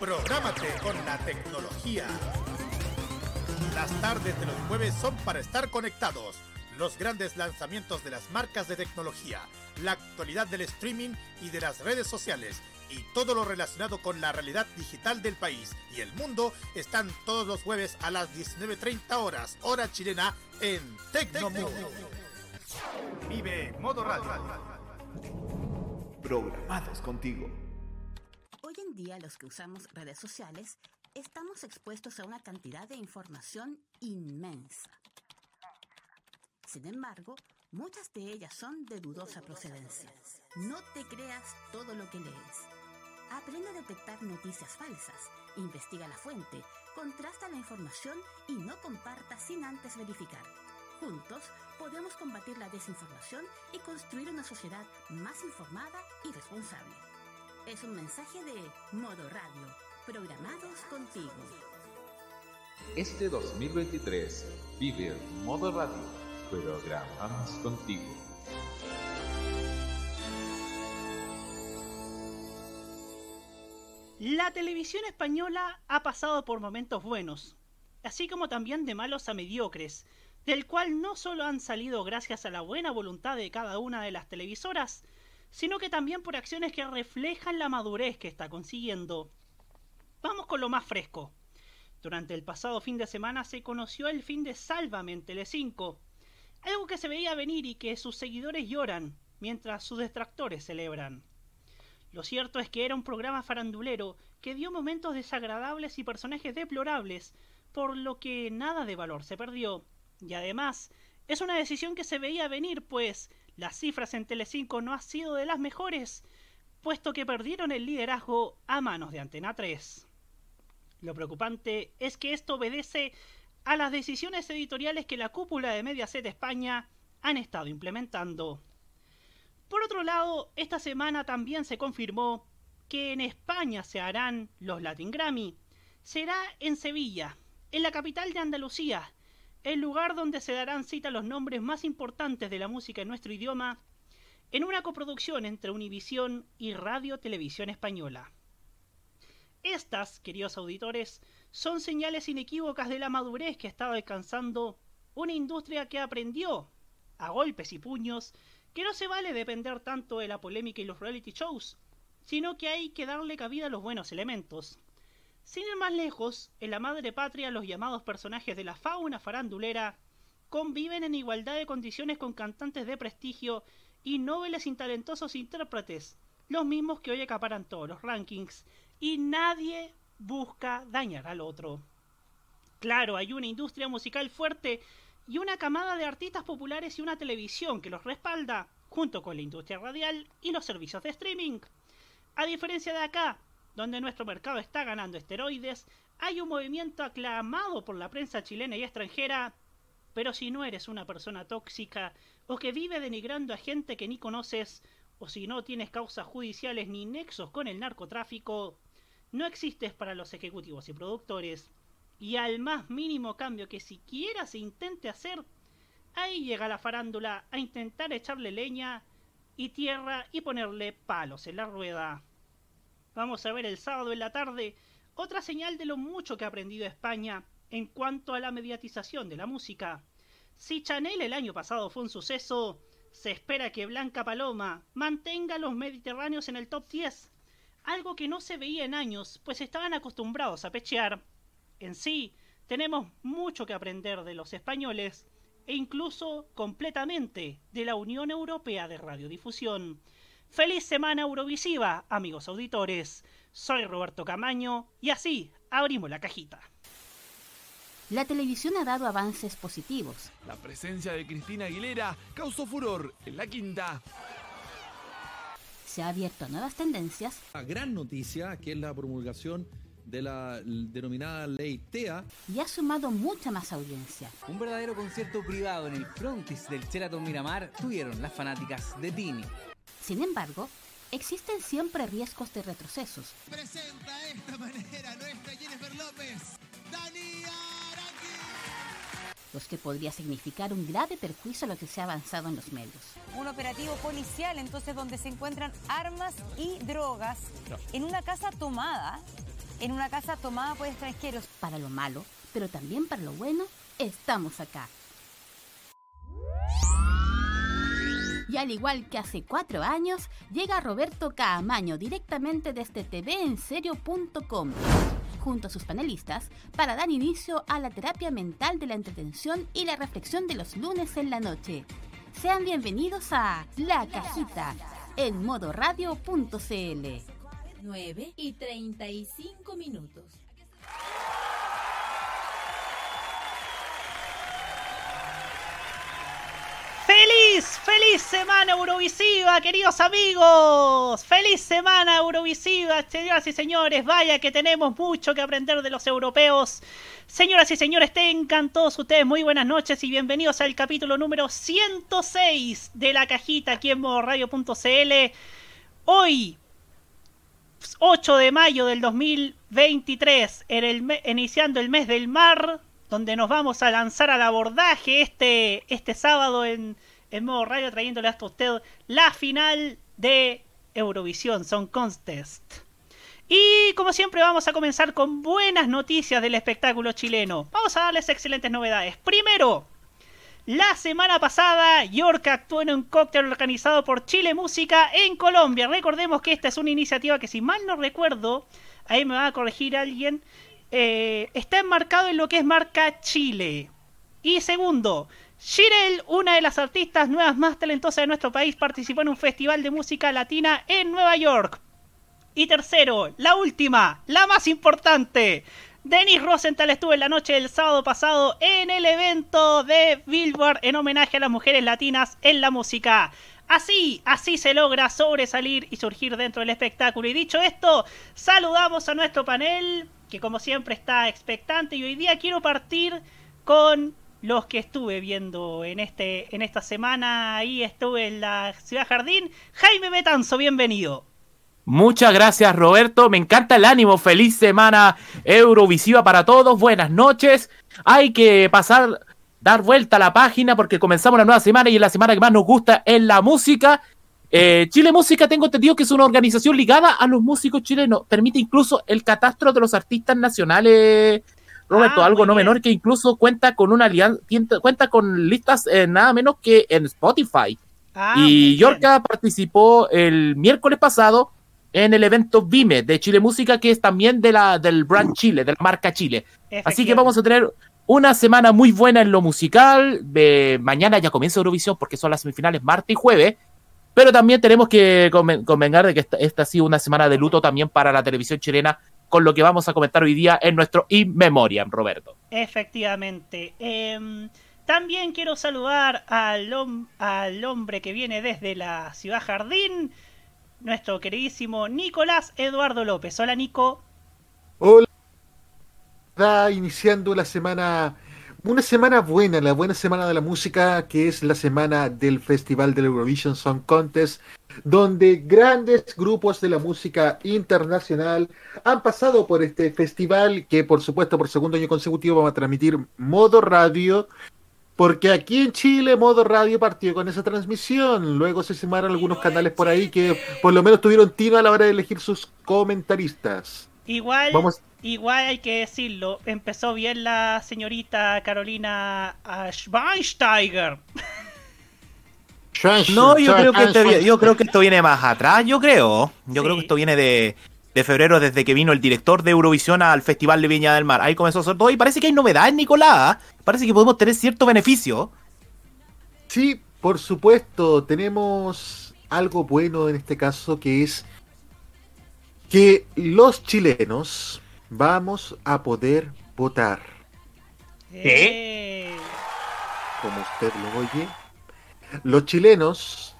Prográmate con la tecnología. Las tardes de los jueves son para estar conectados. Los grandes lanzamientos de las marcas de tecnología, la actualidad del streaming y de las redes sociales y todo lo relacionado con la realidad digital del país y el mundo están todos los jueves a las 19.30 horas, hora chilena, en Tecnomood. Vive Modo Radio. Programados contigo. Día los que usamos redes sociales estamos expuestos a una cantidad de información inmensa. Sin embargo, muchas de ellas son de dudosa procedencia. No te creas todo lo que lees. Aprende a detectar noticias falsas, investiga la fuente, contrasta la información y no comparta sin antes verificar. Juntos podemos combatir la desinformación y construir una sociedad más informada y responsable. Es un mensaje de Modo Radio, programados contigo. Este 2023 vive Modo Radio, programados contigo. La televisión española ha pasado por momentos buenos, así como también de malos a mediocres, del cual no solo han salido gracias a la buena voluntad de cada una de las televisoras, sino que también por acciones que reflejan la madurez que está consiguiendo. Vamos con lo más fresco. Durante el pasado fin de semana se conoció el fin de Sálvame en Telecinco, algo que se veía venir y que sus seguidores lloran, mientras sus detractores celebran. Lo cierto es que era un programa farandulero que dio momentos desagradables y personajes deplorables, por lo que nada de valor se perdió. Y además, es una decisión que se veía venir, pues las cifras en Telecinco no han sido de las mejores, puesto que perdieron el liderazgo a manos de Antena 3. Lo preocupante es que esto obedece a las decisiones editoriales que la cúpula de Mediaset España han estado implementando. Por otro lado, esta semana también se confirmó que en España se harán los Latin Grammy. Será en Sevilla, en la capital de Andalucía, el lugar donde se darán cita los nombres más importantes de la música en nuestro idioma, en una coproducción entre Univisión y Radio Televisión Española. Estas, queridos auditores, son señales inequívocas de la madurez que estado alcanzando una industria que aprendió, a golpes y puños, que no se vale depender tanto de la polémica y los reality shows, sino que hay que darle cabida a los buenos elementos. Sin ir más lejos, en la madre patria los llamados personajes de la fauna farandulera conviven en igualdad de condiciones con cantantes de prestigio y nobles y talentosos intérpretes, los mismos que hoy acaparan todos los rankings, y nadie busca dañar al otro. Claro, hay una industria musical fuerte y una camada de artistas populares y una televisión que los respalda, junto con la industria radial y los servicios de streaming. A diferencia de acá, donde nuestro mercado está ganando esteroides, hay un movimiento aclamado por la prensa chilena y extranjera, pero si no eres una persona tóxica o que vive denigrando a gente que ni conoces, o si no tienes causas judiciales ni nexos con el narcotráfico, no existes para los ejecutivos y productores y al más mínimo cambio que siquiera se intente hacer, ahí llega la farándula a intentar echarle leña y tierra y ponerle palos en la rueda. Vamos a ver el sábado en la tarde otra señal de lo mucho que ha aprendido España en cuanto a la mediatización de la música. Si Chanel el año pasado fue un suceso, se espera que Blanca Paloma mantenga a los mediterráneos en el top 10, algo que no se veía en años, pues estaban acostumbrados a pechear en sí, tenemos mucho que aprender de los españoles e incluso completamente de la Unión Europea de Radiodifusión. Feliz semana Eurovisiva, amigos auditores. Soy Roberto Camaño y así abrimos la cajita. La televisión ha dado avances positivos. La presencia de Cristina Aguilera causó furor en la quinta. Se ha abierto a nuevas tendencias. La gran noticia, que es la promulgación de la denominada ley TEA. Y ha sumado mucha más audiencia. Un verdadero concierto privado en el frontis del Sheraton Miramar tuvieron las fanáticas de Tini. Sin embargo, existen siempre riesgos de retrocesos. Presenta de esta manera nuestra Jennifer López, Dani los que podría significar un grave perjuicio a lo que se ha avanzado en los medios. Un operativo policial entonces donde se encuentran armas y drogas en una casa tomada, en una casa tomada por extranjeros. Para lo malo, pero también para lo bueno, estamos acá. Y al igual que hace cuatro años, llega Roberto Caamaño directamente desde tvenserio.com junto a sus panelistas para dar inicio a la terapia mental de la entretención y la reflexión de los lunes en la noche. Sean bienvenidos a La Cajita en modoradio.cl. 9 y 35 minutos. ¡Feliz, feliz semana Eurovisiva, queridos amigos! ¡Feliz semana Eurovisiva, señoras y señores! Vaya que tenemos mucho que aprender de los europeos. Señoras y señores, tengan todos ustedes muy buenas noches y bienvenidos al capítulo número 106 de La Cajita aquí en modoradio.cl. Hoy, 8 de mayo del 2023, en el iniciando el mes del mar, donde nos vamos a lanzar al abordaje este, este sábado en, en modo radio, trayéndole hasta usted la final de Eurovisión Song Contest. Y como siempre vamos a comenzar con buenas noticias del espectáculo chileno. Vamos a darles excelentes novedades. Primero, la semana pasada York actuó en un cóctel organizado por Chile Música en Colombia. Recordemos que esta es una iniciativa que si mal no recuerdo, ahí me va a corregir alguien, eh, está enmarcado en lo que es marca Chile. Y segundo, Shirel, una de las artistas nuevas más talentosas de nuestro país, participó en un festival de música latina en Nueva York. Y tercero, la última, la más importante. Denis Rosenthal estuvo en la noche del sábado pasado en el evento de Billboard en homenaje a las mujeres latinas en la música. Así, así se logra sobresalir y surgir dentro del espectáculo. Y dicho esto, saludamos a nuestro panel que como siempre está expectante y hoy día quiero partir con los que estuve viendo en este en esta semana ahí estuve en la Ciudad Jardín. Jaime Betanzo, bienvenido. Muchas gracias Roberto, me encanta el ánimo, feliz semana Eurovisiva para todos, buenas noches. Hay que pasar, dar vuelta a la página porque comenzamos la nueva semana y es la semana que más nos gusta en la música eh, Chile Música, tengo entendido que es una organización ligada a los músicos chilenos. Permite incluso el catastro de los artistas nacionales. Roberto, ah, algo no menor que incluso cuenta con una alianza, cuenta con listas eh, nada menos que en Spotify. Ah, y Yorka participó el miércoles pasado en el evento Vime de Chile Música, que es también de la, del brand Chile, de la marca Chile. Así que vamos a tener una semana muy buena en lo musical. mañana ya comienza Eurovisión porque son las semifinales martes y jueves. Pero también tenemos que convengar de que esta, ha sido una semana de luto también para la televisión chilena, con lo que vamos a comentar hoy día en nuestro In Memoriam, Roberto. Efectivamente. Em, también quiero saludar al, al hombre que viene desde la ciudad Jardín, nuestro queridísimo Nicolás Eduardo López. Hola, Nico. Hola. Está iniciando la semana una semana buena, la buena semana de la música, que es la semana del Festival del Eurovision Song Contest, donde grandes grupos de la música internacional han pasado por este festival, que por supuesto por segundo año consecutivo vamos a transmitir modo radio, porque aquí en Chile modo radio partió con esa transmisión, luego se sumaron algunos canales por ahí que por lo menos tuvieron tino a la hora de elegir sus comentaristas. Igual, igual hay que decirlo, empezó bien la señorita Carolina Schweinsteiger. No, yo creo, que esto, yo creo que esto viene más atrás, yo creo. Yo creo que esto viene de, febrero, desde que vino el director de Eurovisión al Festival de Viña del Mar. Ahí comenzó a ser todo y parece que hay novedades, Nicolás. Parece que podemos tener cierto beneficio. Sí, por supuesto, tenemos algo bueno en este caso que es que los chilenos vamos a poder votar. ¿Qué? Como usted lo oye, los chilenos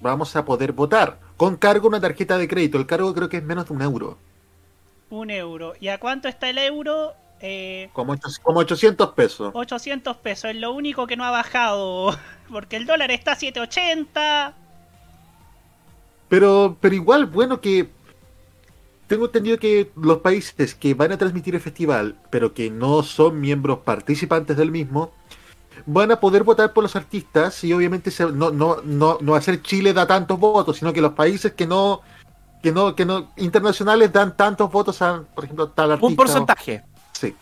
vamos a poder votar con cargo una tarjeta de crédito. El cargo creo que es menos de un euro. Un euro. ¿Y a cuánto está el euro? Eh, como, como 800 pesos. 800 pesos, es lo único que no ha bajado. Porque el dólar está a 780. Pero, pero igual, bueno que tengo entendido que los países que van a transmitir el festival, pero que no son miembros participantes del mismo, van a poder votar por los artistas y obviamente se- no, no, no, no va a ser Chile da tantos votos, sino que los países que no, que no, que no, internacionales dan tantos votos a, por ejemplo, tal artista. Un porcentaje. Sí.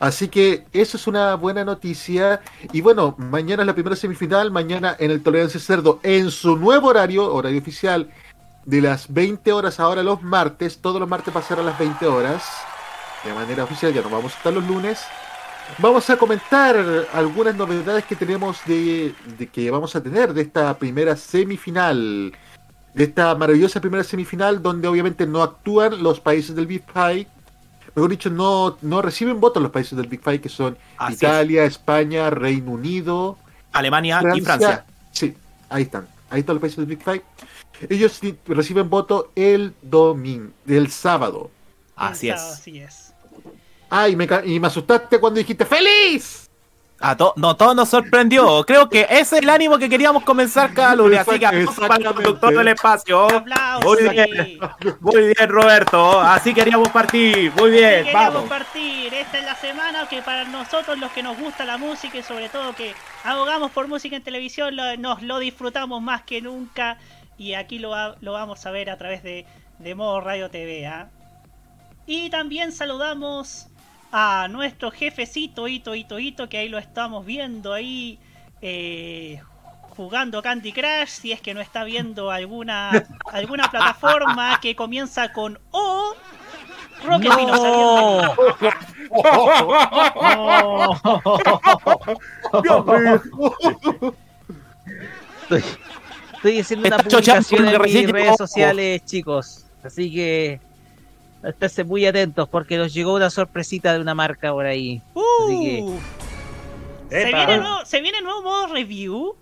Así que eso es una buena noticia. Y bueno, mañana es la primera semifinal, mañana en el Tolerancia Cerdo, en su nuevo horario, horario oficial, de las 20 horas ahora los martes, todos los martes va a las 20 horas, de manera oficial, ya no vamos a estar los lunes. Vamos a comentar algunas novedades que tenemos de, de que vamos a tener de esta primera semifinal, de esta maravillosa primera semifinal donde obviamente no actúan los países del Big Five, mejor dicho, no, no reciben votos los países del Big Five que son Así Italia, España, Reino Unido, Alemania y Francia. Sí, ahí están, ahí están los países del Big Five. Ellos reciben voto el domingo, el sábado. Así es. Así es. Ah, y me, y me asustaste cuando dijiste ¡Feliz! A to- no, todo nos sorprendió. Creo que ese es el ánimo que queríamos comenzar cada lunes. Así que aplausos para el conductor del espacio. Muy bien. Muy bien, Roberto. Así queríamos partir. Muy bien, Queríamos vamos. partir. Esta es la semana que para nosotros los que nos gusta la música y sobre todo que abogamos por música en televisión lo- nos lo disfrutamos más que nunca y aquí lo, va- lo vamos a ver a través de, de Modo Radio TV. ¿ah? Y también saludamos a nuestro jefecito Ito Ito Ito que ahí lo estamos viendo ahí eh, jugando Candy Crush si es que no está viendo alguna alguna plataforma que comienza con O Rocket No. Dinosaurio. Estoy, estoy haciendo una publicación en mis redes sociales, chicos. Así que esténse muy atentos porque nos llegó una sorpresita de una marca por ahí. Así que Uh, ¿Se, viene nuevo, ¿Se viene nuevo modo review?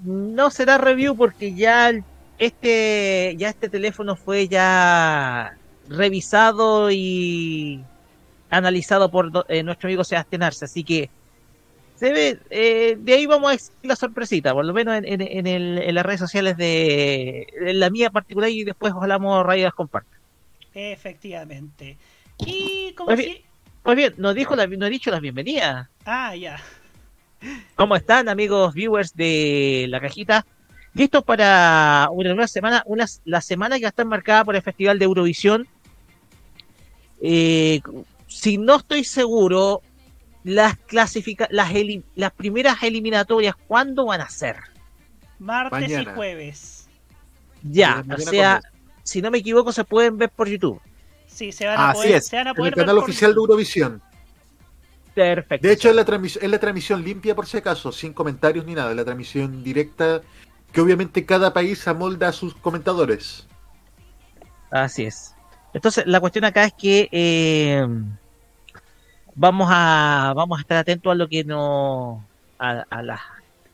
no será review porque ya este ya este teléfono fue ya revisado y analizado por eh, nuestro amigo Sebastián Arce, así que se ve eh, de ahí vamos a exhibir la sorpresita, por lo menos en, en- en el- en las redes sociales de la mía particular y después ojalá Radio las comparta. Efectivamente. Y como Pues si... bien, pues bien, nos dijo la, nos ha dicho las bienvenidas. Ah, ya. ¿Cómo están, amigos viewers de la cajita? Listos para una nueva semana, una, la semana que va a estar marcada por el Festival de Eurovisión. Eh, si no estoy seguro, las clasifica las, las primeras eliminatorias, ¿cuándo van a ser? Martes y jueves. Ya, o Mañana sea, si no me equivoco, se pueden ver por YouTube. Sí, se van a Así poder, es. se van a En poder el ver canal por- oficial de Eurovisión. Perfecto. De hecho, es la, es la transmisión limpia, por si acaso, sin comentarios ni nada. Es la transmisión directa que obviamente cada país amolda a sus comentadores. Así es. Entonces, la cuestión acá es que eh, vamos a vamos a estar atentos a lo que nos a, a las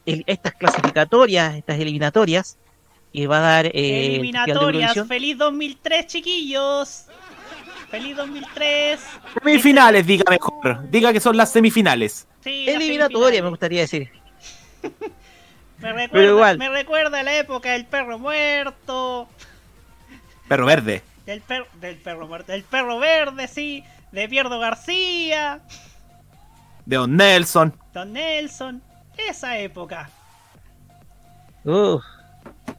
el- estas clasificatorias, estas eliminatorias que va a dar eh, el Festival de Eliminatorias. ¡Feliz 2003, chiquillos! ¡Feliz 2003! Semifinales, diga mejor. Diga que son las semifinales. Sí, las Eliminatoria, me gustaría decir. Me recuerda, Pero igual. me recuerda a la época del perro muerto. Perro verde. Del, per- del perro muerto. Del perro verde, sí. De Pierdo García. De Don Nelson. Don Nelson. Esa época. Uf,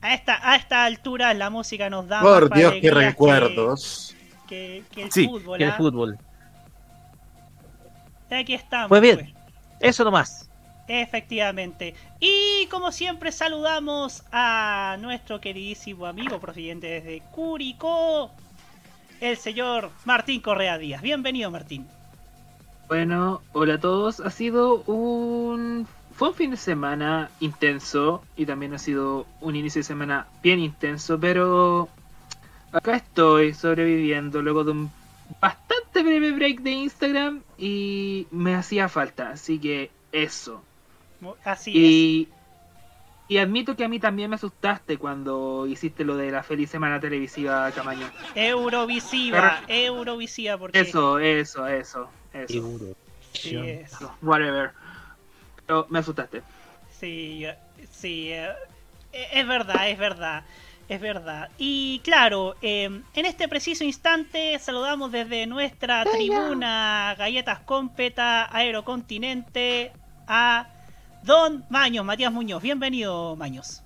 A esta, a esta altura la música nos da Por más Dios, qué recuerdos. Que, que el Sí, fútbol. que el ¿ah? fútbol. Aquí estamos. Pues bien. pues. Eso nomás. Efectivamente. Y como siempre saludamos a nuestro queridísimo amigo procedente desde Curicó, el señor Martín Correa Díaz. Bienvenido Martín. Bueno, hola a todos. Ha sido un. Fue un fin de semana intenso y también ha sido un inicio de semana bien intenso, pero acá estoy sobreviviendo luego de un bastante breve break de Instagram y me hacía falta, así que eso. Así Y, y admito que a mí también me asustaste cuando hiciste lo de la feliz semana televisiva, Camaño. Eurovisiva, Eurovisiva, porque Eso, eso, eso, eso. sí, es. Whatever. Pero me asustaste. Sí, eh, sí, eh, es verdad, es verdad, es verdad. Y claro, eh, en este preciso instante saludamos desde nuestra tribuna Galletas Cómpeta, Aerocontinente, a Don Maños, Matías Muñoz. Bienvenido, Maños.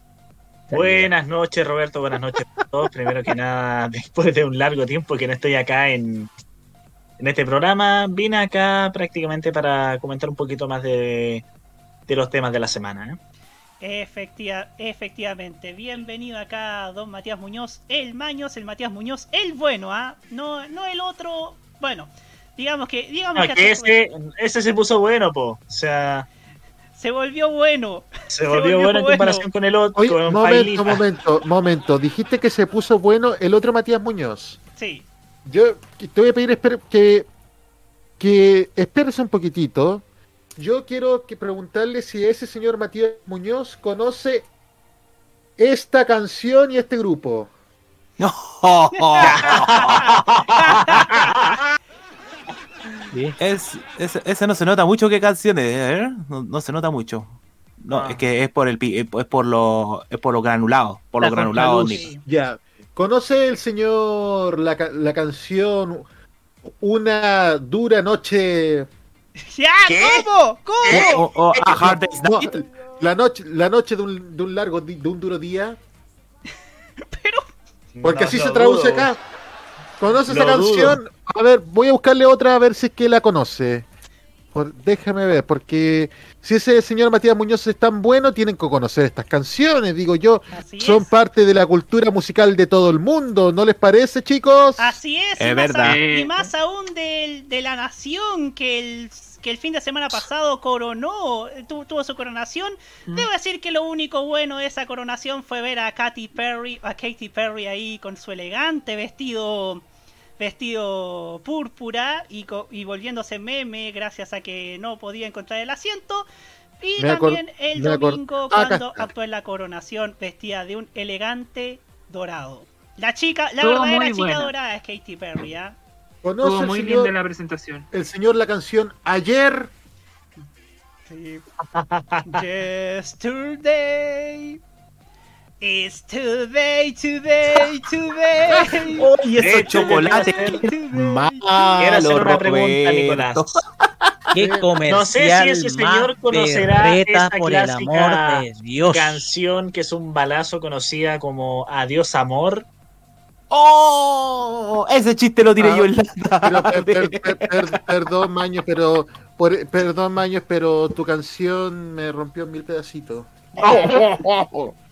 Buenas noches, Roberto. Buenas noches a todos. Primero que nada, después de un largo tiempo que no estoy acá en, en este programa, vine acá prácticamente para comentar un poquito más de, de los temas de la semana. ¿eh? Efectiva, efectivamente, bienvenido acá, don Matías Muñoz, el Maños, el Matías Muñoz, el bueno, ¿ah? No, no el otro, bueno, digamos que... Digamos No, que ese, ese se puso bueno, po. O sea, Se volvió bueno. se volvió bueno en comparación con el otro. Oye, con momento, Pailita. momento, momento. Dijiste que se puso bueno el otro Matías Muñoz. Sí. Yo te voy a pedir esper- que, que esperes un poquitito. Yo quiero que preguntarle si ese señor Matías Muñoz conoce esta canción y este grupo. No. Es, es- ese no se nota mucho qué canciones, ¿eh? no, no se nota mucho. No, Ah. es que es por el pi- es por lo es por lo granulado, por lo La granulado. Ya. ¿Conoce el señor la, la canción Una dura noche? ¡Ya! ¿Cómo? ¿Cómo? O- o A Hard Day's No, Night. la noche, la noche de un, de un largo de un duro día. Porque No, así se traduce dudo. acá. ¿Conoce Lo esa canción? A ver, voy a buscarle otra a ver si es que la conoce. Por- déjame ver, porque si ese señor Matías Muñoz es tan bueno, tienen que conocer estas canciones, digo yo. Así Son es. parte de la cultura musical de todo el mundo, ¿no les parece, chicos? Así es, Es y, más verdad. a- y más aún de la nación que el, que el fin de semana pasado coronó, tu- tuvo su coronación. Debo decir que lo único bueno de esa coronación fue ver a Katy Perry, a Katy Perry ahí con su elegante vestido vestido púrpura y, co- y volviéndose meme gracias a que no podía encontrar el asiento. Y Me también el domingo Acá cuando actuó en la coronación vestida de un elegante dorado. La chica, la Estuvo verdadera chica buena. dorada es Katy Perry, ¿ah? ¿Conoce Estuvo el muy señor, linda la presentación. el señor la canción Ayer? Sí. Yesterday. It's today, today, today. Oye, esos chocolates. Quiero hacer una pregunta, Nicolás. Qué comercial No sé si ese señor más conocerá esta por el amor de Dios. canción que es un balazo conocida como Adiós Amor. ¡Oh! Ese chiste lo tiré Ah, yo en la Pero, per- per- per- per- perdón, Maños, pero por- perdón, Maños, pero tu canción me rompió en mil pedacitos.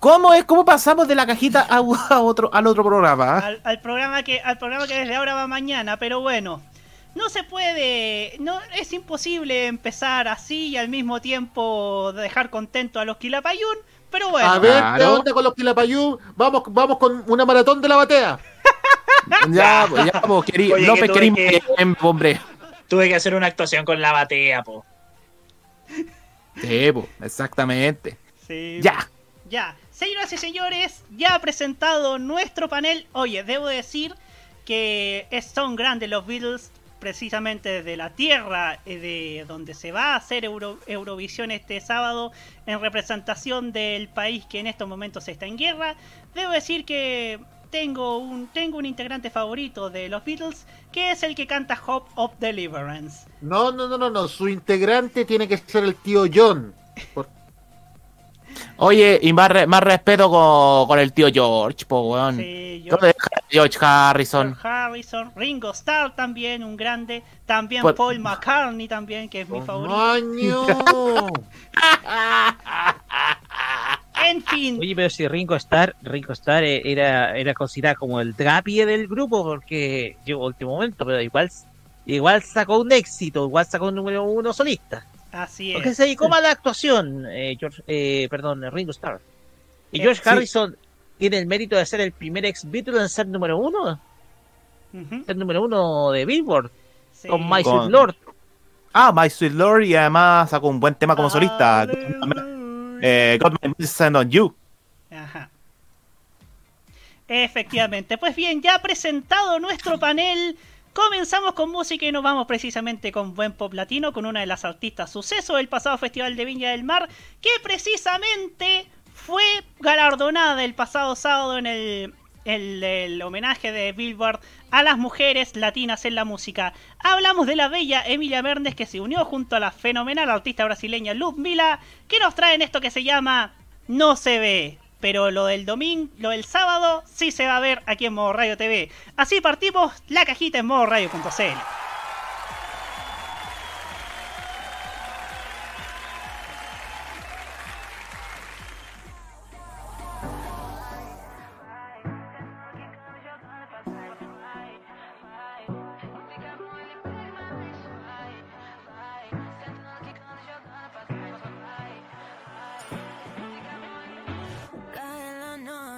¿Cómo es? ¿Cómo pasamos de la cajita a, a otro, al otro programa? ah? Al, al programa que al programa que desde ahora va mañana, pero bueno. No se puede, no es imposible empezar así y al mismo tiempo dejar contento a los Quilapayún, pero bueno. A ver, ¿qué onda con los Quilapayú? Vamos, vamos con una maratón de la batea. Ya, pues, ya, pues, querido. Oye, López que querido, que- hombre. Tuve que hacer una actuación con la batea, po. Sí, pues, exactamente. Sí. Ya. Ya, señoras y señores, ya ha presentado nuestro panel. Oye, debo decir que son grandes los Beatles, precisamente desde la tierra eh, de donde se va a hacer Euro- Eurovisión este sábado en representación del país que en estos momentos está en guerra. Debo decir que tengo un, tengo un integrante favorito de los Beatles, que es el que canta Hope of Deliverance. No, no, no, no, no. Su integrante tiene que ser el tío John. Oye, y más, re- más respeto con, con el tío George, po, weón. Sí, ¿Dónde deja George Harrison? George Harrison, Ringo Starr también, un grande. También Pues- Paul McCartney también, que es mi favorito. ¡Maño! En fin. Oye, pero si Ringo Starr, Ringo Starr eh, era, era considerado como el drapie del grupo porque llegó a último momento, pero igual, igual sacó un éxito, igual sacó un número uno solista. Así Porque es. se dedicó más a la actuación, eh, George, eh, perdón, Ringo Starr. Y Eh, George sí. Harrison tiene el mérito de ser el primer ex Beatle en ser número uno, Ujú. ser número uno de Billboard, Sí. con My Con- Sweet Lord. Ah, My Sweet Lord y además sacó un buen tema como solista. Eh, Got My Medicine on You. Ajá. Efectivamente. Pues bien, ya presentado nuestro panel, comenzamos con música y nos vamos precisamente con buen pop latino, con una de las artistas suceso del pasado Festival de Viña del Mar, que precisamente fue galardonada el pasado sábado en el el, homenaje de Billboard a las mujeres latinas en la música. Hablamos de la bella Emilia Mernes que se unió junto a la fenomenal artista brasileña Luz Mila, que nos traen esto que se llama No se ve. Pero lo del domingo, lo del sábado, sí se va a ver aquí en Modo Radio TV. Así partimos la cajita en modoradio.cl.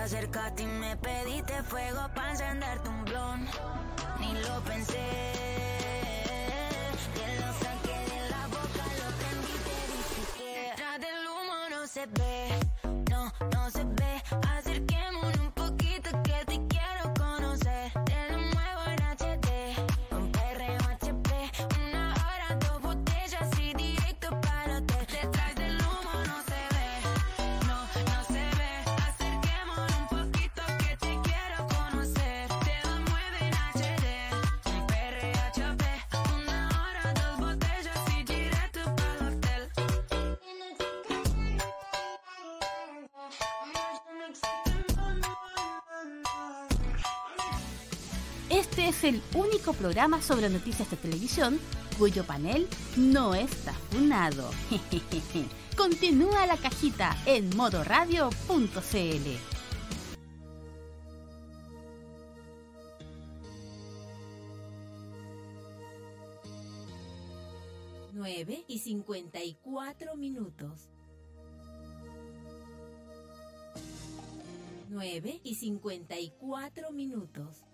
Acercaste y me pediste fuego para encenderte un blon. Ni lo pensé. Programa sobre noticias de televisión cuyo panel no está funado. Continúa la cajita en modoradio.cl. 9 y 54 minutos. 9 y 54 minutos.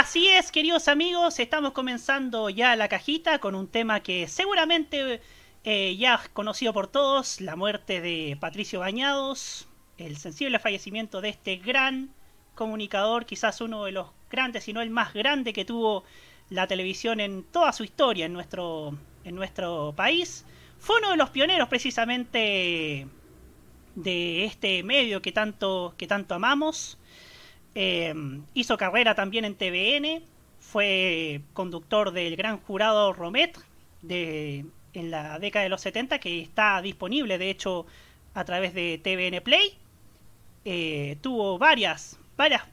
Así es, queridos amigos, estamos comenzando ya la cajita con un tema que seguramente eh, ya conocido por todos, la muerte de Patricio Bañados, el sensible fallecimiento de este gran comunicador, quizás uno de los grandes, si no el más grande que tuvo la televisión en toda su historia en nuestro, en nuestro país. Fue uno de los pioneros precisamente de este medio que tanto, que tanto amamos. Eh, hizo carrera también en TVN, fue conductor del gran jurado Romet de, en la década de los 70, que está disponible de hecho a través de TVN Play. Eh, tuvo varias, varias,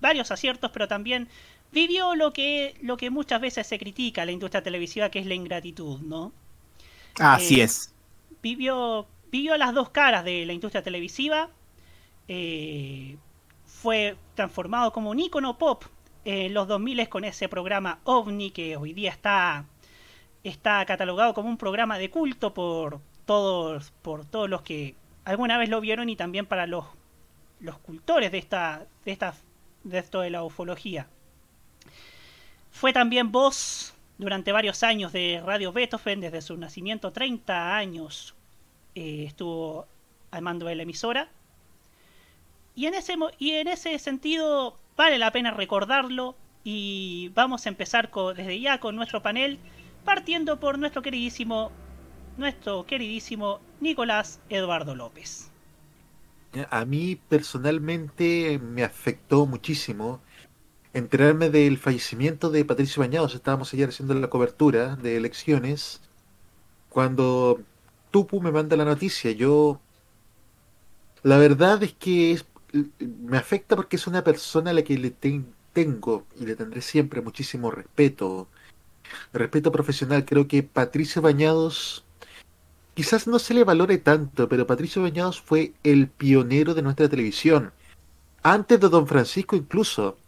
varios aciertos, pero también vivió lo que, lo que muchas veces se critica a la industria televisiva, que es la ingratitud, ¿no? Así Eh, es. Vivió, vivió las dos caras de la industria televisiva. eh, fue transformado como un ícono pop en los 2000 con ese programa OVNI que hoy día está, está catalogado como un programa de culto por todos, por todos los que alguna vez lo vieron y también para los, los cultores de esta, de esta, de esto de la ufología. Fue también voz durante varios años de Radio Beethoven, desde su nacimiento, 30 años eh, estuvo al mando de la emisora. Y en, ese, y en ese sentido vale la pena recordarlo y vamos a empezar desde ya con nuestro panel, partiendo por nuestro queridísimo, nuestro queridísimo Nicolás Eduardo López. A mí personalmente me afectó muchísimo enterarme del fallecimiento de Patricio Bañados. Estábamos ayer haciendo la cobertura de elecciones. Cuando Tupu me manda la noticia, yo... La verdad es que es- me afecta porque es una persona a la que le ten- tengo y le tendré siempre muchísimo respeto. Respeto profesional. Creo que Patricio Bañados quizás no se le valore tanto, pero Patricio Bañados fue el pionero de nuestra televisión. Antes de Don Francisco incluso.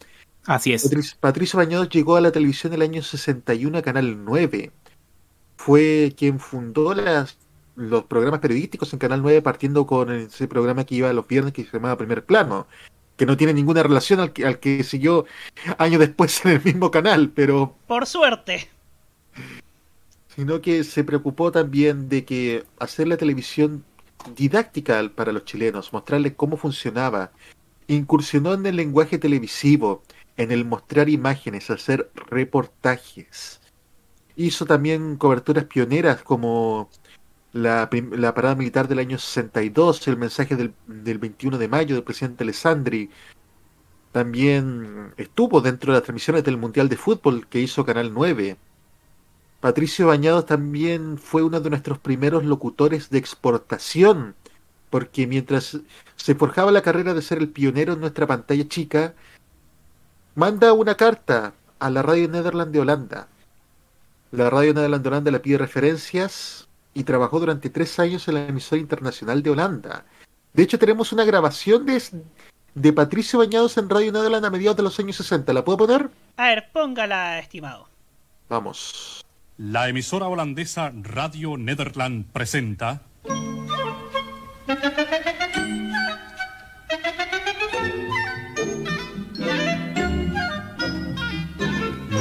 Así es. Patricio, Patricio Bañados llegó a la televisión el año 61 a Canal 9. Fue quien fundó las, los programas periodísticos en Canal 9 partiendo con ese programa que iba los viernes que se llamaba Primer Plano, que no tiene ninguna relación al que, al que siguió años después en el mismo canal, pero Por suerte. sino que se preocupó también de que hacer la televisión didáctica para los chilenos, mostrarles cómo funcionaba, incursionó en el lenguaje televisivo, en el mostrar imágenes, hacer reportajes. Hizo también coberturas pioneras como la, parada militar del año 62, el mensaje del, del 21 de mayo del presidente Alessandri. También estuvo dentro de las transmisiones del Mundial de Fútbol que hizo Canal 9. Patricio Bañados también fue uno de nuestros primeros locutores de exportación, porque mientras se forjaba la carrera de ser el pionero en nuestra pantalla chica, manda una carta a la Radio Nederland de Holanda. La Radio Nederland de Holanda le pide referencias y trabajó durante tres años en la emisora internacional de Holanda. De hecho, tenemos una grabación de, de Patricio Bañados en Radio Nederland a mediados de los años 60. ¿La puedo poner? A ver, póngala, estimado. Vamos. La emisora holandesa Radio Nederland presenta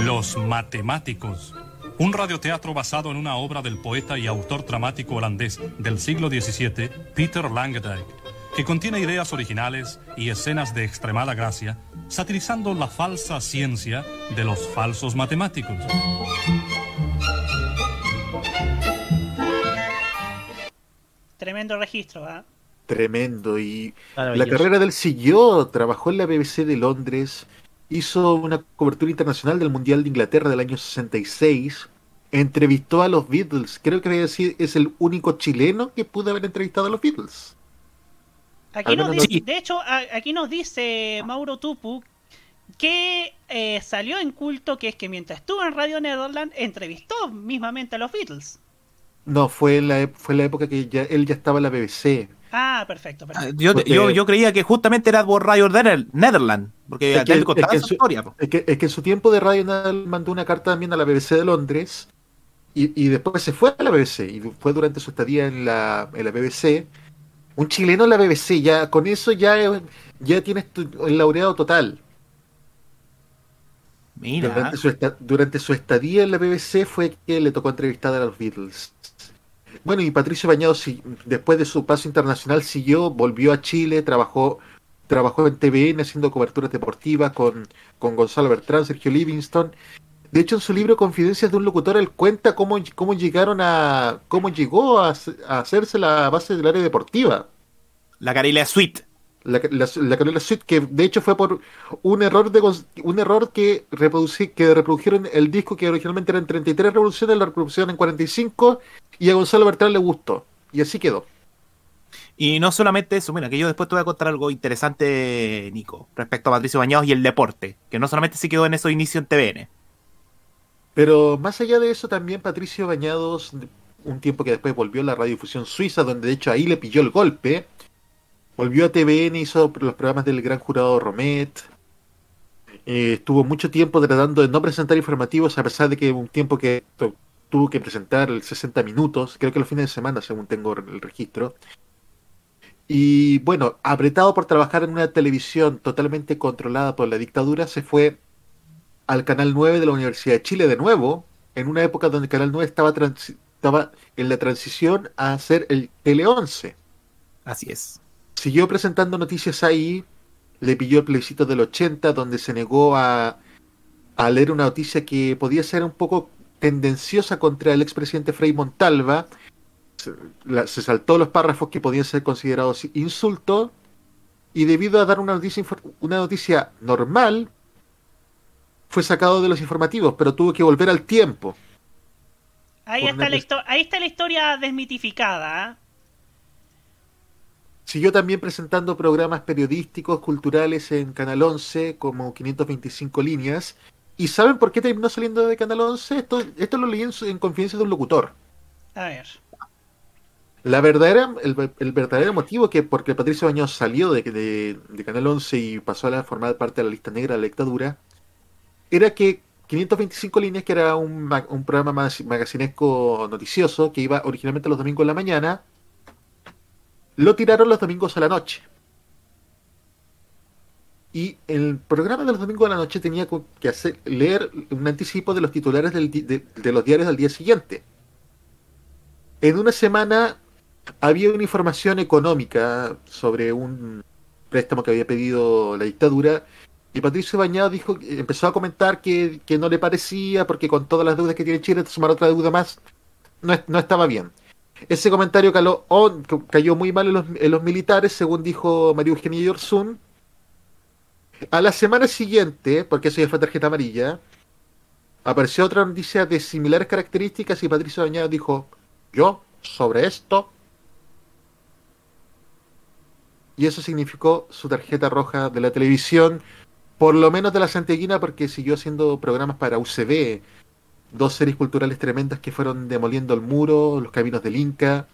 Los Matemáticos, un radioteatro basado en una obra del poeta y autor dramático holandés del siglo XVII, Peter Langedijk, que contiene ideas originales y escenas de extremada gracia, satirizando la falsa ciencia de los falsos matemáticos. Tremendo registro, ¿ah? Tremendo. Y la carrera del siguió, trabajó en la BBC de Londres, hizo una cobertura internacional del Mundial de Inglaterra del año 66, entrevistó a los Beatles. Creo que es es el único chileno que pudo haber entrevistado a los Beatles. Aquí nos dice, de hecho, aquí nos dice Mauro Tupu que eh, salió en culto que es que mientras estuvo en Radio Netherland entrevistó mismamente a los Beatles. No, fue en la, fue en la época que ya, él ya estaba en la BBC. Ah, perfecto, perfecto. Yo, Porque- yo, yo creía que justamente era por Radio Nether- Netherland, porque Es que- es que esa su- historia. po. Es que, es que en su tiempo de Radio Nacional mandó una carta también a la BBC de Londres y, y después se fue a la BBC y fue durante su estadía en la, en la BBC. Un chileno en la BBC, ya con eso ya, ya tienes tu- el laureado total. Mira. Durante su, esta- durante su estadía en la BBC fue que le tocó entrevistar a los Beatles. Bueno, y Patricio Bañado, sí, después de su paso internacional, siguió, volvió a Chile, trabajó, trabajó en TVN haciendo coberturas deportivas con, con Gonzalo Bertrán, Sergio Livingston. De hecho, en su libro Confidencias de un locutor, él cuenta cómo, cómo llegaron a, cómo llegó a hacerse la base del área deportiva. La Carilia Suite. La, la, la Carola que de hecho fue por un error de un error que que reprodujeron el disco que originalmente eran 33 revoluciones, la reproducción en 45 y a Gonzalo Bertrán le gustó. Y así quedó. Y no solamente eso, mira, que yo después te voy a contar algo interesante, Nico, respecto a Patricio Bañados y el deporte, que no solamente se quedó en esos inicios en TVN. Pero más allá de eso, también Patricio Bañados, un tiempo que después volvió a la radiodifusión suiza, donde de hecho ahí le pilló el golpe, volvió a TVN, hizo los programas del gran jurado Romet, eh, estuvo mucho tiempo tratando de no presentar informativos, a pesar de que un tiempo que tu- tuvo que presentar el 60 minutos, creo que los fines de semana, según tengo el registro. Y bueno, apretado por trabajar en una televisión totalmente controlada por la dictadura, se fue al Canal 9 de la Universidad de Chile de nuevo, en una época donde Canal 9 estaba, estaba en la transición a ser el Tele 11. Así es. Siguió presentando noticias ahí, le pilló el plebiscito del 80, donde se negó a, a leer una noticia que podía ser un poco tendenciosa contra el expresidente Frei Montalva. Se, la- se saltó los párrafos que podían ser considerados insultos, y debido a dar una noticia, una noticia normal, fue sacado de los informativos, pero tuvo que volver al tiempo. Ahí está, la ahí está la historia desmitificada. ¿ah? Siguió también presentando programas periodísticos, culturales en Canal 11, como 525 líneas. ¿Y saben por qué terminó saliendo de Canal 11? Esto, esto lo leí en, en confidencia de un locutor. A ver. La verdadera, el, el verdadero motivo que porque Patricio Baños salió de, de- de Canal 11 y pasó a la- formar parte de la lista negra de la dictadura, era que 525 líneas, que era un, un programa más magacinesco noticioso, que iba originalmente los domingos en la mañana, lo tiraron los domingos a la noche. Y el programa de los domingos a la noche tenía que hacer, leer un anticipo de los titulares de, de los diarios del día siguiente. En una semana había una información económica sobre un préstamo que había pedido la dictadura y Patricio Bañado dijo, empezó a comentar que, que no le parecía porque con todas las deudas que tiene Chile, sumar otra deuda más no, no estaba bien. Ese comentario caló, oh, ca- cayó muy mal en los, en los militares, según dijo María Eugenia Yorsun. A la semana siguiente, porque eso ya fue tarjeta amarilla, apareció otra noticia de similares características y Patricio Bañado dijo, yo sobre esto. Y eso significó su tarjeta roja de la televisión, por lo menos de la Santiaguina, porque siguió haciendo programas para UCB, dos series culturales tremendas que fueron demoliendo el muro, los caminos del Inca.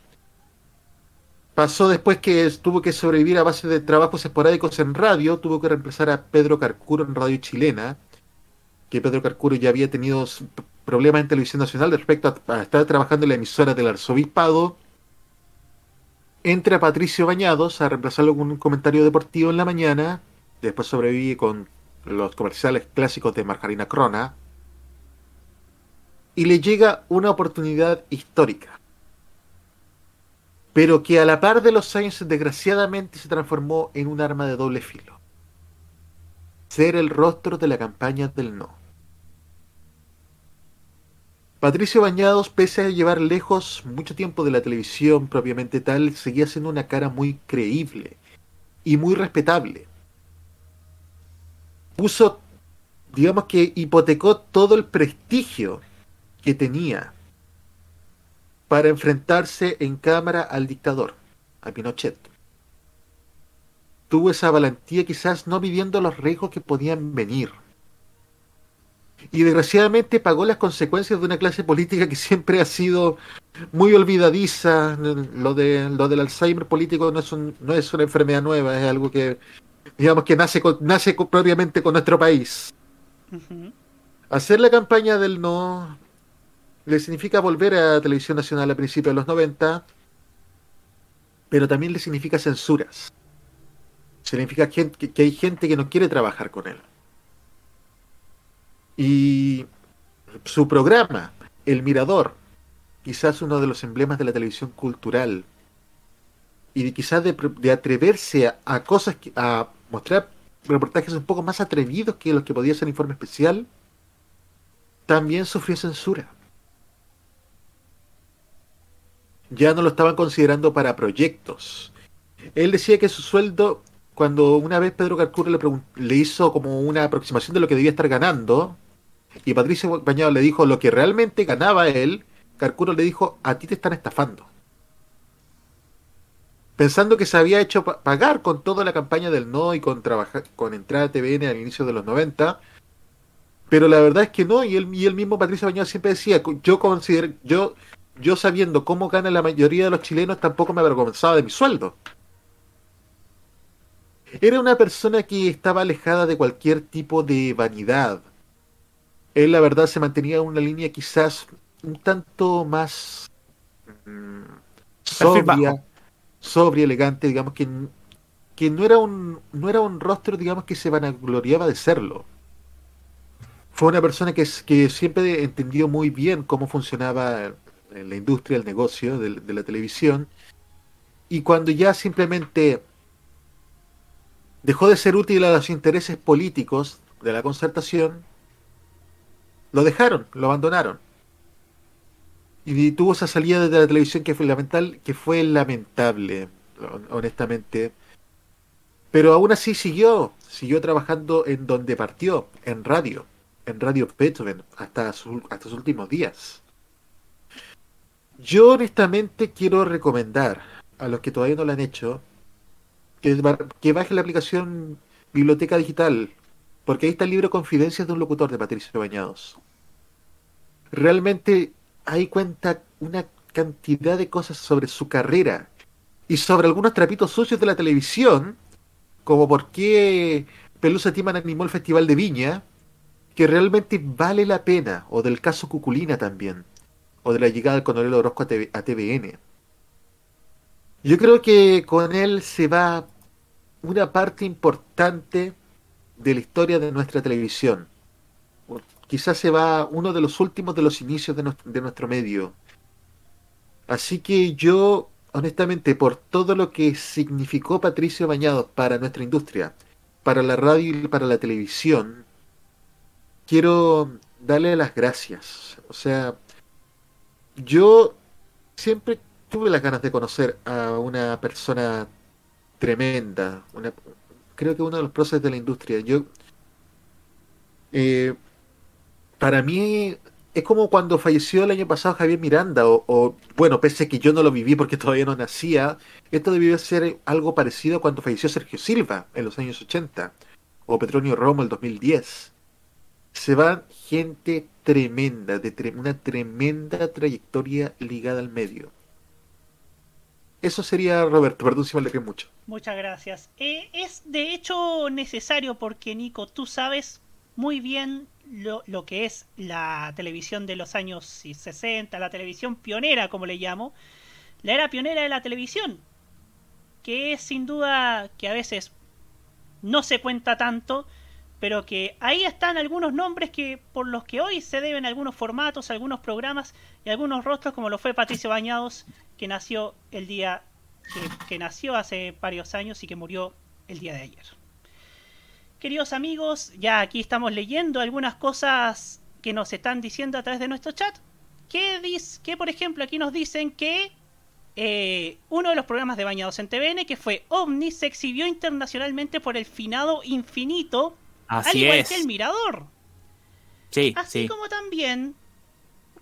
Pasó después que tuvo que sobrevivir a base de trabajos esporádicos en radio, tuvo que reemplazar a Pedro Carcuro en radio chilena, que Pedro Carcuro ya había tenido problemas en televisión nacional respecto a, a estar trabajando en la emisora del arzobispado. Entra Patricio Bañados a reemplazarlo con un comentario deportivo en la mañana, después sobrevive con los comerciales clásicos de Margarina Crona, y le llega una oportunidad histórica, pero que a la par de los años desgraciadamente se transformó en un arma de doble filo. Ser el rostro de la campaña del no. Patricio Bañados, pese a llevar lejos mucho tiempo de la televisión propiamente tal, seguía siendo una cara muy creíble y muy respetable. Puso, digamos que hipotecó todo el prestigio que tenía para enfrentarse en cámara al dictador, a Pinochet. Tuvo esa valentía quizás no viviendo los riesgos que podían venir. Y desgraciadamente pagó las consecuencias de una clase política que siempre ha sido muy olvidadiza. Lo, de, lo del Alzheimer político no es, un- no es una enfermedad nueva, es algo que, digamos que nace, con- nace con- propiamente con nuestro país. Hacer la campaña del no le significa volver a Televisión Nacional a principios de los 90, pero también le significa censuras. Significa que, hay gente que no quiere trabajar con él. Y su programa, El Mirador, quizás uno de los emblemas de la televisión cultural, y quizás de, atreverse a, a cosas, que- a mostrar reportajes un poco más atrevidos que los que podía ser Informe Especial, también sufrió censura. Ya no lo estaban considerando para proyectos. Él decía que su sueldo, cuando una vez Pedro Carcuro le, le hizo como una aproximación de lo que debía estar ganando, y Patricio Bañado le dijo lo que realmente ganaba él, Carcuro le dijo, a ti te están estafando. pensando que se había hecho pa- pagar con toda la campaña del no y con trabajar con entrada a TVN al inicio de los 90. Pero la verdad es que no, y él, y el mismo Patricio Bañado siempre decía, yo considero, yo, yo sabiendo cómo gana la mayoría de los chilenos, tampoco me avergonzaba de mi sueldo. Era una persona que estaba alejada de cualquier tipo de vanidad. Él, la verdad, se mantenía en una línea quizás un tanto más mm, sobria, sobria, elegante, digamos que, que no era un no era un rostro, digamos que se vanagloriaba de serlo. Fue una persona que, que siempre entendió muy bien cómo funcionaba en la industria, el negocio de, la televisión, y cuando ya simplemente dejó de ser útil a los intereses políticos de la concertación, lo dejaron, lo abandonaron. Y tuvo esa salida de la televisión que fue lamentable, que fue lamentable, hon- honestamente. Pero aún así siguió, siguió trabajando en donde partió, en radio, en Radio Beethoven, hasta, su- hasta sus últimos días. Yo honestamente quiero recomendar a los que todavía no lo han hecho que, que bajen la aplicación Biblioteca Digital, porque ahí está el libro Confidencias de un locutor de Patricio Bañados. Realmente ahí cuenta una cantidad de cosas sobre su carrera y sobre algunos trapitos sucios de la televisión, como por qué Pelusa Timan animó el Festival de Viña, que realmente vale la pena, o del caso Cuculina también, o de la llegada del Coronel Orozco a, TV a TVN. Yo creo que con él se va una parte importante de la historia de nuestra televisión. Quizás se va uno de los últimos de los inicios de, de nuestro medio. Así que yo, honestamente, por todo lo que significó Patricio Bañados para nuestra industria, para la radio y para la televisión, quiero darle las gracias. O sea, yo siempre tuve las ganas de conocer a una persona tremenda, una, creo que uno de los próceres de la industria. Yo, eh, para mí es como cuando falleció el año pasado Javier Miranda, o, bueno, pese a que yo no lo viví porque todavía no nacía, esto debió ser algo parecido a cuando falleció Sergio Silva en los años 80, o Petronio Romo el 2010. Se van gente tremenda, de tre- una tremenda trayectoria ligada al medio. Eso sería, Roberto, perdón si me alegré mucho. Muchas gracias. Eh, es de hecho necesario porque, Nico, tú sabes muy bien lo, lo que es la televisión de los años 60, la televisión pionera, como le llamo, la era pionera de la televisión, que es sin duda que a veces no se cuenta tanto, pero que ahí están algunos nombres que por los que hoy se deben algunos formatos, algunos programas y algunos rostros, como lo fue Patricio Bañados, que nació el día que, nació hace varios años y que murió el día de ayer. Queridos amigos, ya aquí estamos leyendo algunas cosas que nos están diciendo a través de nuestro chat. Que, que por ejemplo, aquí nos dicen que eh, uno de los programas de Bañados en TVN, que fue OVNI, se exhibió internacionalmente por el finado infinito, al Así igual es. que el Mirador. Sí, Así sí. como también,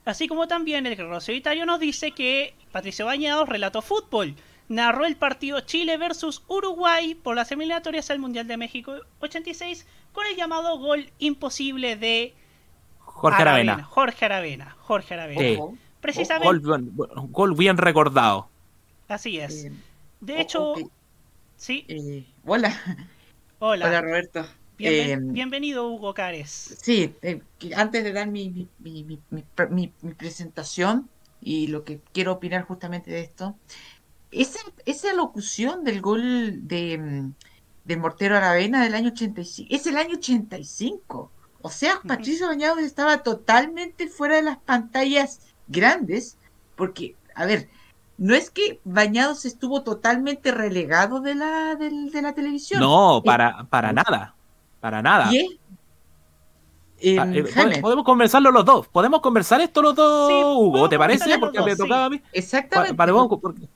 así como también el Guerrero Solitario nos dice que Patricio Bañados relató fútbol. Narró el partido Chile versus Uruguay por las eliminatorias al Mundial de México 86 con el llamado gol imposible de Jorge Aravena. Jorge Aravena. Jorge Aravena. Sí. Precisamente. Gol, bien- gol bien recordado. Así es. De o- hecho, sí. Eh, hola. Hola. Hola, Roberto. Bienven- Eh, bienvenido, Hugo Cares. Sí, eh, antes de dar mi, mi, mi- mi- mi pre- mi- mi presentación y lo que quiero opinar justamente de esto, esa, esa locución del gol de, mm, del Mortero Aravena del año 85, es el año 85. O sea, Patricio Bañados estaba totalmente fuera de las pantallas grandes, porque, a ver, no es que Bañados estuvo totalmente relegado de la, del- de la televisión. No, para, para nada. Para nada. Ah, eh, podemos conversarlo los dos. ¿Podemos conversar esto los dos, Hugo? ¿Te parece? Porque me tocaba sí. a mí. Exactamente. Para- porque-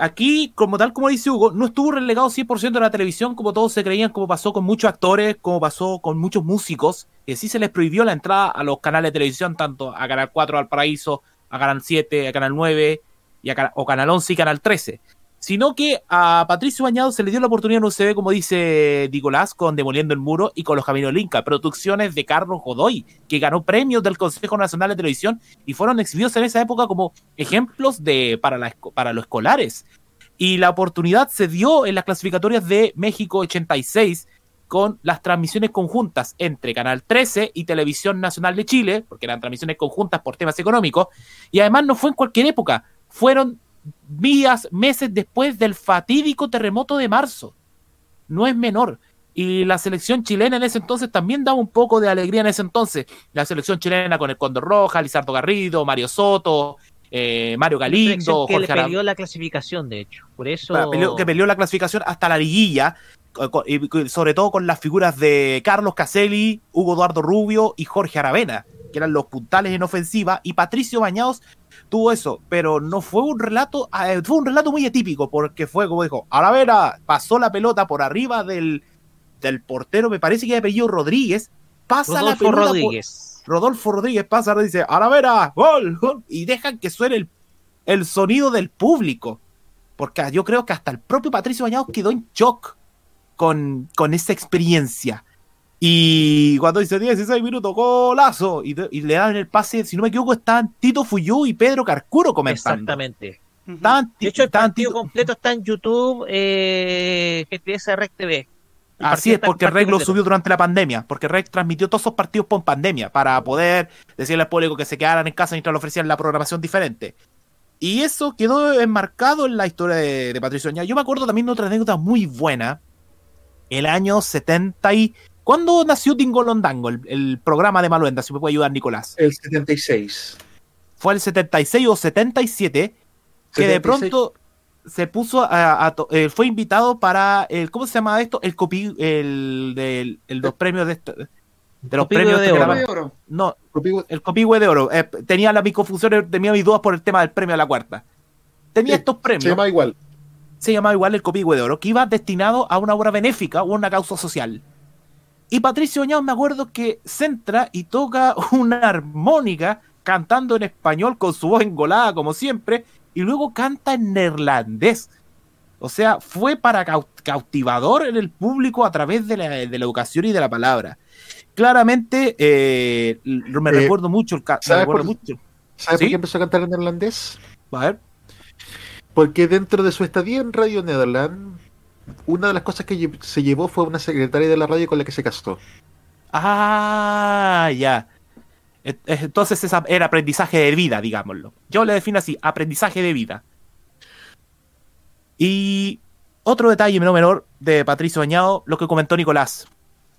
Aquí, como tal como dice Hugo, no estuvo relegado 100% a la televisión como todos se creían, como pasó con muchos actores, como pasó con muchos músicos, que sí se les prohibió la entrada a los canales de televisión, tanto a Canal 4 al Paraíso, a Canal 7, a Canal 9, y a o Canal 11 y Canal 13. Sino que a Patricio Bañado se le dio la oportunidad en UCB, como dice Nicolás, con Demoliendo el Muro y con Los Caminos del Inca, producciones de Carlos Godoy, que ganó premios del Consejo Nacional de Televisión y fueron exhibidos en esa época como ejemplos de, para, la, para los escolares. Y la oportunidad se dio en las clasificatorias de México 86 con las transmisiones conjuntas entre Canal 13 y Televisión Nacional de Chile, porque eran transmisiones conjuntas por temas económicos, y además no fue en cualquier época, fueron días, meses después del fatídico terremoto de marzo. No es menor. Y la selección chilena en ese entonces también daba un poco de alegría en ese entonces. La selección chilena con el Condor Roja, Lizardo Garrido, Mario Soto, eh, Mario Galindo, que le Jorge perdió la clasificación, de hecho. Por eso. Claro, peleó- que peleó la clasificación hasta la liguilla, sobre todo con las figuras de Carlos Caselli, Hugo Eduardo Rubio y Jorge Aravena, que eran los puntales en ofensiva, y Patricio Bañados tuvo eso, pero no fue un relato, eh, fue un relato muy atípico, porque fue como dijo, Aravena pasó la pelota por arriba del, del portero, me parece que de apellido Rodríguez, pasa la Rodolfo pelota por- Rodríguez. Rodolfo Rodríguez pasa, dice, Aravena, gol, gol, y dejan que suene el, el sonido del público. Porque yo creo que hasta el propio Patricio Bañados quedó en shock con, con esa experiencia. Y cuando dice 16 minutos, golazo, y, y le dan el pase, si no me equivoco, estaban Tito Fuyú y Pedro Carcuro comentando. Exactamente. Estaban De hecho, el partido Tito- completo está en YouTube, eh, GTS Rec TV. Así es, porque Rec lo subió durante la pandemia, porque Rec transmitió todos esos partidos por pandemia, para poder decirle al público que se quedaran en casa mientras le ofrecían la programación diferente. Y eso quedó enmarcado en la historia de, de Patricio Añado. Yo me acuerdo también de otra anécdota muy buena. El año 70 y... ¿Cuándo nació Dingolondango, el, el programa de Maluenda? Si me puede ayudar, Nicolás. El 76. Fue el 76 o 77 que de 76. pronto se puso a, a to- eh, fue invitado para el ¿cómo se llama esto? El copi el del el, los premios de esto- de los Copihue premios de oro. de. No, el Copihue de oro. Eh, tenía las mis confusiones, tenía mis dudas por el tema del premio a la cuarta. Tenía estos premios. Se llama igual. Se llamaba igual el Copihue de oro, que iba destinado a una obra benéfica o a una causa social. Y Patricio Bañados me acuerdo que se entra y toca una armónica cantando en español con su voz engolada como siempre y luego canta en neerlandés. O sea, fue para cau- cautivador en el público a través de la, de la educación y de la palabra. Claramente, eh, me Eh, recuerdo mucho el ca- me ¿sabe recuerdo por- mucho. ¿Sabe ¿Sí? por qué empezó a cantar en neerlandés? A ver. Porque dentro de su estadía en Radio Nederland, una de las cosas que se llevó fue una secretaria de la radio con la que se casó. Ah, ya. Et- Entonces esa era aprendizaje de vida, digámoslo. Yo le defino así, aprendizaje de vida. Y otro detalle no menor de Patricio Bañado, lo que comentó Nicolás.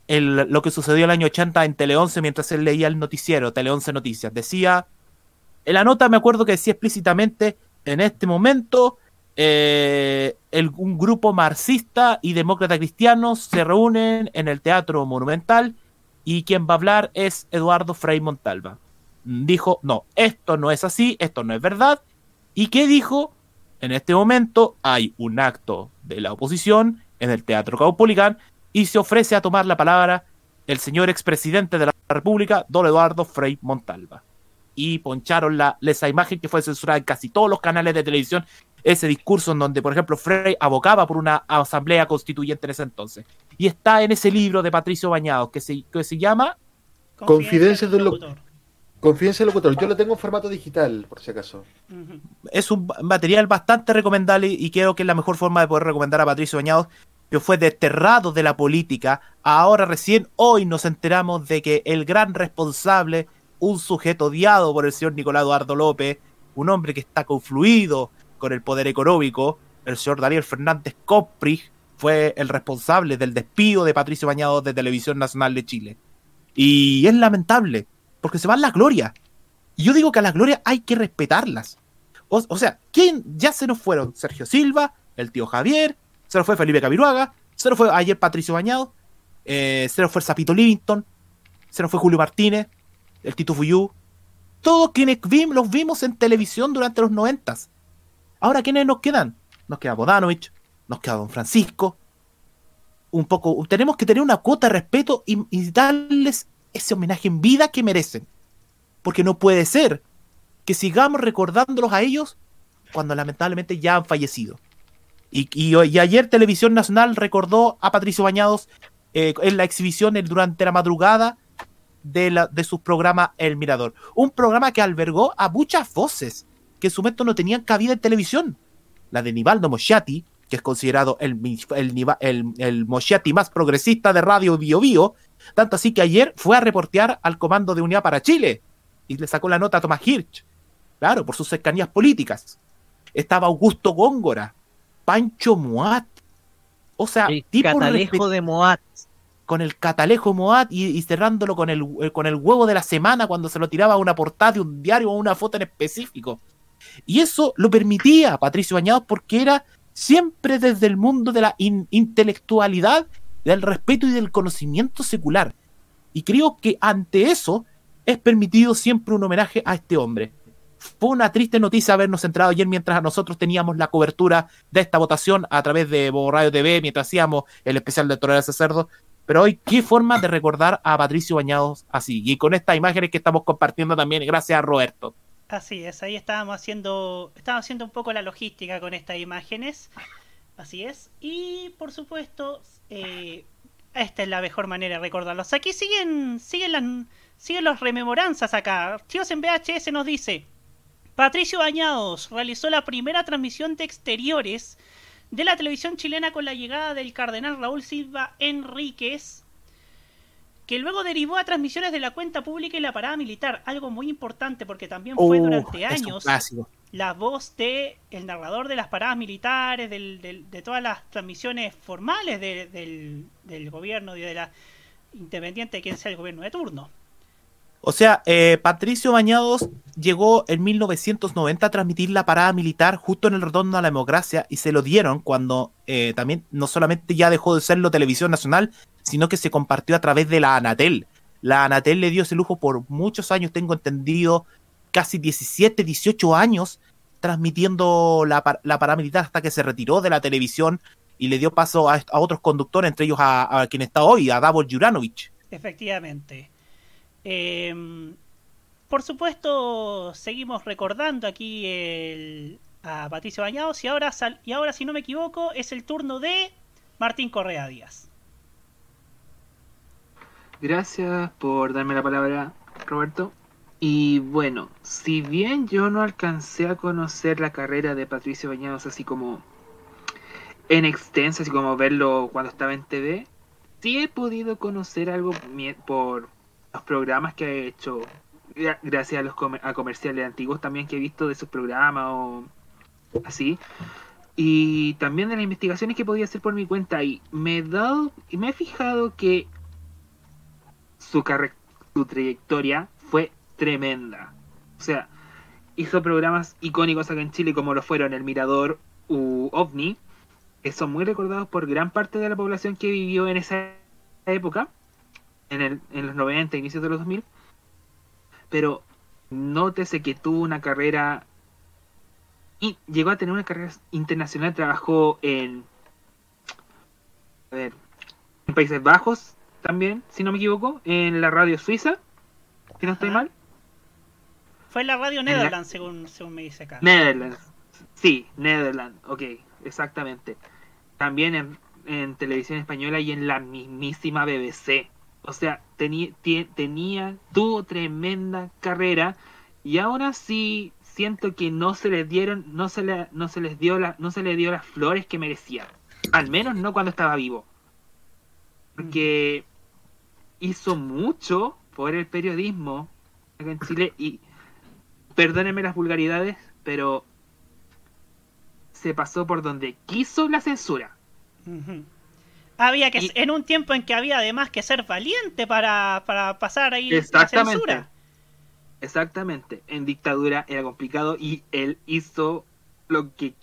Lo que sucedió el año 80 en Tele 11 mientras él leía el noticiero, Tele 11 Noticias. Decía, en la nota me acuerdo que decía explícitamente, en este momento, eh, el- un grupo marxista y demócrata cristiano se reúnen en el Teatro Monumental y quien va a hablar es Eduardo Frei Montalva. Dijo, no, esto no es así, esto no es verdad. ¿Y qué dijo? En este momento hay un acto de la oposición en el Teatro Caupolicán y se ofrece a tomar la palabra el señor expresidente de la República, don Eduardo Frei Montalva. Y poncharon la, esa imagen que fue censurada en casi todos los canales de televisión, ese discurso en donde, por ejemplo, Frei abocaba por una asamblea constituyente en ese entonces. Y está en ese libro de Patricio Bañados que se, que se llama Confidencias del locutor. Confidencia del locutor. Yo lo tengo en formato digital, por si acaso. es un material bastante recomendable y creo que es la mejor forma de poder recomendar a Patricio Bañados, que fue desterrado de la política. Ahora recién hoy nos enteramos de que el gran responsable, un sujeto odiado por el señor Nicolás Eduardo López, un hombre que está confluido con el poder económico, el señor Daniel Fernández Coprich, fue el responsable del despido de Patricio Bañados de Televisión Nacional de Chile. Y es lamentable, porque se van las glorias. Y yo digo que a las glorias hay que respetarlas. O, sea, ¿quién ya se nos fueron? Sergio Silva, el tío Javier, se nos fue Felipe Camiruaga, se nos fue ayer Patricio Bañado, eh, se nos fue Zapito Livington, se nos fue Julio Martínez, el Tito Fuyú. Todos quienes vim- los vimos en televisión durante los noventas. Ahora, ¿quiénes nos quedan? Nos queda Bodanovich, nos queda Don Francisco. Un poco, tenemos que tener una cuota de respeto y, darles ese homenaje en vida que merecen. Porque no puede ser que sigamos recordándolos a ellos cuando lamentablemente ya han fallecido. Y, ayer Televisión Nacional recordó a Patricio Bañados eh, en la exhibición durante la madrugada de, de su programa El Mirador. Un programa que albergó a muchas voces que en su momento no tenían cabida en televisión. La de Nivaldo Mosciati, que es considerado el, el, el, el Mosciati más progresista de Radio Bio Bio, tanto así que ayer fue a reportear al Comando de Unidad para Chile y le sacó la nota a Tomás Hirsch, claro, por sus cercanías políticas. Estaba Augusto Góngora, Pancho Moat, o sea, tipo Catalejo de Moat. con el catalejo Moat y, y cerrándolo con el, eh, con el huevo de la semana cuando se lo tiraba a una portada de un diario o una foto en específico. Y eso lo permitía Patricio Bañados porque era siempre desde el mundo de la in- intelectualidad, del respeto y del conocimiento secular. Y creo que ante eso es permitido siempre un homenaje a este hombre. Fue una triste noticia habernos entrado ayer mientras nosotros teníamos la cobertura de esta votación a través de Radio TV, mientras hacíamos el especial de Tolerancia Cerdo. Pero hoy, qué forma de recordar a Patricio Bañados así. Y con estas imágenes que estamos compartiendo también, gracias a Roberto. Así es, ahí estábamos haciendo, estábamos haciendo un poco la logística con estas imágenes. Así es. Y por supuesto, eh, esta es la mejor manera de recordarlos. Aquí siguen, siguen las, siguen las rememoranzas acá. Tíos en VHS nos dice, Patricio Bañados realizó la primera transmisión de exteriores de la televisión chilena con la llegada del cardenal Raúl Silva Enríquez, que luego derivó a transmisiones de la cuenta pública y la parada militar, algo muy importante porque también fue Uh, durante años la voz de el narrador de las paradas militares, del- del- de todas las transmisiones formales de- del, del gobierno y de la independiente de quien sea el gobierno de turno. O sea, eh, Patricio Bañados llegó en 1990 a transmitir la parada militar justo en el retorno a la democracia y se lo dieron cuando eh, también no solamente ya dejó de serlo televisión nacional, sino que se compartió a través de la Anatel. La Anatel le dio ese lujo por muchos años, tengo entendido, casi 17, 18 años transmitiendo la, la parada militar hasta que se retiró de la televisión y le dio paso a, a otros conductores, entre ellos a, a quien está hoy, a Davor Juranovic. Efectivamente. Em, por supuesto, seguimos recordando aquí a Patricio Bañados y ahora, y ahora, si no me equivoco, es el turno de Martín Correa Díaz. Gracias por darme la palabra, Roberto. Y bueno, si bien yo no alcancé a conocer la carrera de Patricio Bañados así como en extenso, así como verlo cuando estaba en TV, sí he podido conocer algo por los programas que ha hecho, gra- gracias a los a comerciales antiguos también que he visto de sus programas o así. Y también de las investigaciones que podía hacer por mi cuenta. Y me he dado, y me he fijado que su, su trayectoria fue tremenda. O sea, hizo programas icónicos acá en Chile como lo fueron El Mirador u OVNI, que son muy recordados por gran parte de la población que vivió en esa época, en, el, en los 90, inicios de los 2000. Pero nótese que tuvo una carrera y llegó a tener una carrera internacional, trabajó en, a ver, en Países Bajos también, si no me equivoco, en la radio suiza, si no estoy mal. Fue en la radio la- Netherlands, según, según me dice acá. Netherlands, sí, Netherlands, ok, exactamente. También en, en televisión española y en la mismísima BBC. O sea, tenía, tenía, tuvo tremenda carrera y ahora sí siento que no se les dieron, no se le, no se les dio la, no se dio las flores que merecía. Al menos no cuando estaba vivo. Porque hizo mucho por el periodismo en Chile y perdónenme las vulgaridades, pero se pasó por donde quiso la censura. Había que, en un tiempo en que había además que ser valiente para, para pasar ahí la Exactamente. censura. Exactamente. En dictadura era complicado y él hizo lo que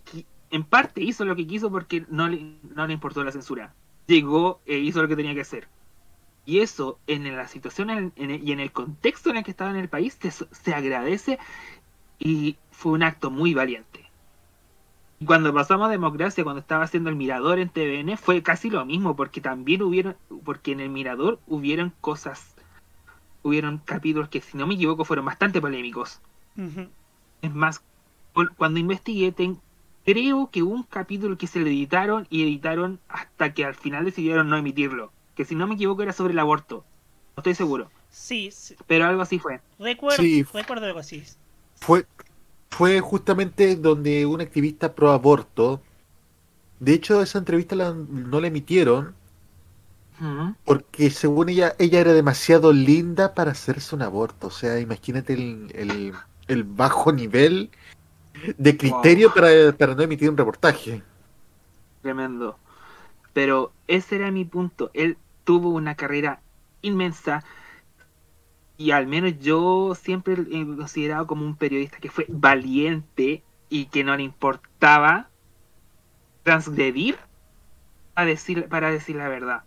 en parte hizo lo que quiso porque no le, no le importó la censura. Llegó e hizo lo que tenía que hacer. Y eso, en la situación en- en el- y en el contexto en el que estaba en el país, se, se agradece y fue un acto muy valiente. Y Cuando pasamos a democracia, cuando estaba haciendo el mirador en TVN, fue casi lo mismo, porque también hubieron, porque en el mirador hubieron cosas, hubieron capítulos que, si no me equivoco, fueron bastante polémicos. Es más, cuando investigué, ten- creo que hubo un capítulo que se le editaron y editaron hasta que al final decidieron no emitirlo. Que si no me equivoco era sobre el aborto. No estoy seguro. Sí, sí. Pero algo así fue. Recuerdo, Sí. recuerdo algo así. Fue, fue justamente donde un activista pro aborto, de hecho esa entrevista la- no la emitieron porque según ella, ella era demasiado linda para hacerse un aborto. O sea, imagínate el, el- el bajo nivel de criterio para, para no emitir un reportaje. Tremendo. Pero ese era mi punto. Él tuvo una carrera inmensa y al menos yo siempre he considerado como un periodista que fue valiente y que no le importaba transgredir a decir, para decir la verdad.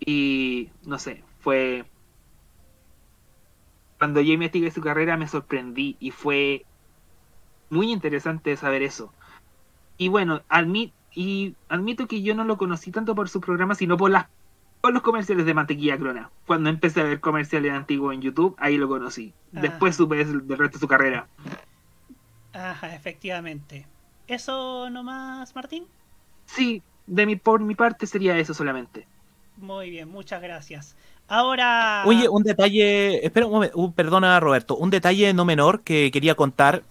Y no sé, fue... Cuando yo investigué su carrera me sorprendí y fue muy interesante saber eso. Y bueno, admi- y admito que yo no lo conocí tanto por su programa, sino por las por los comerciales de mantequilla crona. Cuando empecé a ver comerciales antiguos en YouTube, ahí lo conocí. Después supe del del resto de su carrera. Ajá, efectivamente. ¿Eso nomás, Martín? Sí, de mi, por mi parte sería eso solamente. Muy bien, muchas gracias. Ahora. Oye, un detalle, espera un momento, un- perdona Roberto, un detalle no menor que quería contar.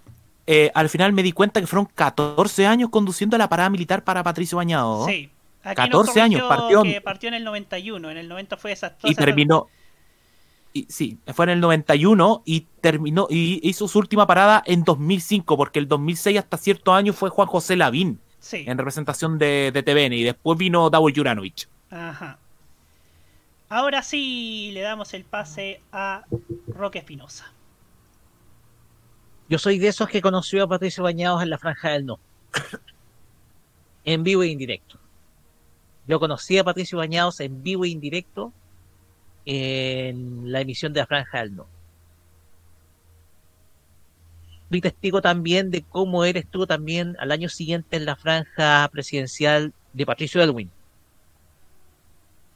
Eh, al final me di cuenta que fueron 14 años conduciendo la parada militar para Patricio Bañado. Sí. Aquí 14 nos años, partió que partió en el 91. En el 90 fue desastrosa. y terminó. Y, sí, fue en el 91 y terminó y hizo su última parada en 2005, porque el 2006 hasta cierto año fue Juan José Lavín Sí. en representación de, de TVN y después vino Davor Juranovic. Ajá. Ahora sí le damos el pase a Roque Espinosa. Yo soy de esos que conoció a Patricio Bañados en la Franja del No. En vivo e indirecto. Yo conocí a Patricio Bañados en vivo e indirecto en la emisión de la Franja del No. Fui testigo también de cómo él estuvo también al año siguiente en la franja presidencial de Patricio Elwin.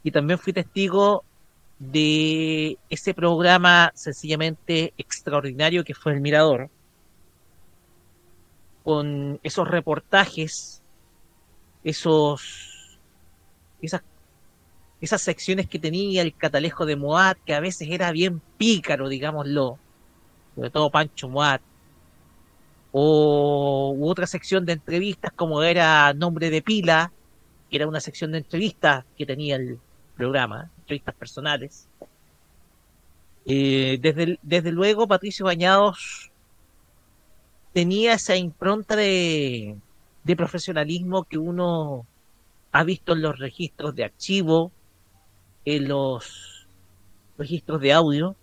Y también fui testigo de ese programa sencillamente extraordinario que fue El Mirador, con esos reportajes, esos, esas, esas secciones que tenía el catalejo de Moat, que a veces era bien pícaro, digámoslo, sobre todo Pancho Moat, o u otra sección de entrevistas como era Nombre de Pila, que era una sección de entrevistas que tenía el programa, entrevistas personales. Eh, desde, desde luego, Patricio Bañados tenía esa impronta de, de profesionalismo que uno ha visto en los registros de archivo, en los registros de audio,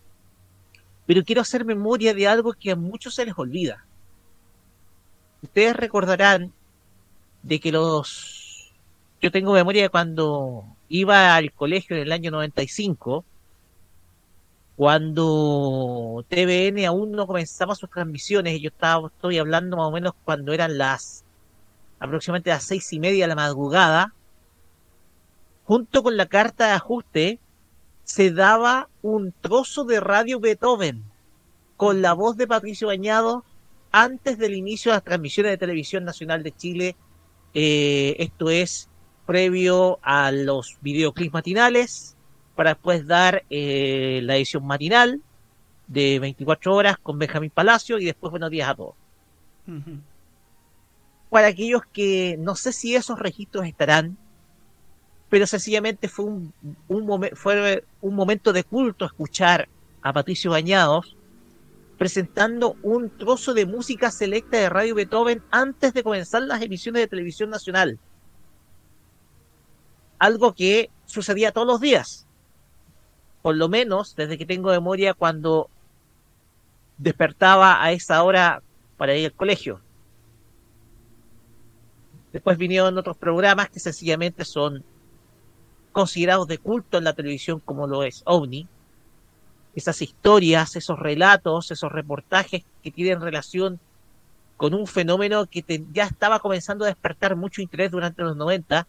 pero quiero hacer memoria de algo que a muchos se les olvida. Ustedes recordarán de que los... Yo tengo memoria de cuando iba al colegio en el año 95, cuando TVN aún no comenzaba sus transmisiones, yo estaba, estoy hablando más o menos cuando eran las aproximadamente las seis y media de la madrugada, junto con la carta de ajuste, se daba un trozo de radio Beethoven con la voz de Patricio Bañado antes del inicio de las transmisiones de Televisión Nacional de Chile. Eh, esto es previo a los videoclips matinales, para después dar eh, la edición matinal de 24 horas con Benjamín Palacio y después buenos días a todos. Para aquellos que no sé si esos registros estarán, pero sencillamente fue un, fue un momento de culto escuchar a Patricio Bañados presentando un trozo de música selecta de Radio Beethoven antes de comenzar las emisiones de televisión nacional. Algo que sucedía todos los días. Por lo menos desde que tengo memoria cuando despertaba a esa hora para ir al colegio. Después vinieron otros programas que sencillamente son considerados de culto en la televisión como lo es OVNI. Esas historias, esos relatos, esos reportajes que tienen relación con un fenómeno que ya estaba comenzando a despertar mucho interés durante los 90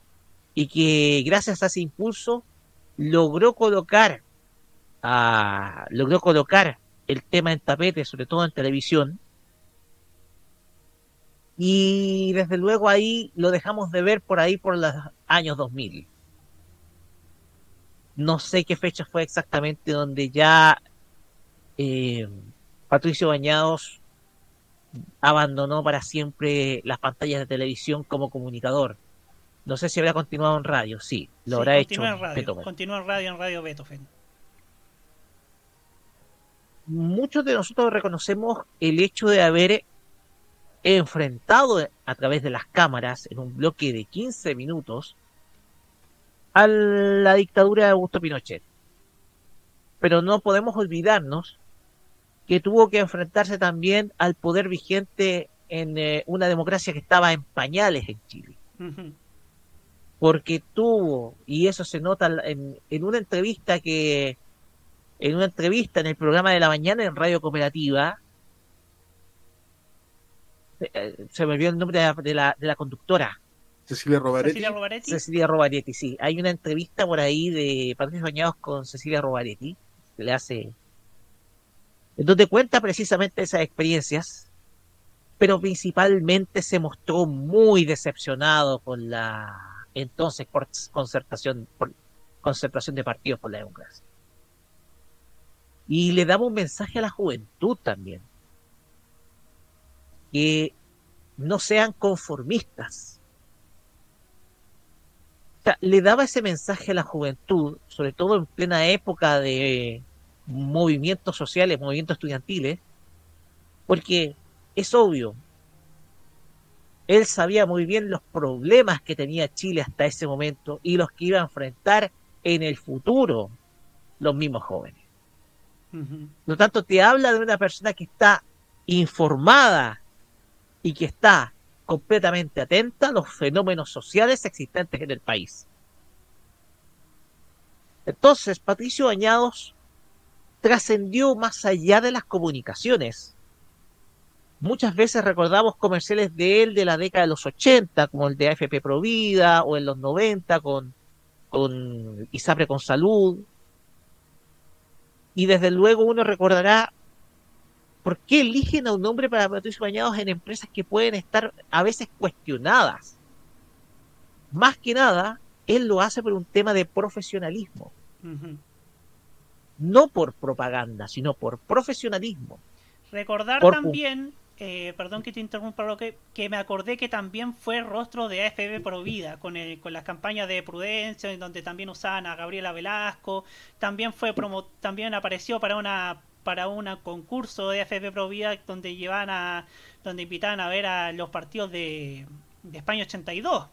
y que gracias a ese impulso logró colocar logró colocar el tema en tapete, sobre todo en televisión, Y desde luego ahí lo dejamos de ver por ahí por los años 2000. No sé qué fecha fue exactamente donde ya eh, Patricio Bañados abandonó para siempre las pantallas de televisión como comunicador. No sé si habrá continuado en radio, sí, lo Sí, habrá hecho. continúa en radio, continúa en radio, en Radio Beethoven. muchos de nosotros reconocemos el hecho de haber enfrentado a través de las cámaras en un bloque de 15 minutos a la dictadura de Augusto Pinochet. Pero no podemos olvidarnos que tuvo que enfrentarse también al poder vigente en eh, una democracia que estaba en pañales en Chile. Porque tuvo, y eso se nota en, en una entrevista que en una entrevista en el programa de la mañana en Radio Cooperativa, eh, se me olvidó el nombre de la, de la, de la conductora. Cecilia Robaretti. Cecilia Robaretti. Cecilia Robaretti, sí. Hay una entrevista por ahí de Patricio Bañados con Cecilia Robaretti, que le hace... en donde cuenta precisamente esas experiencias, pero principalmente se mostró muy decepcionado con la entonces por- concertación, por- concertación de partidos por la democracia. Y le daba un mensaje a la juventud también. Que no sean conformistas. Sea, le daba ese mensaje a la juventud, sobre todo en plena época de movimientos sociales, movimientos estudiantiles, porque es obvio, él sabía muy bien los problemas que tenía Chile hasta ese momento y los que iba a enfrentar en el futuro los mismos jóvenes. Por lo tanto, te habla de una persona que está informada y que está completamente atenta a los fenómenos sociales existentes en el país. Entonces, Patricio Bañados trascendió más allá de las comunicaciones. Muchas veces recordamos comerciales de él de la década de los 80, como el de AFP Provida, o en los 90 con, con ISAPRE con Salud. Y desde luego uno recordará por qué eligen a un hombre para Patricio Bañados en empresas que pueden estar a veces cuestionadas. Más que nada, él lo hace por un tema de profesionalismo, no por propaganda, sino por profesionalismo. Recordar Por- también, eh, perdón que te interrumpa, Roque, que me acordé que también fue rostro de AFP Provida, con, el, con las campañas de Prudencia, en donde también usaban a Gabriela Velasco, también fue promo, también apareció para una para un concurso de AFP Provida donde llevaban a, donde invitaban a ver a los partidos de, de España 82.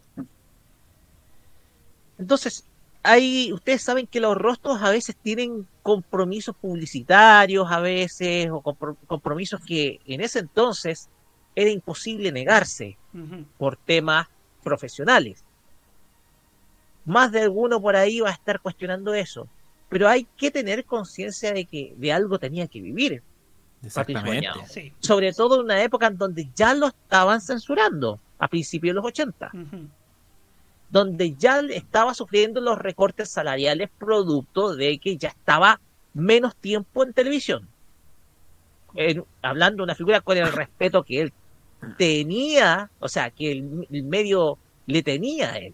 Entonces, hay, ustedes saben que los rostros a veces tienen compromisos publicitarios, a veces, o compro- compromisos que en ese entonces era imposible negarse por temas profesionales. Más de alguno por ahí va a estar cuestionando eso. Pero hay que tener conciencia de que de algo tenía que vivir. Exactamente. Sí. Sobre todo en una época en donde ya lo estaban censurando, a principios de los 80 Ujú. donde ya estaba sufriendo los recortes salariales producto de que ya estaba menos tiempo en televisión. En- hablando de una figura con el respeto que él tenía, o sea, que el, el medio le tenía a él.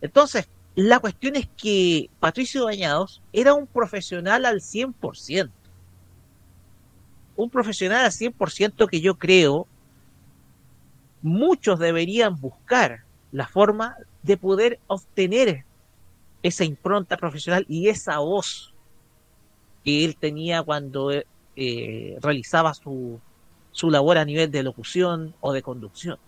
Entonces, la cuestión es que Patricio Bañados era un profesional al 100%. Un profesional al 100% que yo creo muchos deberían buscar la forma de poder obtener esa impronta profesional y esa voz que él tenía cuando eh, realizaba su, su labor a nivel de locución o de conducción.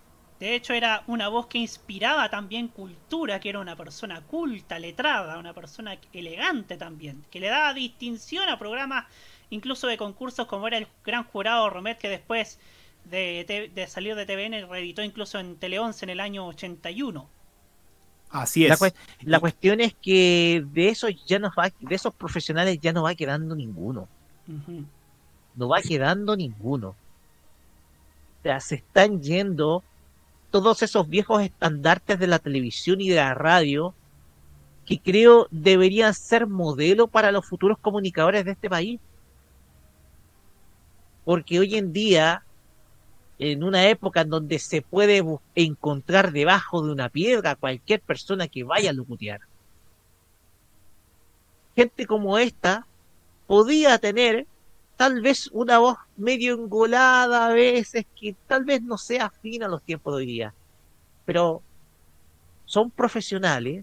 De hecho, era una voz que inspiraba también cultura, que era una persona culta, letrada, una persona elegante también, que le daba distinción a programas, incluso de concursos como era el Gran Jurado Romet, que después de, salir de TVN reeditó incluso en Tele 11 en el año 81. Así La, es. la cuestión es que de esos ya no va, de esos profesionales ya no va quedando ninguno. No va quedando ninguno. O sea, se están yendo todos esos viejos estandartes de la televisión y de la radio que creo deberían ser modelo para los futuros comunicadores de este país. Porque hoy en día en una época en donde se puede encontrar debajo de una piedra cualquier persona que vaya a locutear. Gente como esta podía tener tal vez una voz medio engolada a veces, que tal vez no sea afín a los tiempos de hoy día, pero son profesionales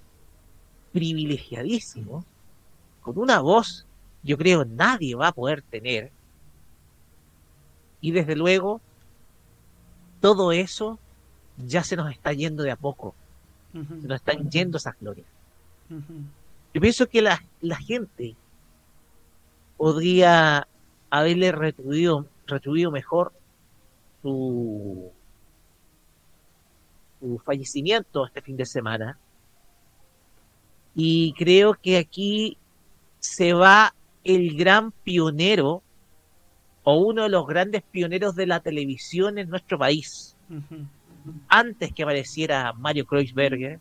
privilegiadísimos, con una voz, yo creo, nadie va a poder tener. Y desde luego, todo eso ya se nos está yendo de a poco, se nos están yendo esas glorias. Yo pienso que la, la gente podría haberle retribuido, retribuido mejor su, su fallecimiento este fin de semana. Y creo que aquí se va el gran pionero o uno de los grandes pioneros de la televisión en nuestro país. Antes que apareciera Mario Kreuzberger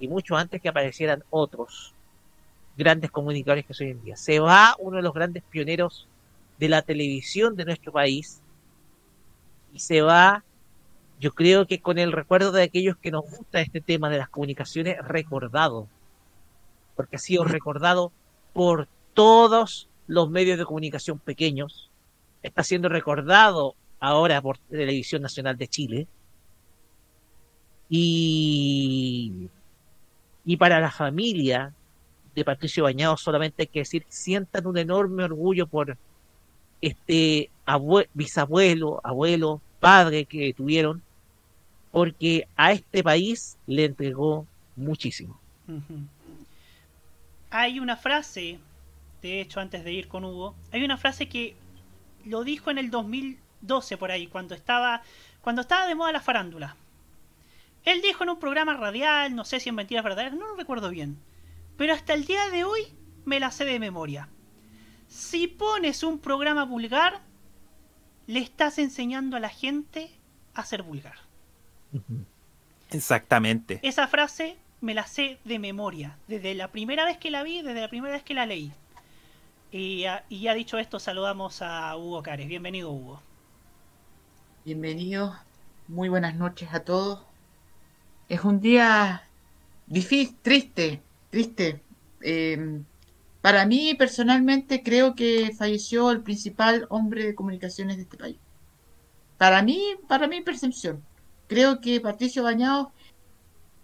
y mucho antes que aparecieran otros grandes comunicadores que soy hoy en día. Se va uno de los grandes pioneros de la televisión de nuestro país y se va, yo creo que con el recuerdo de aquellos que nos gusta este tema de las comunicaciones recordado, porque ha sido recordado por todos los medios de comunicación pequeños, está siendo recordado ahora por Televisión Nacional de Chile. Y, y para la familia de Patricio Bañado solamente hay que decir sientan un enorme orgullo por este abue- bisabuelo, abuelo, padre que tuvieron, porque a este país le entregó muchísimo. Hay una frase, de hecho, antes de ir con Hugo, hay una frase que lo dijo en el 2012 por ahí, cuando estaba, cuando estaba de moda la farándula. Él dijo en un programa radial, no sé si en mentiras verdaderas, no lo recuerdo bien, pero hasta el día de hoy me la sé de memoria. Si pones un programa vulgar, le estás enseñando a la gente a ser vulgar. Exactamente. Esa frase me la sé de memoria, desde la primera vez que la vi, desde la primera vez que la leí. Y, ya- y ya dicho esto, saludamos a Hugo Cares. Bienvenido, Hugo. Bienvenidos, muy buenas noches a todos. Es un día difícil, triste, triste. Eh, para mí, personalmente, creo que falleció el principal hombre de comunicaciones de este país. Para mí, para mi percepción, creo que Patricio Bañados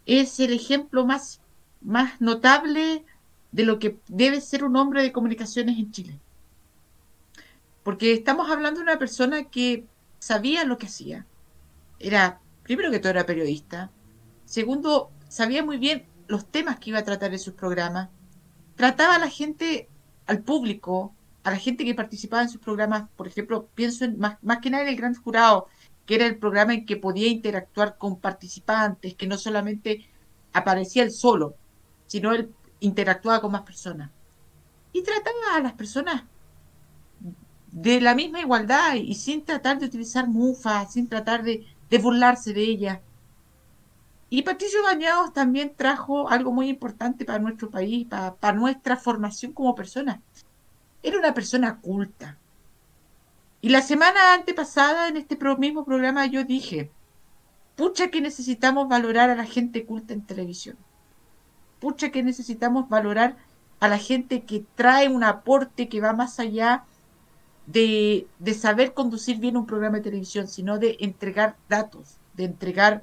es el ejemplo más, más notable de lo que debe ser un hombre de comunicaciones en Chile. Porque estamos hablando de una persona que sabía lo que hacía. Era, primero que todo, era periodista. Segundo, sabía muy bien los temas que iba a tratar en sus programas. Trataba a la gente, al público, a la gente que participaba en sus programas. Por ejemplo, pienso en, más, más que nada en el Gran Jurado, que era el programa en que podía interactuar con participantes, que no solamente aparecía él solo, sino él interactuaba con más personas. Y trataba a las personas de la misma igualdad y sin tratar de utilizar mufas, sin tratar de, de burlarse de ella. Y Patricio Bañados también trajo algo muy importante para nuestro país, para, para nuestra formación como persona. Era una persona culta. Y la semana antepasada, en este mismo programa, yo dije, pucha que necesitamos valorar a la gente culta en televisión. Pucha que necesitamos valorar a la gente que trae un aporte que va más allá de, de saber conducir bien un programa de televisión, sino de entregar datos, de entregar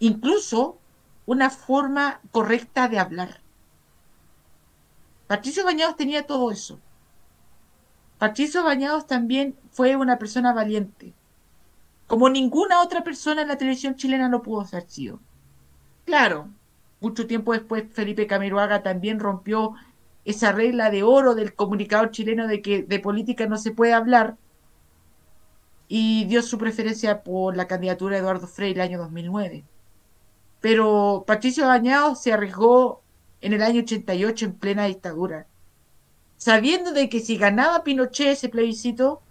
incluso una forma correcta de hablar. Patricio Bañados tenía todo eso. Patricio Bañados también fue una persona valiente, como ninguna otra persona en la televisión chilena lo pudo haber sido. Claro, mucho tiempo después Felipe Camiroaga también rompió esa regla de oro del comunicador chileno de que de política no se puede hablar y dio su preferencia por la candidatura de Eduardo Frei el año 2009. Pero Patricio Bañados se arriesgó en el año 88 en plena dictadura, sabiendo de que si ganaba Pinochet ese plebiscito,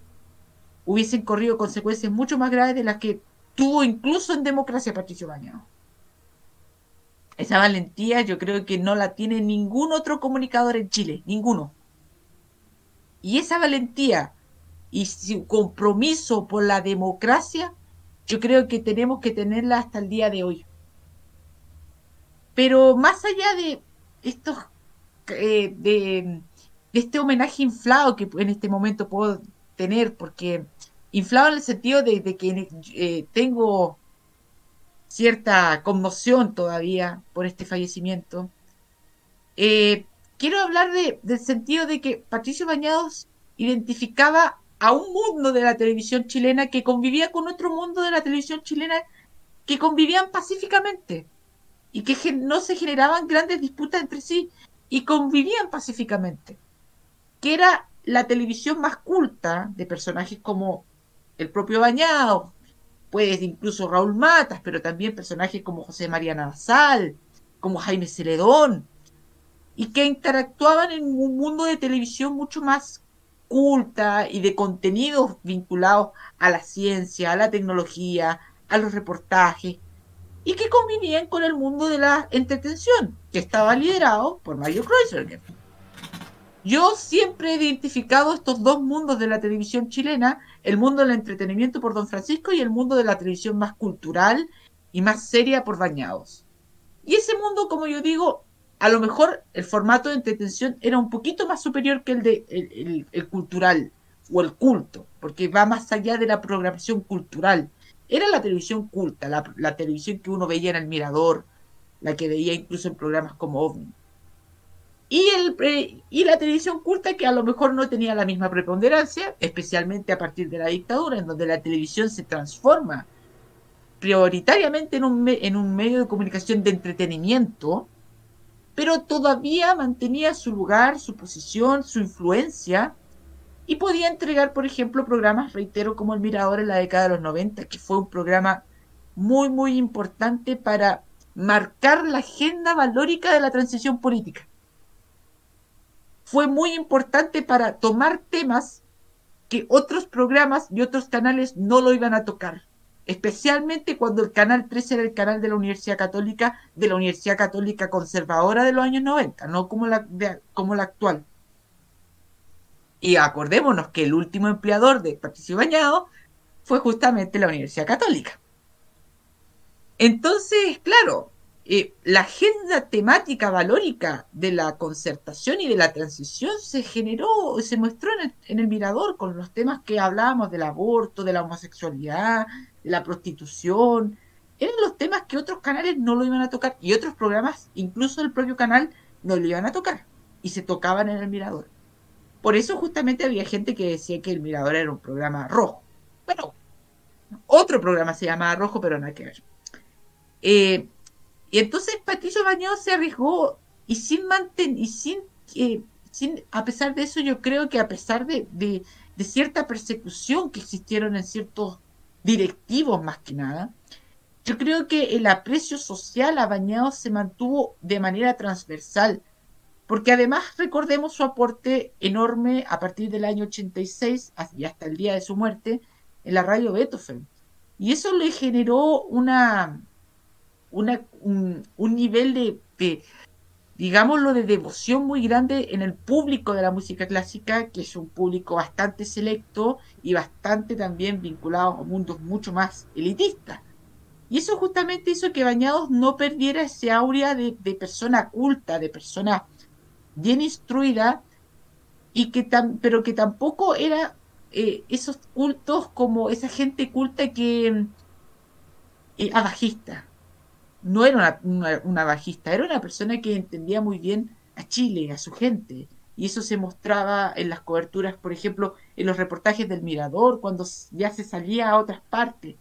hubiesen corrido consecuencias mucho más graves de las que tuvo incluso en democracia Patricio Bañados. Esa valentía yo creo que no la tiene ningún otro comunicador en Chile, ninguno. Y esa valentía y su compromiso por la democracia, yo creo que tenemos que tenerla hasta el día de hoy. Pero más allá de estos eh, de, este homenaje inflado que en este momento puedo tener, porque inflado en el sentido de, que eh, tengo cierta conmoción todavía por este fallecimiento. Eh, quiero hablar de, del sentido de que Patricio Bañados identificaba a un mundo de la televisión chilena que convivía con otro mundo de la televisión chilena que convivían pacíficamente y que no se generaban grandes disputas entre sí y convivían pacíficamente. Que era la televisión más culta de personajes como el propio Bañados, pues incluso Raúl Matas, pero también personajes como José María Nazal, como Jaime Celedón, y que interactuaban en un mundo de televisión mucho más culta y de contenidos vinculados a la ciencia, a la tecnología, a los reportajes, y que convivían con el mundo de la entretención, que estaba liderado por Mario Kreuzberger. Yo siempre he identificado estos dos mundos de la televisión chilena, el mundo del entretenimiento por Don Francisco y el mundo de la televisión más cultural y más seria por Bañados. Y ese mundo, como yo digo, a lo mejor el formato de entretención era un poquito más superior que el de el cultural o el culto, porque va más allá de la programación cultural. Era la televisión culta, la, televisión que uno veía en el Mirador, la que veía incluso en programas como OVNI. Y, el, y la televisión culta que a lo mejor no tenía la misma preponderancia, especialmente a partir de la dictadura, en donde la televisión se transforma prioritariamente en un medio de comunicación de entretenimiento, pero todavía mantenía su lugar, su posición, su influencia, y podía entregar, por ejemplo, programas, reitero, como El Mirador en la década de los 90, que fue un programa muy, muy importante para marcar la agenda valórica de la transición política. Fue muy importante para tomar temas que otros programas y otros canales no lo iban a tocar. Especialmente cuando el Canal 13 era el canal de la Universidad Católica, de la Universidad Católica conservadora de los años 90, no como la, como la actual. Y acordémonos que el último empleador de Patricio Bañado fue justamente la Universidad Católica. Entonces, claro, eh, la agenda temática valórica de la concertación y de la transición se generó, se mostró en el, en el Mirador con los temas que hablábamos del aborto, de la homosexualidad, de la prostitución. Eran los temas que otros canales no lo iban a tocar y otros programas, incluso el propio canal, no lo iban a tocar y se tocaban en el Mirador. Por eso justamente había gente que decía que el Mirador era un programa rojo. Bueno, otro programa se llamaba Rojo, pero nada que ver. Eh, y entonces Patricio Bañado se arriesgó y sin manten y sin, sin a pesar de eso yo creo que a pesar de, de, de cierta persecución que existieron en ciertos directivos más que nada, yo creo que el aprecio social a Bañados se mantuvo de manera transversal, porque además recordemos su aporte enorme a partir del año 86 y hasta el día de su muerte en la radio Beethoven. Y eso le generó una, una, un, nivel de, de, digámoslo, de devoción muy grande en el público de la música clásica, que es un público bastante selecto y bastante también vinculado a mundos mucho más elitistas. Y eso justamente hizo que Bañados no perdiera ese aurea de, de persona culta, de persona bien instruida, y que pero que tampoco era eh, esos cultos como esa gente culta que eh, abajista. No era una, una, una bajista, era una persona que entendía muy bien a Chile, a su gente. Y eso se mostraba en las coberturas, por ejemplo, en los reportajes del Mirador, cuando ya se salía a otras partes.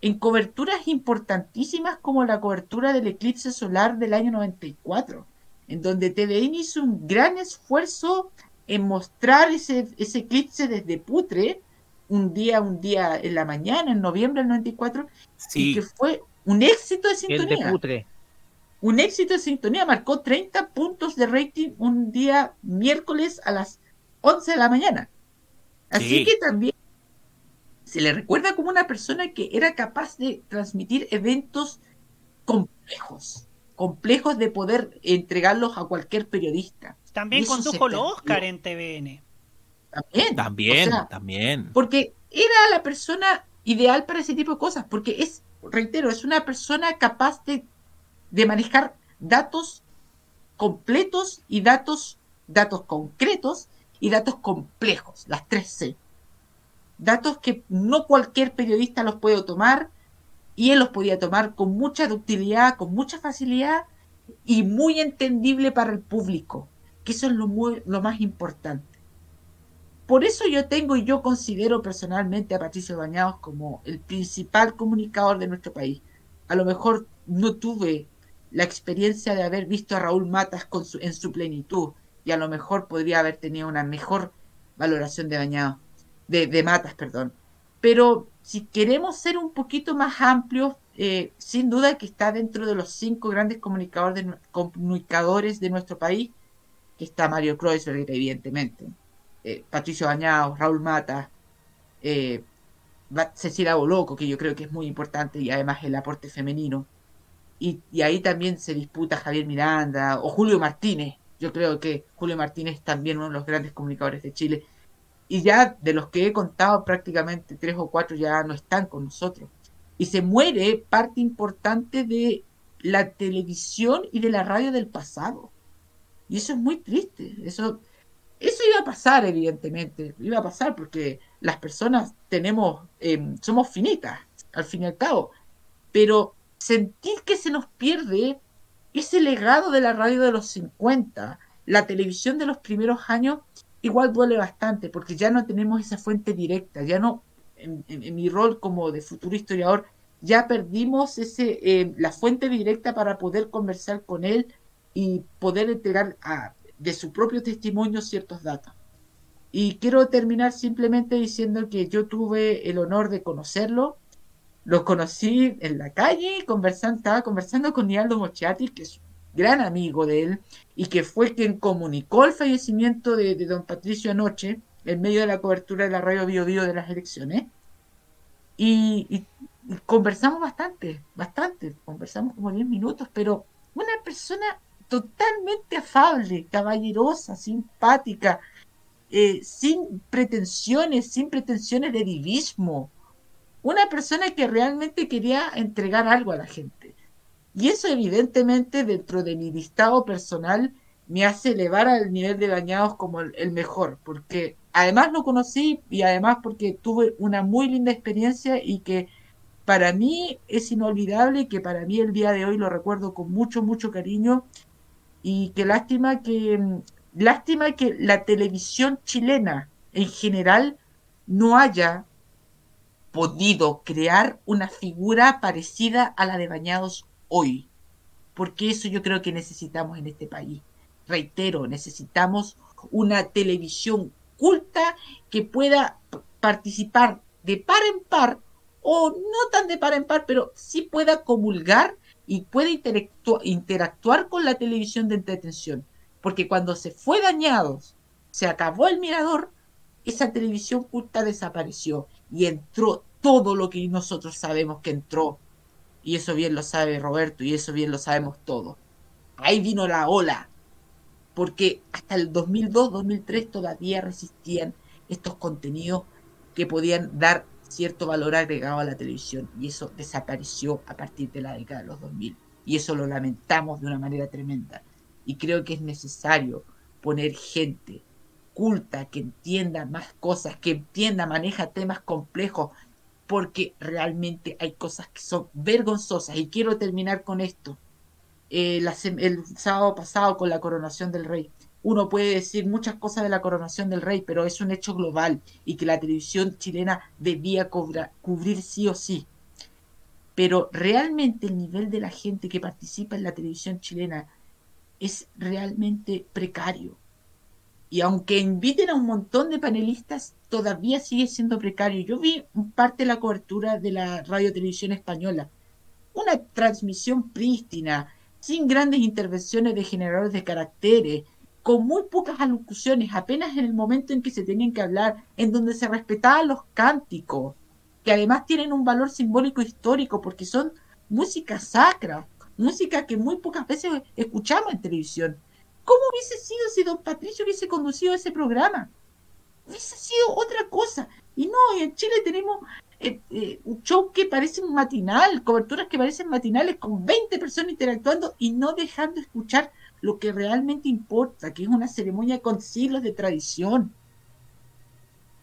En coberturas importantísimas como la cobertura del eclipse solar del año 94, en donde TVN hizo un gran esfuerzo en mostrar ese, ese eclipse desde Putre, un día, un día en la mañana, en noviembre del 94, Sí. y que fue un éxito de El sintonía. de Putre. Un éxito de sintonía, marcó 30 puntos de rating un día miércoles a las 11 de la mañana. Así Sí. que también se le recuerda como una persona que era capaz de transmitir eventos complejos, complejos de poder entregarlos a cualquier periodista. También condujo los. Oscar en TVN. También. También, O sea, también. Porque era la persona ideal para ese tipo de cosas, porque es, reitero, es una persona capaz de, de manejar datos completos y datos, datos concretos y datos complejos, las tres C. Datos que no cualquier periodista los puede tomar y él los podía tomar con mucha ductilidad, con mucha facilidad y muy entendible para el público, que eso es lo, lo más importante. Por eso yo tengo y yo considero personalmente a Patricio Bañados como el principal comunicador de nuestro país. A lo mejor no tuve la experiencia de haber visto a Raúl Matas su- en su plenitud y a lo mejor podría haber tenido una mejor valoración de Bañados, de, de Matas, perdón. Pero si queremos ser un poquito más amplios, eh, sin duda que está dentro de los cinco grandes comunicadores de, nuestro país, que está Mario Kreuzberger, evidentemente eh, Patricio Bañados, Raúl Mata, eh, Cecilia Boloco, que yo creo que es muy importante, y además el aporte femenino. Y, y ahí también se disputa Javier Miranda o Julio Martínez. Yo creo que Julio Martínez es también uno de los grandes comunicadores de Chile. Y ya de los que he contado, prácticamente tres o cuatro ya no están con nosotros. Y se muere parte importante de la televisión y de la radio del pasado. Y eso es muy triste. Eso, eso iba a pasar, evidentemente. Iba a pasar porque las personas tenemos, eh, somos finitas, al fin y al cabo. Pero sentir que se nos pierde ese legado de la radio de los 50, la televisión de los primeros años, igual duele bastante, porque ya no tenemos esa fuente directa, ya no, en, en- en mi rol como de futuro historiador, ya perdimos ese, eh, la fuente directa para poder conversar con él y poder entregar de su propio testimonio ciertos datos. Y quiero terminar simplemente diciendo que yo tuve el honor de conocerlo. Lo conocí en la calle, conversando, estaba conversando con Nialdo Mochiati, que es gran amigo de él, y que fue quien comunicó el fallecimiento de, don Patricio anoche, en medio de la cobertura de la radio Bio Bio de las elecciones. Y conversamos bastante, bastante, conversamos como 10 minutos, pero una persona totalmente afable, caballerosa, simpática, eh, sin pretensiones, sin pretensiones de divismo. Una persona que realmente quería entregar algo a la gente. Y eso evidentemente dentro de mi listado personal me hace elevar al nivel de Bañados como el, mejor, porque además lo conocí y además porque tuve una muy linda experiencia y que para mí es inolvidable, que para mí el día de hoy lo recuerdo con mucho, mucho cariño. Y que lástima que mm, lástima que la televisión chilena en general no haya podido crear una figura parecida a la de Bañados hoy, porque eso yo creo que necesitamos en este país. Reitero, necesitamos una televisión culta que pueda participar de par en par o no tan de par en par, pero sí pueda comulgar y pueda interactuar con la televisión de entretención. Porque cuando se fue dañados, se acabó el mirador, esa televisión culta desapareció y entró todo lo que nosotros sabemos que entró. Y eso bien lo sabe Roberto y eso bien lo sabemos todos. Ahí vino la ola. Porque hasta el 2002-2003 todavía resistían estos contenidos que podían dar cierto valor agregado a la televisión. Y eso desapareció a partir de la década de los 2000. Y eso lo lamentamos de una manera tremenda. Y creo que es necesario poner gente culta, que entienda más cosas, que entienda, maneja temas complejos, porque realmente hay cosas que son vergonzosas. Y quiero terminar con esto. Eh, el sábado pasado con la coronación del rey. Uno puede decir muchas cosas de la coronación del rey, pero es un hecho global y que la televisión chilena debía cubrir sí o sí. Pero realmente el nivel de la gente que participa en la televisión chilena es realmente precario. Y aunque inviten a un montón de panelistas, todavía sigue siendo precario. Yo vi parte de la cobertura de la radio televisión española. Una transmisión prístina, sin grandes intervenciones de generadores de caracteres, con muy pocas alocuciones, apenas en el momento en que se tenían que hablar, en donde se respetaban los cánticos, que además tienen un valor simbólico histórico porque son música sacra, música que muy pocas veces escuchamos en televisión. ¿Cómo hubiese sido si don Patricio hubiese conducido ese programa? hubiese sido otra cosa. Y no, en Chile tenemos eh, eh, un show que parece un matinal, coberturas que parecen matinales con 20 personas interactuando y no dejando escuchar lo que realmente importa, que es una ceremonia con siglos de tradición.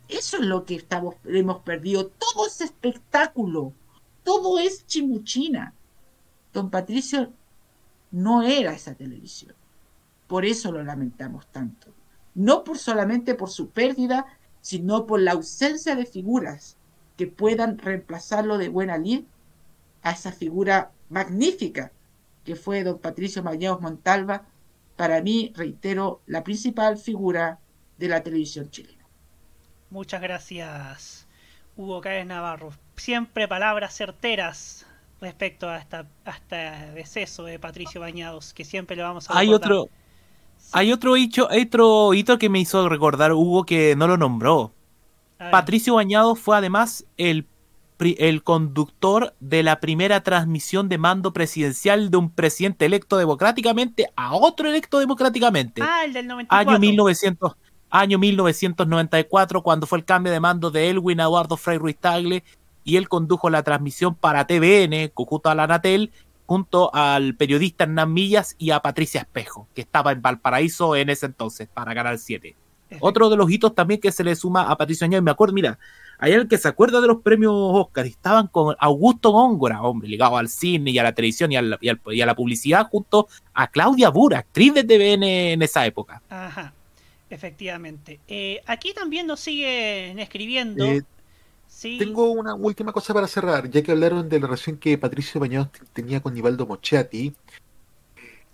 Eso es lo que estamos, hemos perdido. Todo es espectáculo. Todo es chimuchina. Don Patricio no era esa televisión. Por eso lo lamentamos tanto. No por solamente por su pérdida, sino por la ausencia de figuras que puedan reemplazarlo de buena lid a esa figura magnífica que fue don Patricio Mallaos Montalva, para mí, reitero, la principal figura de la televisión chilena. Muchas gracias, Hugo Cáez Navarro. Siempre palabras certeras respecto a, esta, a este deceso de Patricio Bañados, que siempre le vamos a Hay recordar. otro, hay otro hito, otro hito que me hizo recordar Hugo que no lo nombró. Patricio Bañados fue además el, el conductor de la primera transmisión de mando presidencial de un presidente electo democráticamente a otro electo democráticamente. Ah, el del 94. año 1900, año 1994, cuando fue el cambio de mando de Elwin a Eduardo Frei Ruiz Tagle, y él condujo la transmisión para TVN, junto a la Anatel, junto al periodista Hernán Millas y a Patricia Espejo, que estaba en Valparaíso en ese entonces, para Canal 7. Otro de los hitos también que se le suma a Patricio y me acuerdo, mira, hay alguien que se acuerda de los premios Oscar, y estaban con Augusto Góngora, hombre, ligado al cine y a la televisión y a la, y al- y a la publicidad, junto a Claudia Bura, actriz de TVN en esa época. Ajá, efectivamente. Eh, aquí también nos siguen escribiendo. Eh, Tengo una última cosa para cerrar, ya que hablaron de la relación que Patricio Bañados tenía con Nivaldo Mochati.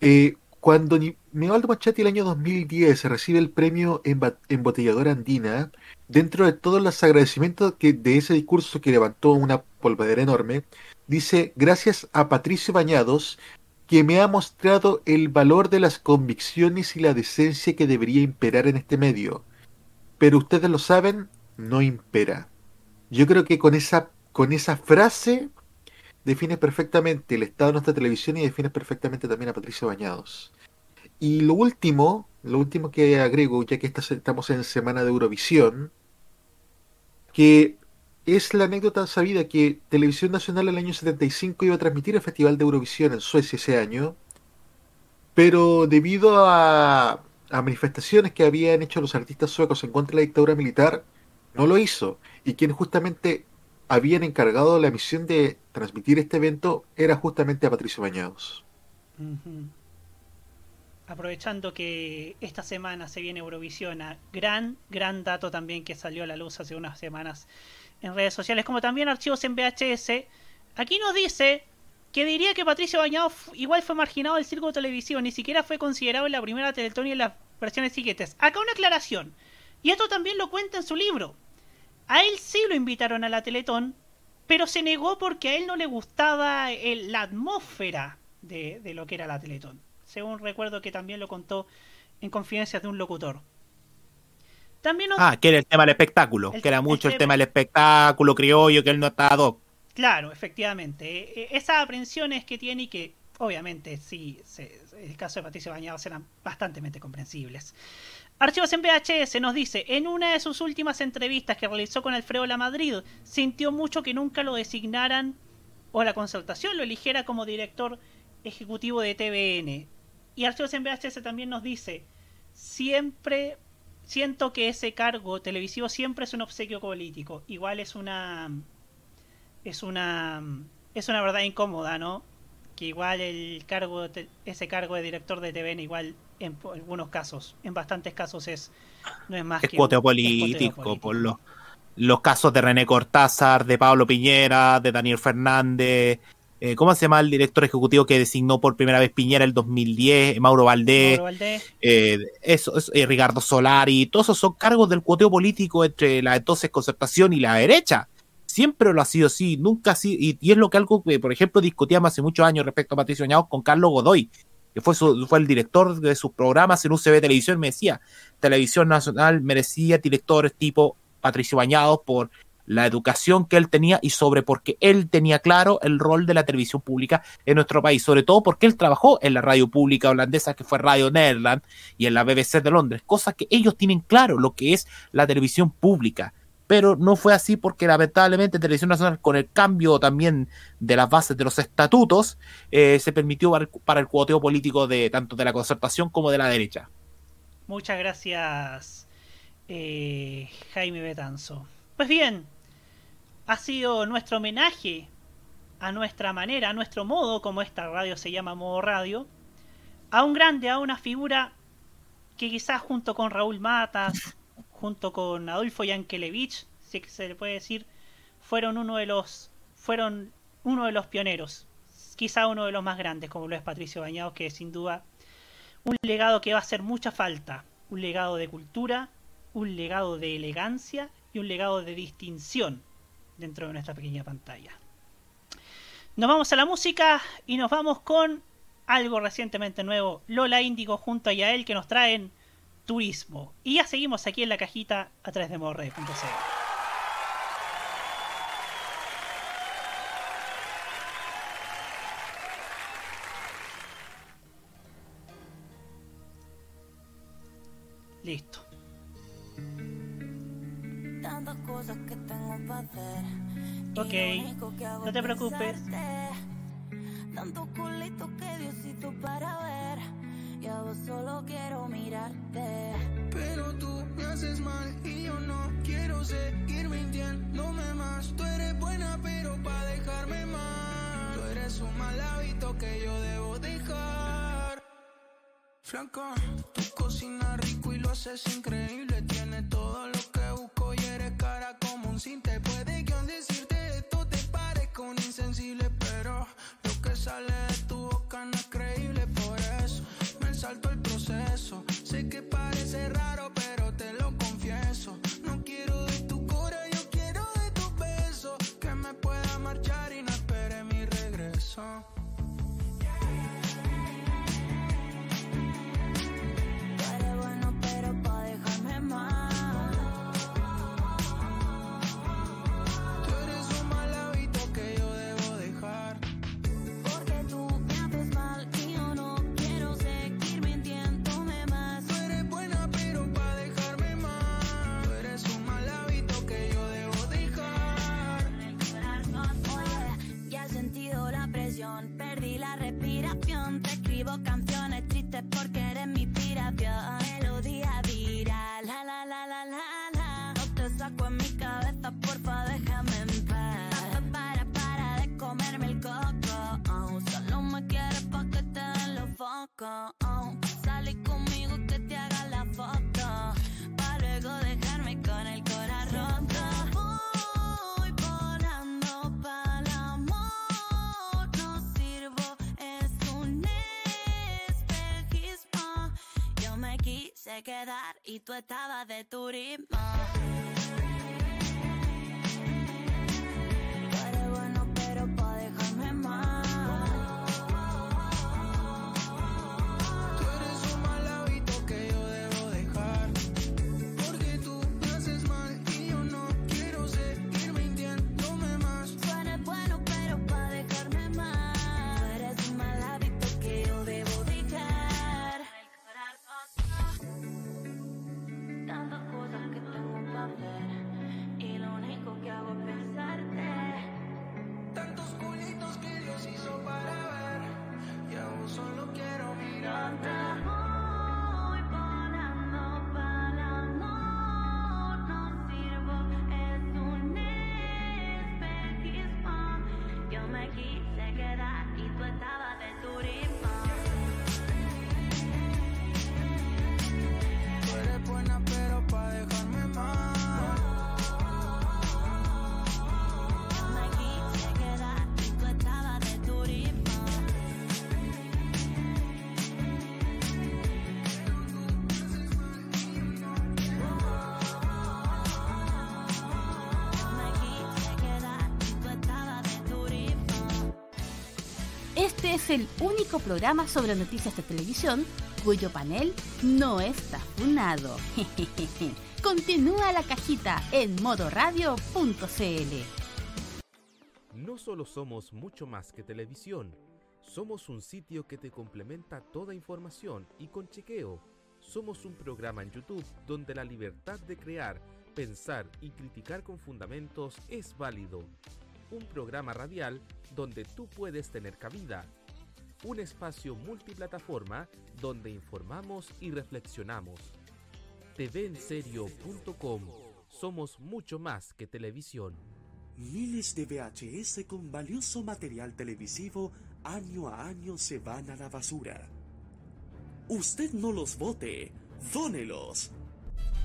Eh, cuando Ni- Nivaldo Mochati el año 2010 recibe el premio Embotelladora Andina, dentro de todos los agradecimientos que, de ese discurso que levantó una polvadera enorme, dice, gracias a Patricio Bañados, que me ha mostrado el valor de las convicciones y la decencia que debería imperar en este medio. Pero ustedes lo saben, no impera. Yo creo que con esa, con esa frase define perfectamente el estado de nuestra televisión y define perfectamente también a Patricio Bañados. Y lo último, lo último que agrego, ya que esta- estamos en semana de Eurovisión, que es la anécdota sabida que Televisión Nacional el año 75 iba a transmitir el Festival de Eurovisión en Suecia ese año, pero debido a, a manifestaciones que habían hecho los artistas suecos en contra de la dictadura militar, no lo hizo. Y quien justamente habían encargado la misión de transmitir este evento era justamente a Patricio Bañados. Aprovechando que esta semana se viene Eurovisión, gran, gran dato también que salió a la luz hace unas semanas en redes sociales, como también archivos en VHS. Aquí nos dice que diría que Patricio Bañado fu- igual fue marginado del circo de televisión, ni siquiera fue considerado en la primera Teletón y en las versiones siguientes. Acá una aclaración, y esto también lo cuenta en su libro. A él sí lo invitaron a la Teletón, pero se negó porque a él no le gustaba el- la atmósfera de, de lo que era la Teletón. Según recuerdo que también lo contó en confidencias de un locutor. También nos- Ah, que era el tema del espectáculo, El- que era el mucho el, tema- tema del espectáculo criollo, que él no estaba ad hoc. Claro, efectivamente. Eh, eh, esas aprensiones que tiene y que, obviamente, sí, se- el caso de Patricio Bañados eran bastante comprensibles. Archivos en VHS nos dice, en una de sus últimas entrevistas que realizó con Alfredo Lamadrid, sintió mucho que nunca lo designaran o la consultación lo eligiera como director ejecutivo de TVN. Y Archivos en VHS también nos dice, siempre siento que ese cargo televisivo siempre es un obsequio político. Igual es una es una es una verdad incómoda, ¿no? Que igual el cargo ese cargo de director de TVN igual en algunos casos, en bastantes casos es no es más Es que cuoteo un- político, por los, los casos de René Cortázar, de Pablo Piñera, de Daniel Fernández, eh, ¿cómo se llama el director ejecutivo que designó por primera vez Piñera el 2010? Mauro Valdés, Mauro Valdés. eh, eso, eso, eh, Ricardo Solari, todos esos son cargos del cuoteo político entre la entonces concertación y la derecha. Siempre lo ha sido así, nunca así, y, y es lo que algo que, por ejemplo, discutíamos hace muchos años respecto a Patricio Añados con Carlos Godoy, que fue, su- fue el director de sus programas en UCB Televisión, me decía, Televisión Nacional merecía directores tipo Patricio Bañados por la educación que él tenía y sobre por qué él tenía claro el rol de la televisión pública en nuestro país, sobre todo porque él trabajó en la radio pública holandesa que fue Radio Nederland y en la BBC de Londres, cosas que ellos tienen claro lo que es la televisión pública. Pero no fue así porque lamentablemente Televisión Nacional, con el cambio también de las bases de los estatutos, eh, se permitió para el, para el cuoteo político de tanto de la concertación como de la derecha. Muchas gracias, eh, Jaime Betanzo. Pues bien, ha sido nuestro homenaje a nuestra manera, a nuestro modo, como esta radio se llama modo radio, a un grande, a una figura que quizás junto con Raúl Matas, junto con Adolfo Yankelevich, si que se le puede decir, fueron uno de los fueron uno de los pioneros, quizá uno de los más grandes, como lo es Patricio Bañados, que sin duda un legado que va a hacer mucha falta, un legado de cultura, un legado de elegancia y un legado de distinción dentro de nuestra pequeña pantalla. Nos vamos a la música y nos vamos con algo recientemente nuevo, Lola Índigo junto a Yael que nos traen turismo. Y ya seguimos aquí en la cajita a través de morre.cl. Listo. Tantas cosas que tengo para hacer. Ok, no te es preocupes. pensarte. Tantos culitos que Diosito para ver. Y ahora solo quiero mirarte. Pero tú me haces mal y yo no quiero seguir mintiéndome más. Tú eres buena, pero pa' dejarme mal. Tú eres un mal hábito que yo debo dejar. Flaca, tú cocinas rico y lo haces increíble. Tienes todo lo que busco y eres cara como un cinte. Puede que al decirte esto te parezca un insensible, pero lo que sale de tu salto el quedar y tú estabas de turismo. Este es el único programa sobre noticias de televisión cuyo panel no está funado. Continúa la cajita en modoradio.cl. No solo somos mucho más que televisión, somos un sitio que te complementa toda información y con chequeo. Somos un programa en YouTube donde la libertad de crear, pensar y criticar con fundamentos es válido. Un programa radial donde tú puedes tener cabida. Un espacio multiplataforma donde informamos y reflexionamos. TVenserio.com Somos mucho más que televisión. Miles de VHS con valioso material televisivo año a año se van a la basura. Usted no los vote, dónelos.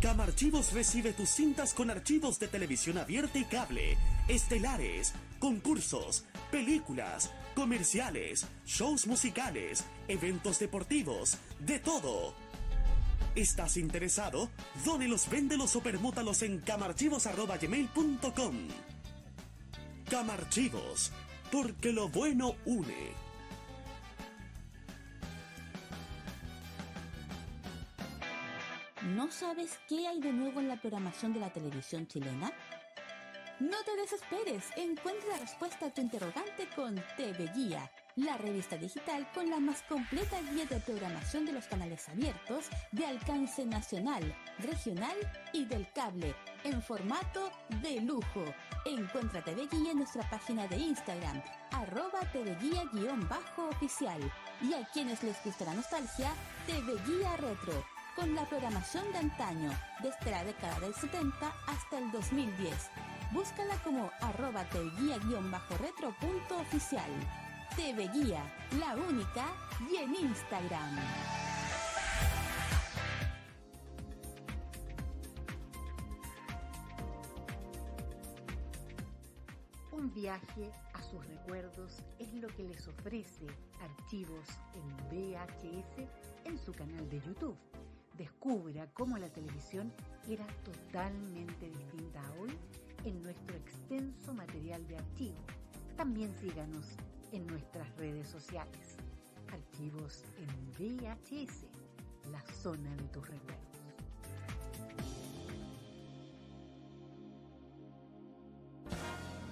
Camarchivos recibe tus cintas con archivos de televisión abierta y cable, estelares, concursos, películas, comerciales, shows musicales, eventos deportivos, de todo. ¿Estás interesado? Dónelos, véndelos o permútalos en camarchivos.gmail.com. Camarchivos, porque lo bueno une. ¿No sabes qué hay de nuevo en la programación de la televisión chilena? No te desesperes, encuentra la respuesta a tu interrogante con TV Guía, la revista digital con la más completa guía de programación de los canales abiertos de alcance nacional, regional y del cable, en formato de lujo. Encuentra TV Guía en nuestra página de Instagram, arroba TV Guía-oficial. Y a quienes les gusta la nostalgia, TV Guía Retro, con la programación de antaño, desde la década del 70 hasta el 2010. Búscala como arroba TV Guía-retro.oficial. TV Guía, la única, y en Instagram. Un viaje a sus recuerdos es lo que les ofrece Archivos en VHS en su canal de YouTube. Descubra cómo la televisión era totalmente distinta a hoy en nuestro extenso material de archivo. También síganos en nuestras redes sociales. Archivos en VHS, la zona de tus recuerdos.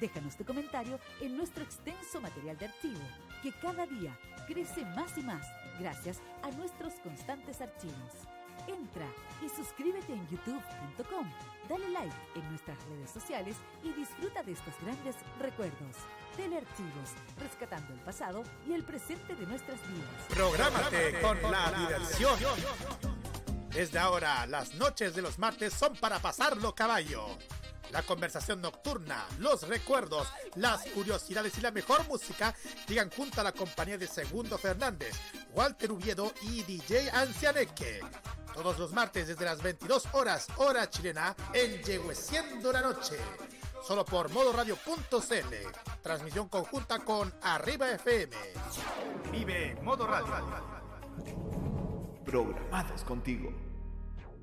Déjanos tu comentario en nuestro extenso material de archivo, que cada día crece más y más gracias a nuestros constantes archivos. Entra y suscríbete en youtube.com, dale like en nuestras redes sociales y disfruta de estos grandes recuerdos. Telearchivos, rescatando el pasado y el presente de nuestras vidas. Prográmate con la diversión. Desde ahora, las noches de los martes son para pasarlo caballo. La conversación nocturna, los recuerdos, las curiosidades y la mejor música llegan junto a la compañía de Segundo Fernández, Walter Uviedo y DJ Ancianeque. Todos los martes desde las 22 horas, hora chilena, en Yegueciendo la Noche. Solo por modoradio.cl. Transmisión conjunta con Arriba FM. Vive Modo Radio. Programados contigo.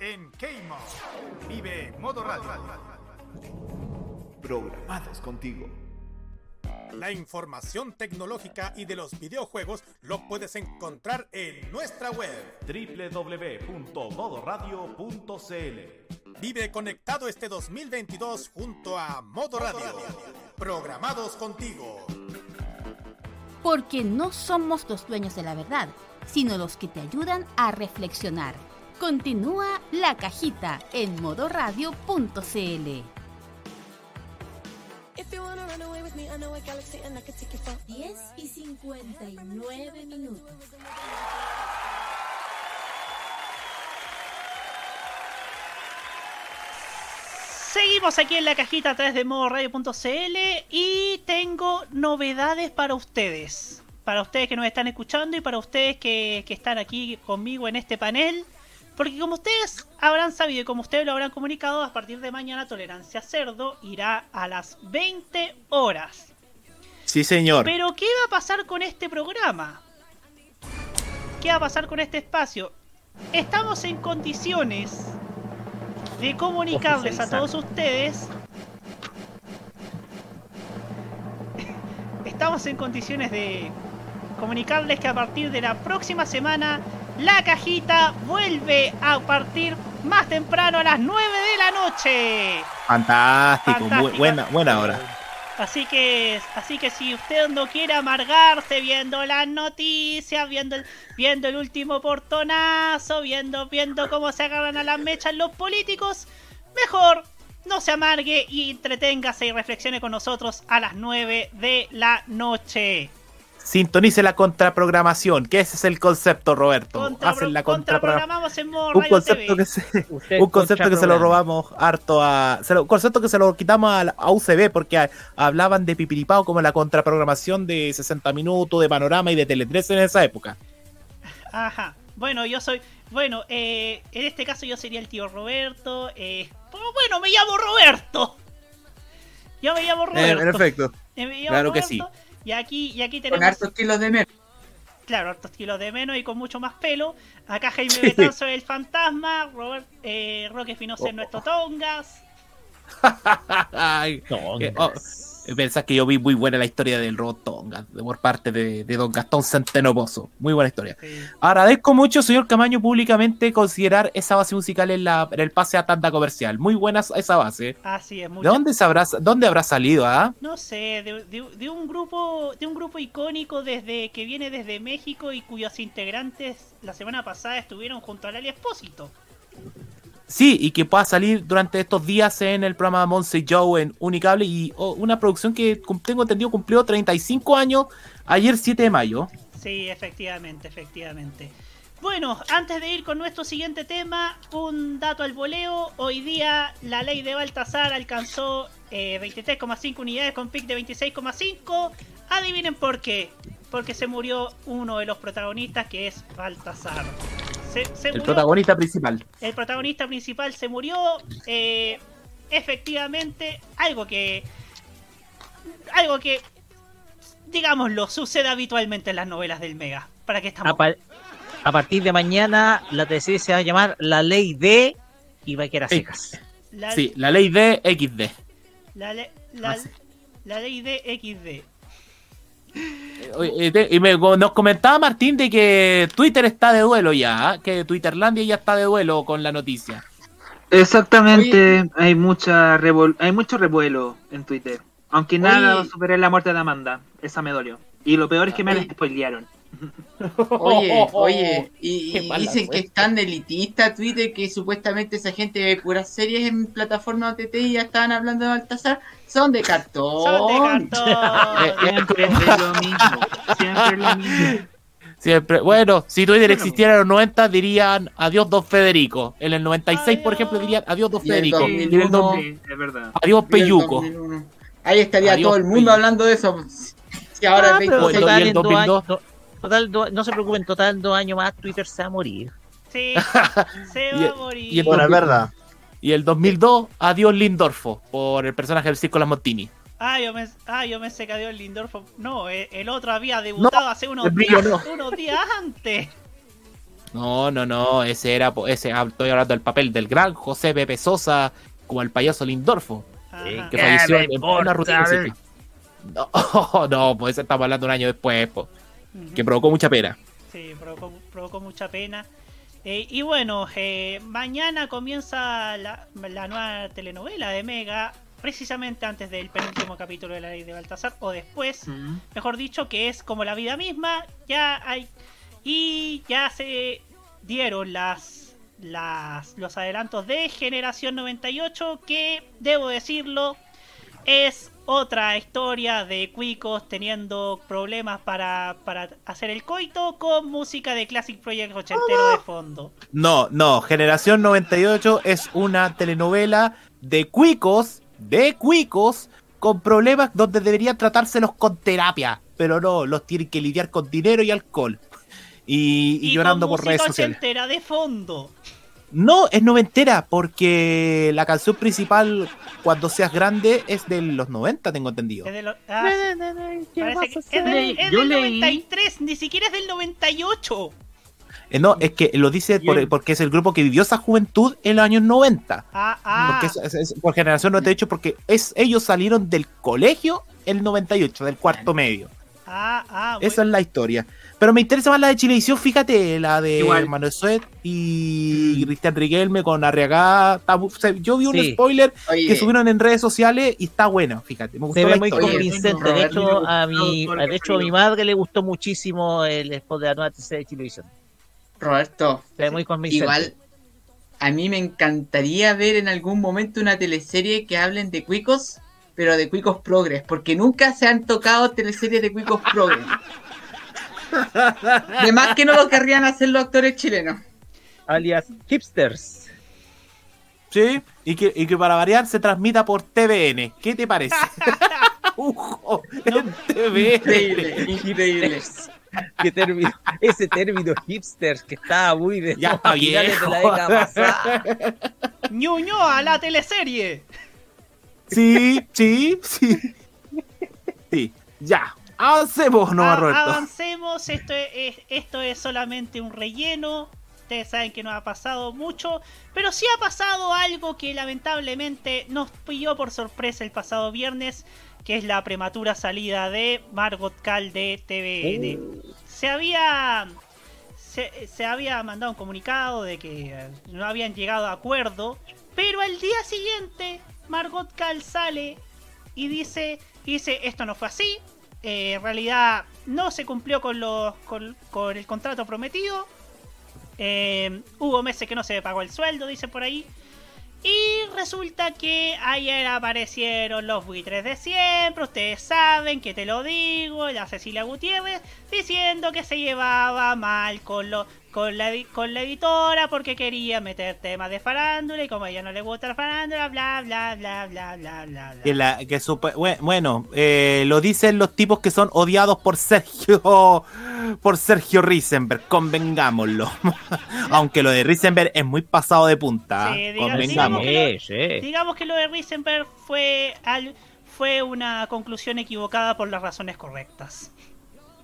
en Keimo. Vive Modo Radio. Programados contigo. La información tecnológica y de los videojuegos lo puedes encontrar en nuestra web www.modoradio.cl. Vive conectado este 2022 junto a Modo Radio. Programados contigo. Porque no somos los dueños de la verdad, sino los que te ayudan a reflexionar. Continúa la cajita en modoradio.cl. 10 y 59 minutos. Seguimos aquí en la cajita a través de modoradio.cl y tengo novedades para ustedes. Para ustedes que nos están escuchando y para ustedes que, que están aquí conmigo en este panel. Porque como ustedes habrán sabido y como ustedes lo habrán comunicado, a partir de mañana Tolerancia Cerdo irá a las 20 horas. Sí, señor. Pero ¿qué va a pasar con este programa? ¿Qué va a pasar con este espacio? Estamos en condiciones de comunicarles a todos ustedes. Estamos en condiciones de comunicarles que a partir de la próxima semana la cajita vuelve a partir más temprano a las 9 de la noche. Fantástico, bu- Fantástico. buena, buena hora. Así que, así que si usted no quiere amargarse viendo las noticias, viendo el, viendo el último portonazo, viendo, viendo cómo se agarran a las mechas los políticos, mejor no se amargue y entreténgase y reflexione con nosotros a las 9 de la noche. Sintonice la contraprogramación, que ese es el concepto, Roberto. Contra- Hacen la. Contraprogramamos en modo Un radio concepto, TV. que se, un concepto que se lo robamos harto a. Se lo, un concepto que se lo quitamos a, a UCB porque a- hablaban de pipiripao como la contraprogramación de 60 minutos, de panorama y de Tele 13 en esa época. Ajá. Bueno, yo soy. Bueno, eh, en este caso yo sería el tío Roberto. Eh, pero bueno, me llamo Roberto. Yo me llamo Roberto. Eh, perfecto. Eh, me llamo Claro que Roberto, Y aquí, y aquí Con tenemos. hartos kilos de menos. Claro, hartos kilos de menos y con mucho más pelo. Acá Jaime Betanzo es el fantasma. Robert, eh, Roque Espinosa es nuestro Tongas. Ay, que- oh, pensás que yo vi muy buena la historia del robot Tonga de- por parte de, de don Gastón Centeno Pozo. Muy buena historia. Agradezco mucho, señor Camaño, públicamente considerar esa base musical en, la, en el pase a tanda comercial. Muy buena esa base. Así es, ¿De mucho. dónde, sabrás, dónde habrá salido, ah? No sé, de, de- de un grupo de un grupo icónico desde que viene desde México y cuyos integrantes la semana pasada estuvieron junto a Lali Espósito. Sí, y que pueda salir durante estos días en el programa Monse Joe en Unicable y oh, una producción que tengo entendido cumplió 35 años ayer 7 de mayo. Sí, efectivamente, efectivamente. Bueno, antes de ir con nuestro siguiente tema, un dato al voleo. Hoy día la ley de Baltasar alcanzó eh, 23,5 unidades con pic de 26,5. Adivinen por qué. Porque se murió uno de los protagonistas que es Baltasar. Se, se El murió- protagonista principal. el protagonista principal se murió. eh, efectivamente, algo que. Algo que. Digámoslo, sucede habitualmente en las novelas del Mega. ¿Para qué estamos? A, pa- a partir de mañana la TC se va a llamar La Ley de y va a quedar secas. La, Sí, la ley de XD. la, le- la- la ley de XD. Oye, eh, Y me- nos comentaba Martín de que Twitter está de duelo ya, ¿ah? que Twitterlandia ya está de duelo con la noticia. Exactamente, hay mucha revol- hay mucho revuelo en Twitter. Aunque nada Oye. supera la muerte de Amanda, esa me dolió. Y lo peor es que me la spoilearon. Oye, oye, y, dicen que es tan elitista Twitter que supuestamente esa gente ve puras series en plataformas OTT y ya estaban hablando de Baltasar. Son de cartón. Son de Siempre es lo mismo. Siempre es lo mismo. Siempre, bueno, si Twitter existiera en los 90 dirían adiós Don Federico. En el 96, por ejemplo, dirían adiós Don Y el Federico. 2001, Y en el dos- Sí, es verdad. adiós Peyuco. 2001. Ahí estaría Adiós, todo el mundo hablando de eso. Si ahora Ah, 26. total, el en dos 2002. años- no, total, do- no se preocupen, total dos años más Twitter se va a morir. Sí, se Y, va a morir. y Bueno, es 2000 verdad. Y el 2002, adiós Lindorfo, por el personaje del Circo Las Montini. Ah, yo me, ah, yo me sé que adiós el Lindorf. No, eh, el otro había debutado hace unos brillo días, no. unos días antes. No, no, no, ese era, ese, ah, estoy hablando del papel del gran José Pepe Sosa como el payaso Lindorfo, Ajá. que falleció en, una rutina. No, no, pues estamos hablando un año después, po, que provocó mucha pena. Sí, provocó, provocó mucha pena. Eh, y bueno, eh, mañana comienza la, la nueva telenovela de Mega, precisamente antes del penúltimo capítulo de la ley de Baltasar, o después, mejor dicho, que es como la vida misma. Ya hay. Y ya se dieron las, las los adelantos de Generación 98, que debo decirlo, es otra historia de cuicos teniendo problemas para, para hacer el coito con música de Classic Project ochentero de fondo. No, no, Generación 98 es una telenovela de cuicos, de cuicos, con problemas donde deberían tratárselos con terapia, pero no, los tienen que lidiar con dinero y alcohol. Y, y Y llorando con por redes sociales. ochentera de fondo. No, es noventera, porque la canción principal, Cuando seas grande, es de los 90, tengo entendido. Es, de lo- ah, parece que- es del, es Yo del leí- 93, ni siquiera es del 98. Eh, no, es que lo dice por- porque es el grupo que vivió esa juventud en los años 90. Ah, ah. Porque es, es- es por generación 98, porque es, ellos salieron del colegio el 98, del cuarto medio. Ah, ah, Esa es la historia. Pero me interesa más la de Chilevisión, fíjate, la de Igual. Manuel Suet y Cristian Riquelme con o sea, yo vi un Sí. spoiler Oye. que subieron en redes sociales y está bueno, fíjate. Me gustó Se ve muy convincente. De hecho, a mi, de hecho, a mi madre le gustó muchísimo el spot de la nueva tercera de Chilevisión. Roberto, Se ve muy convincente. igual a mí me encantaría ver en algún momento una teleserie que hablen de cuicos, pero de cuicos progres, porque nunca se han tocado teleseries de cuicos progres. De más que no lo querrían hacer los actores chilenos. Alias hipsters. Sí, y que, y que para variar se transmita por TVN. ¿Qué te parece? Ujo, en TVN. Increíble, increíble. ¿Qué término? Ese término hipsters que estaba muy de Ya está a finales de la viejo. década pasada. Ñuño a la teleserie. Sí, sí, sí. Sí, ya. Avancemos, no, Ah, Roberto. Avancemos, esto es, esto es solamente un relleno. Ustedes saben que no ha pasado mucho, pero sí ha pasado algo que lamentablemente nos pilló por sorpresa el pasado viernes, que es la prematura salida de Margot Cal de TVN. Se había se, se había mandado un comunicado de que eh, no habían llegado a acuerdo, pero al día siguiente Margot Cal sale y dice, dice esto no fue así, eh, en realidad no se cumplió con, los, con, el contrato prometido, eh, hubo meses que no se pagó el sueldo, dice por ahí. Y resulta que ayer aparecieron los buitres de siempre, ustedes saben que te lo digo, la Cecilia Gutiérrez, diciendo que se llevaba mal con, lo, con, la, con la editora porque quería meter temas de farándula y como a ella no le gusta la farándula, bla, bla, bla, bla, bla, bla. bla. Que la- que supe- bue- bueno, eh, lo dicen los tipos que son odiados por Sergio por Sergio Risenberg, convengámoslo. Aunque lo de Risenberg es muy pasado de punta, Sí, diga- convengamos. digamos, que lo, digamos que lo de Risenberg fue, al- fue una conclusión equivocada por las razones correctas.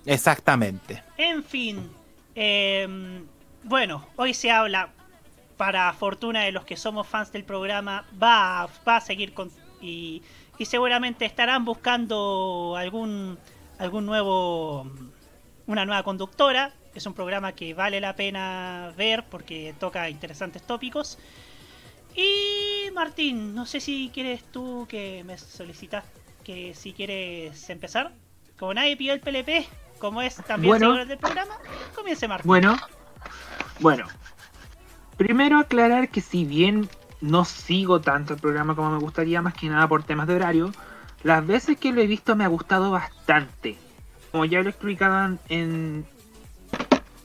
Exactamente. En fin, em, bueno, hoy se habla, para fortuna de los que somos fans del programa, va, a- seguir con, y, seguramente estarán buscando algún, algún nuevo, una nueva conductora. Es un programa que vale la pena ver porque toca interesantes tópicos. Y Martín, no sé si quieres tú que me solicitas que si quieres empezar. Pidió el PLP, como es también Bueno. seguidor del programa, comience Martín. Bueno, bueno. Primero aclarar que si bien no sigo tanto el programa como me gustaría, más que nada por temas de horario, las veces que lo he visto me ha gustado bastante. Como ya lo he explicado en,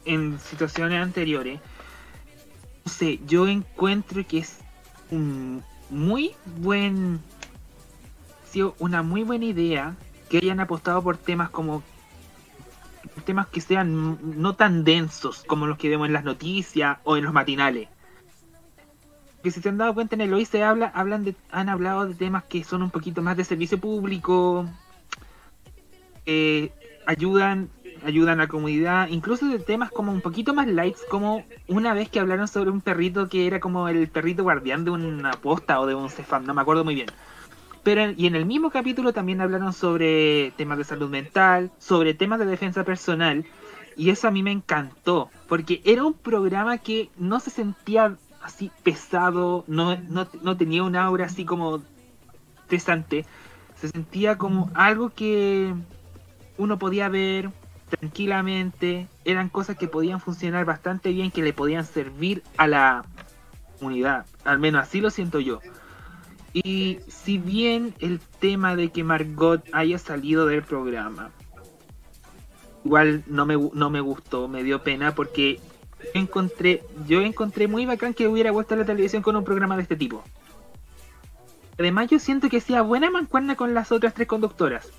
en situaciones anteriores, no sé, yo encuentro que es un muy buen una muy buena idea que hayan apostado por temas como temas que sean no tan densos como los que vemos en las noticias o en los matinales. Que si se han dado cuenta en el hoy se habla, hablan de, han hablado de temas que son un poquito más de servicio público, eh, ayudan, ayudan a la comunidad, incluso de temas como un poquito más lights, como una vez que hablaron sobre un perrito que era como el perrito guardián de una posta o de un cefam, no me acuerdo muy bien. Pero en- y en el mismo capítulo también hablaron sobre temas de salud mental, sobre temas de defensa personal, y eso a mí me encantó, porque era un programa que no se sentía así pesado, no, no, no tenía un aura así como estresante, se sentía como algo que uno podía ver tranquilamente, eran cosas que podían funcionar bastante bien, que le podían servir a la comunidad, al menos así lo siento yo. Y si bien el tema de que Margot haya salido del programa, igual no me, no me gustó, me dio pena porque yo encontré, yo encontré muy bacán que hubiera vuelto a la televisión con un programa de este tipo. Además yo siento que hacía buena mancuerna con las otras tres conductoras.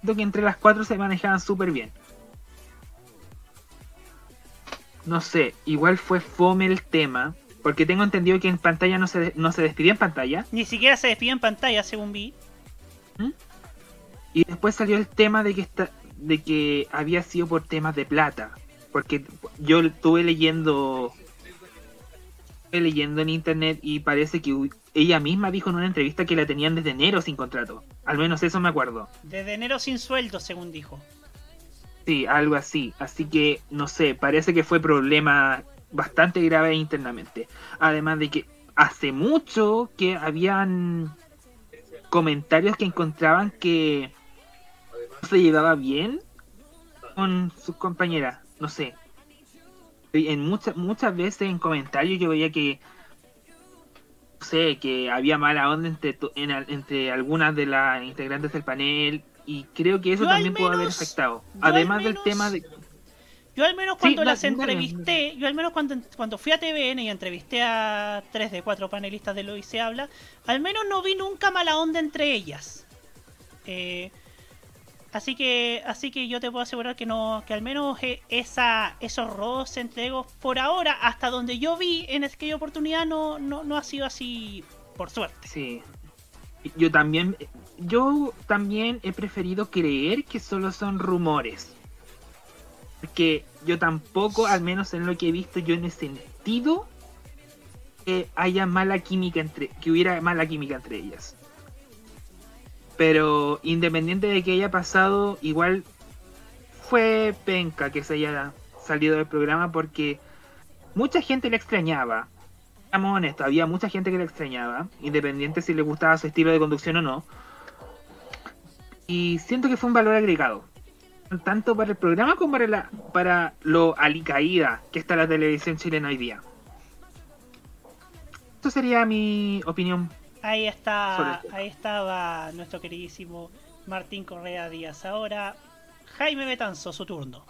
Siento que entre las cuatro se manejaban súper bien. No sé, igual fue fome el tema, porque tengo entendido que en pantalla no se, no se despidió en pantalla. Ni siquiera se despidió en pantalla, según vi. Y después salió el tema de que esta, de que había sido por temas de plata. Porque yo estuve leyendo estuve leyendo en internet y parece que ella misma dijo en una entrevista que la tenían desde enero sin contrato. Al menos eso me acuerdo. Desde enero sin sueldo, según dijo. Sí, algo así. Así que, no sé, parece que fue problema bastante grave internamente. Además de que hace mucho que habían comentarios que encontraban que no se llevaba bien con sus compañeras. No sé. En muchas muchas veces en comentarios yo veía que no sé, que había mala onda entre, en entre algunas de las integrantes del panel y creo que eso Yo también pudo haber menos- afectado. Además del menos- tema de... Yo al menos cuando las entrevisté, yo al menos cuando, cuando fui a TVN y entrevisté a tres de cuatro panelistas de lo y se habla, al menos no vi nunca mala onda entre ellas. Eh, así que así que yo te puedo asegurar que no que al menos eh, esa esos roces entre egos por ahora hasta donde yo vi en aquella oportunidad no, no, no ha sido así por suerte. Sí. Yo también, yo también he preferido creer que solo son rumores. Porque yo tampoco, al menos en lo que he visto, yo no he sentido que haya mala química entre, que hubiera mala química entre ellas. Pero independiente de que haya pasado, igual fue penca que se haya salido del programa porque mucha gente le extrañaba. Seamos honestos, había mucha gente que le extrañaba, independiente si le gustaba su estilo de conducción o no. Y siento que fue un valor agregado, tanto para el programa como para, la, para lo alicaída que está la televisión chilena hoy día. Esto sería mi opinión. Ahí está, ahí estaba nuestro queridísimo Martín Correa Díaz. Ahora Jaime Betanzo, su turno.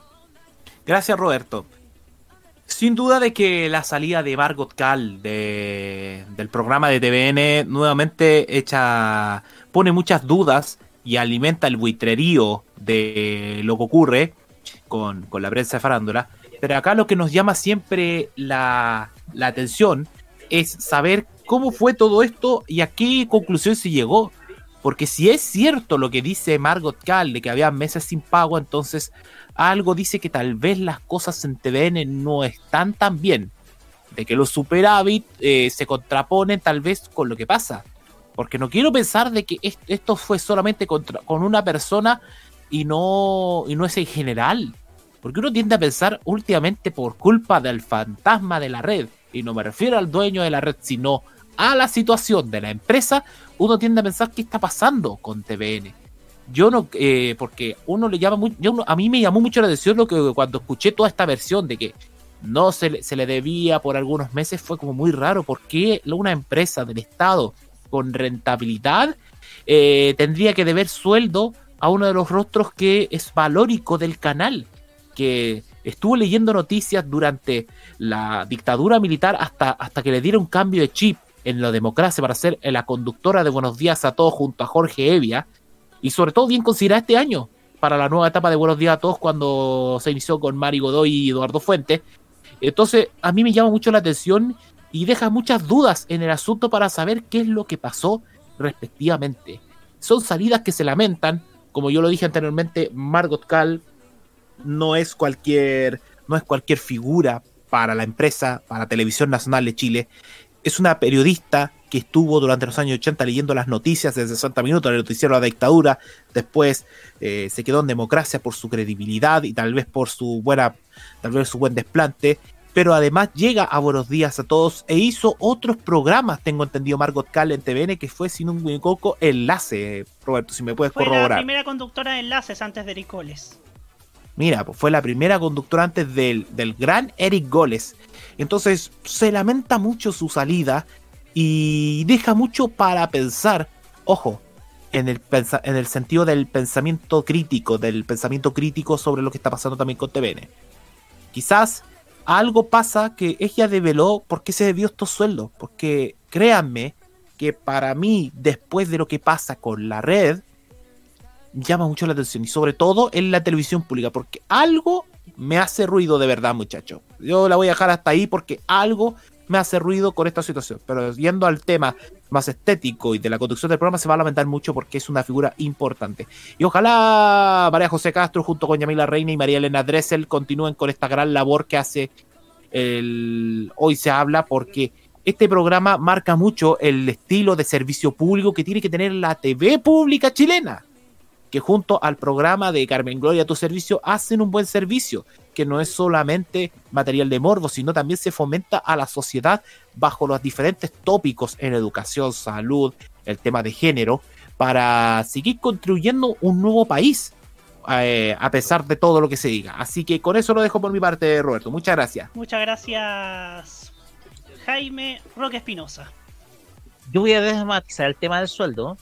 Gracias, Roberto. Sin duda de que la salida de Margot Cal de- del programa de TVN nuevamente echa, pone muchas dudas y alimenta el buitrerío de lo que ocurre con, con la prensa de farándula. Pero acá lo que nos llama siempre la, la atención es saber cómo fue todo esto y a qué conclusión se llegó. Porque si es cierto lo que dice Margot Cal de que había meses sin pago, entonces algo dice que tal vez las cosas en TVN no están tan bien. De que los superávit eh, se contraponen tal vez con lo que pasa. Porque no quiero pensar de que est- esto fue solamente contra- con una persona y no, y no es en general. Porque uno tiende a pensar últimamente por culpa del fantasma de la red. Y no me refiero al dueño de la red, sino a la situación de la empresa. Uno tiende a pensar qué está pasando con TVN yo no, eh, porque uno le llama muy, a mí me llamó mucho la atención lo que cuando escuché toda esta versión de que no se le, se le debía por algunos meses fue como muy raro, porque una empresa del Estado con rentabilidad eh, tendría que deber sueldo a uno de los rostros que es valórico del canal, que estuvo leyendo noticias durante la dictadura militar hasta, hasta que le diera un cambio de chip en la democracia para ser la conductora de Buenos Días a Todos junto a Jorge Evia, y sobre todo bien considerada este año para la nueva etapa de Buenos Días a Todos cuando se inició con Mari Godoy y Eduardo Fuentes. Entonces, a mí me llama mucho la atención y deja muchas dudas en el asunto para saber qué es lo que pasó respectivamente. Son salidas que se lamentan, como yo lo dije anteriormente, Margot Cal no es cualquier no es cualquier figura para la empresa, para Televisión Nacional de Chile. Es una periodista que estuvo durante los años 80 leyendo las noticias de 60 minutos, el noticiero de la dictadura, después eh, se quedó en democracia por su credibilidad y tal vez por su buena, tal vez su buen desplante, pero además llega a Buenos Días a Todos e hizo otros programas, tengo entendido Margot Cal en TVN, que fue sin un coco enlace, Roberto, si me puedes Fue la corroborar. primera conductora de enlaces antes de Ericoles. Mira, pues fue la primera conductora antes del, del gran Eric Goles. Entonces se lamenta mucho su salida y deja mucho para pensar, ojo, en el, pensa- en el sentido del pensamiento crítico, del pensamiento crítico sobre lo que está pasando también con TVN. Quizás algo pasa que ella develó por qué se debió estos sueldos, porque créanme que para mí, después de lo que pasa con la red, llama mucho la atención. Y sobre todo en la televisión pública, porque algo me hace ruido de verdad, muchachos. Yo la voy a dejar hasta ahí porque algo me hace ruido con esta situación. Pero yendo al tema más estético y de la conducción del programa, se va a lamentar mucho porque es una figura importante. Y ojalá María José Castro, junto con Yamila Reina y María Elena Dressel, continúen con esta gran labor que hace Hoy se habla, porque este programa marca mucho el estilo de servicio público que tiene que tener la TV pública chilena que junto al programa de Carmen Gloria Tu Servicio hacen un buen servicio, que no es solamente material de morbo, sino también se fomenta a la sociedad bajo los diferentes tópicos en educación, salud, el tema de género, para seguir construyendo un nuevo país, eh, a pesar de todo lo que se diga. Así que con eso lo dejo por mi parte, Roberto. Muchas gracias. Muchas gracias, Jaime Roque Espinosa. Yo voy a desmatizar el tema del sueldo,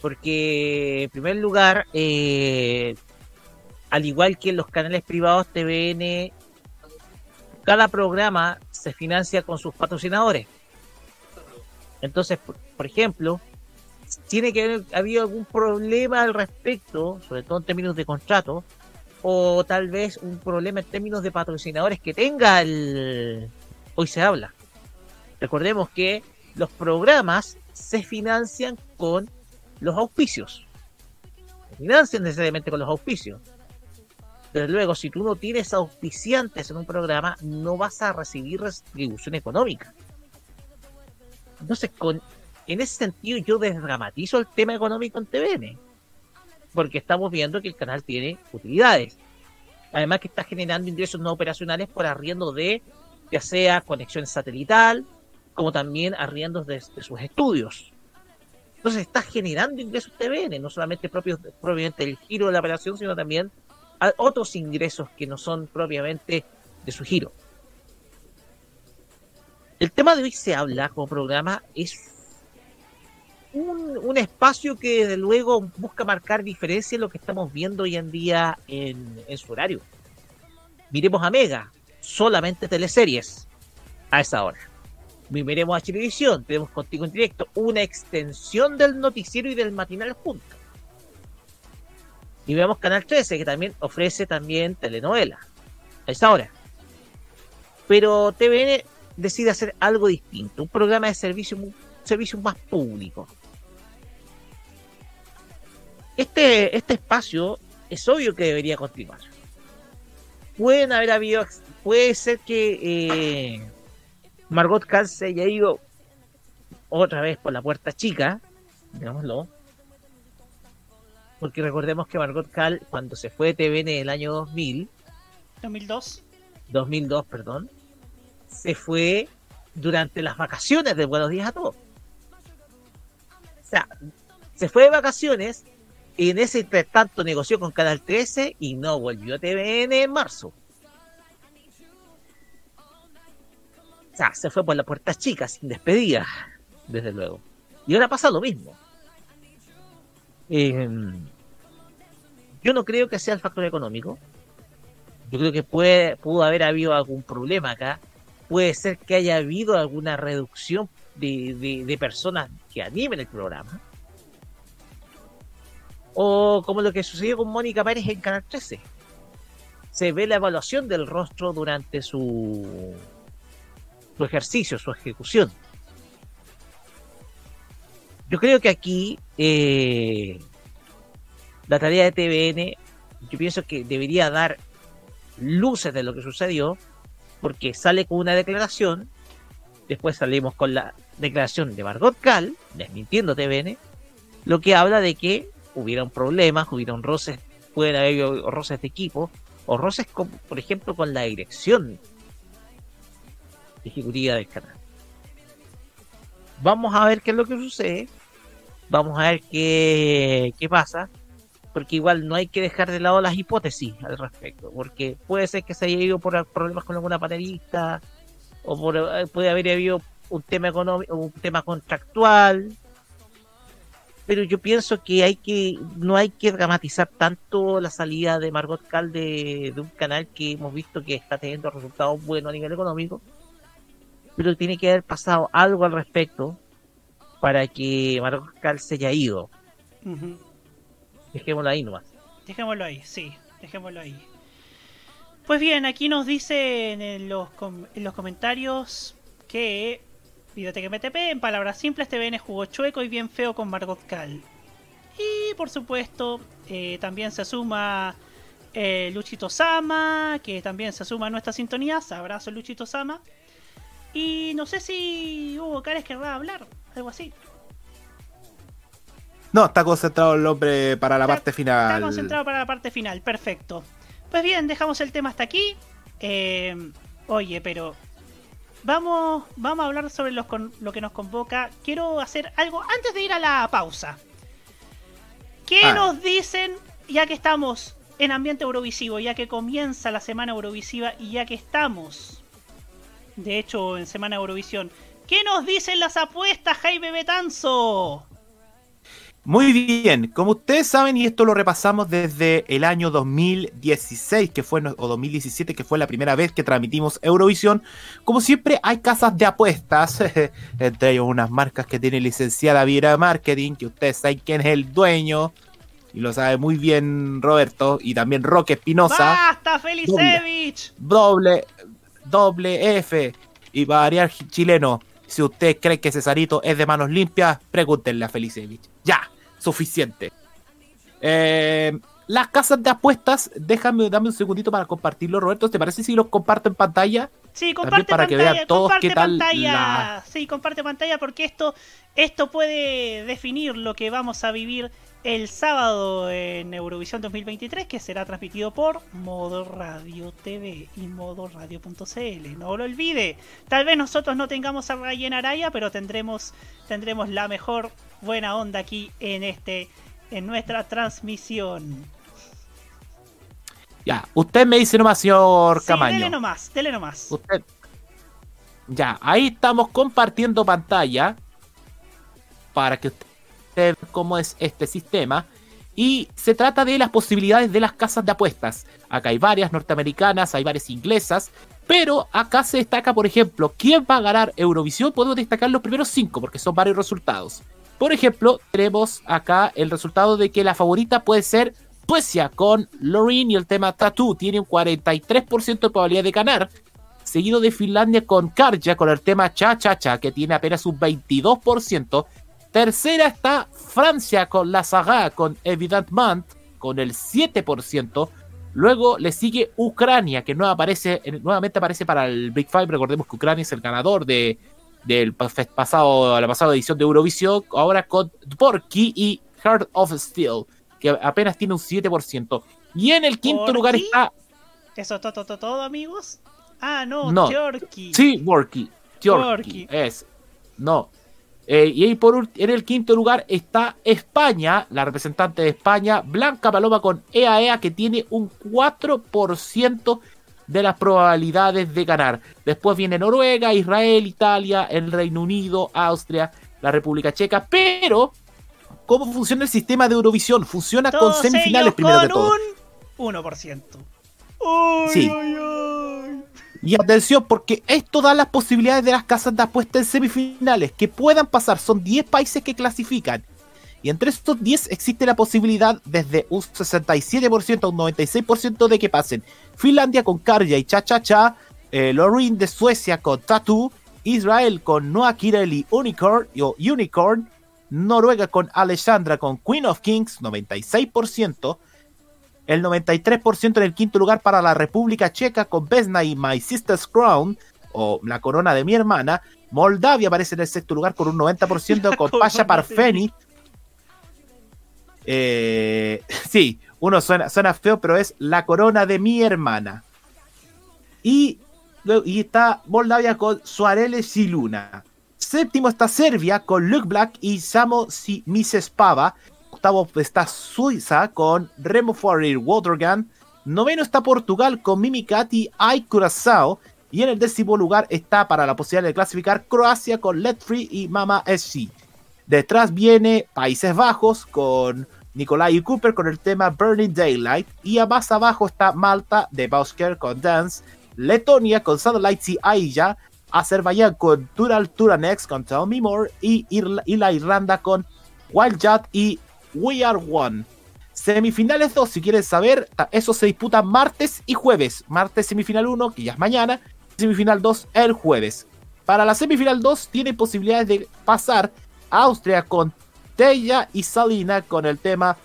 porque en primer lugar, eh, al igual que en los canales privados TVN, cada programa se financia con sus patrocinadores. Entonces, por, por ejemplo, tiene que haber habido algún problema al respecto, sobre todo en términos de contrato, o tal vez un problema en términos de patrocinadores que tenga el... Hoy se habla. Recordemos que los programas se financian con los auspicios. Se financian necesariamente con los auspicios. Desde luego, si tú no tienes auspiciantes en un programa, no vas a recibir retribución económica. Entonces, con, en ese sentido, yo desdramatizo el tema económico en TVN. Porque estamos viendo que el canal tiene utilidades. Además que está generando ingresos no operacionales por arriendo de, ya sea conexión satelital, como también arriendos de, sus estudios. Entonces está generando ingresos TVN, no solamente propios, propiamente del giro de la operación, sino también otros ingresos que no son propiamente de su giro. El tema de hoy se habla como programa es un, espacio que desde luego busca marcar diferencia en lo que estamos viendo hoy en día en, en su horario. Miremos a Mega, solamente teleseries a esa hora. Miremos a Televisión, tenemos contigo en directo una extensión del noticiero y del matinal juntos. Y vemos Canal 13, que también ofrece también telenovela a esa hora. Pero TVN decide hacer algo distinto, un programa de servicio, servicio más público. Este, este espacio es obvio que debería continuar. Pueden haber habido, puede ser que eh, Margot Cal se haya ido otra vez por la puerta chica, digámoslo. Porque recordemos que Margot Cal, cuando se fue de TVN en el año 2000, 2002. 2002, perdón, se fue durante las vacaciones de Buenos Días a Todos. O sea, se fue de vacaciones y en ese tanto negoció con Canal 13 y no volvió a TVN en marzo. O sea, se fue por la puerta chica, sin despedida, desde luego. Y ahora pasa lo mismo. Eh, yo no creo que sea el factor económico. Yo creo que puede, pudo haber habido algún problema acá. Puede ser que haya habido alguna reducción de, personas que animen el programa. O como lo que sucedió con Mónica Pérez en Canal 13. Se ve la evaluación del rostro durante su, su ejercicio, su ejecución. Yo creo que aquí eh, la tarea de TVN, yo pienso que debería dar luces de lo que sucedió, porque sale con una declaración, después salimos con la declaración de Margot Cal, desmintiendo TVN, lo que habla de que hubieron problemas, hubieron roces, pueden haber roces de equipo, o roces, con, por ejemplo, con la dirección ejecutiva del canal. Vamos a ver qué es lo que sucede, vamos a ver qué, qué pasa, porque igual no hay que dejar de lado las hipótesis al respecto, porque puede ser que se haya ido por problemas con alguna panelista, o por, puede haber habido un tema económico, un tema contractual. Pero yo pienso que hay que no hay que dramatizar tanto la salida de Margot Cal de, de un canal que hemos visto que está teniendo resultados buenos a nivel económico. Pero tiene que haber pasado algo al respecto para que Margot Cal se haya ido. Ujú. Dejémoslo ahí nomás. Dejémoslo ahí, sí, dejémoslo ahí. Pues bien, aquí nos dicen en los, com- en los comentarios que Videoteca MTP, en palabras simples, TVN jugó chueco y bien feo con Margot Cal. Y por supuesto, eh, también se suma eh, Luchito Sama, que también se suma a nuestra sintonía. Abrazo Luchito Sama. Y no sé si Hugo Cares querrá hablar, algo así. No, está concentrado el hombre para la parte Está final. concentrado para la parte final, perfecto. Pues bien, dejamos el tema hasta aquí. Eh, oye, pero vamos, vamos a hablar sobre los con- lo que nos convoca. Quiero hacer algo antes de ir a la pausa. ¿Qué Ah. nos dicen, ya que estamos en ambiente eurovisivo, ya que comienza la semana eurovisiva y ya que estamos, de hecho, en semana Eurovisión? ¿Qué nos dicen las apuestas, Jaime Betanzo? Muy bien, como ustedes saben, y esto lo repasamos desde el año 2016, que fue, o 2017, que fue la primera vez que transmitimos Eurovisión, como siempre hay casas de apuestas, entre ellos unas marcas que tiene licenciada Viera Marketing, que ustedes saben quién es el dueño, y lo sabe muy bien Roberto, y también Roque Espinosa, ¡Basta, Felicevich! doble, doble F, y variar chileno, si usted cree que Cesarito es de manos limpias, pregúntenle a Felicevich. Ya, suficiente. Eh, las casas de apuestas, déjame, dame un segundito para compartirlo, Roberto. ¿Te parece si los comparto en pantalla? Sí, También comparte para que pantalla, vean todos comparte qué tal pantalla. la- Sí, comparte pantalla porque esto, esto puede definir lo que vamos a vivir el sábado en Eurovisión 2023, que será transmitido por Modo Radio TV y modoradio.cl. No lo olvide. Tal vez nosotros no tengamos a Ryan Araya, pero tendremos, tendremos la mejor buena onda aquí en este, en nuestra transmisión. Ya, usted me dice nomás, señor Sí, Camaño. dele nomás, dele nomás. Usted. Ya, ahí estamos compartiendo pantalla para que usted cómo es este sistema. Y se trata de las posibilidades de las casas de apuestas. Acá hay varias norteamericanas, hay varias inglesas. Pero acá se destaca, por ejemplo, quién va a ganar Eurovisión. Podemos destacar los primeros cinco porque son varios resultados. Por ejemplo, tenemos acá el resultado de que la favorita puede ser Suecia con Loreen y el tema Tattoo. Tiene un 43% de probabilidad de ganar seguido de Finlandia con Karja con el tema Cha Cha Cha, que tiene apenas un 22%. Tercera está Francia con La Saga con Evidentement con el 7%. Luego le sigue Ucrania, que aparece, nuevamente aparece para el Big Five. Recordemos que Ucrania es el ganador de, del pasado, la pasada edición de Eurovisión. Ahora con Porky y Heart of Steel, que apenas tiene un 7%. Y en el quinto ¿Porky? lugar está ¿Eso todo, todo, todo, amigos? Ah, no, No. Sí. Worky. Yorkie. Es. No. Eh, y ahí por en el quinto lugar está España, la representante de España, Blanca Paloma con EAEA, que tiene un 4% de las probabilidades de ganar. Después viene Noruega, Israel, Italia, el Reino Unido, Austria, la República Checa. Pero, ¿cómo funciona el sistema de Eurovisión? Funciona con semifinales primero de todo. un 1%. Uy, Sí. uy, uy. Y atención, porque esto da las posibilidades de las casas de apuestas en semifinales que puedan pasar. Son 10 países que clasifican. Y entre estos 10 existe la posibilidad desde un 67% a un 96% de que pasen. Finlandia con Karja y Cha Cha Cha. Eh, Loreen de Suecia con Tattoo. Israel con Noah Kireli Unicorn, o Unicorn. Noruega con Alexandra con Queen of Kings, 96% el 93% en el quinto lugar para la República Checa con Vesna y My Sister's Crown, o La Corona de mi Hermana. Moldavia aparece en el sexto lugar con un 90% con Pasha Parfeni. Eh, sí, uno suena, suena feo, pero es La Corona de mi Hermana. Y, y está Moldavia con Suarele Siluna. Séptimo está Serbia con Luke Black y Samo Si- Mises Pava. Está Suiza con Remo Fourier Watergun. Noveno está Portugal con Mimi Cat y Ay Curazao. Y en el décimo lugar está para la posibilidad de clasificar Croacia con Let Free y Mama SC. Detrás viene Países Bajos con Nikolai Cooper con el tema Burning Daylight. Y a más abajo está Malta de Bausker con Dance. Letonia con Satellites y Aija. Azerbaiyán con Tural Turanex con Tell Me More. Y la Irlanda con Wild Jet y We Are One. Semifinales 2, si quieres saber, eso se disputa martes y jueves. Martes semifinal 1, que ya es mañana. Semifinal 2 el jueves. Para la semifinal 2 tiene posibilidades de pasar Austria con Teya y Salina con el tema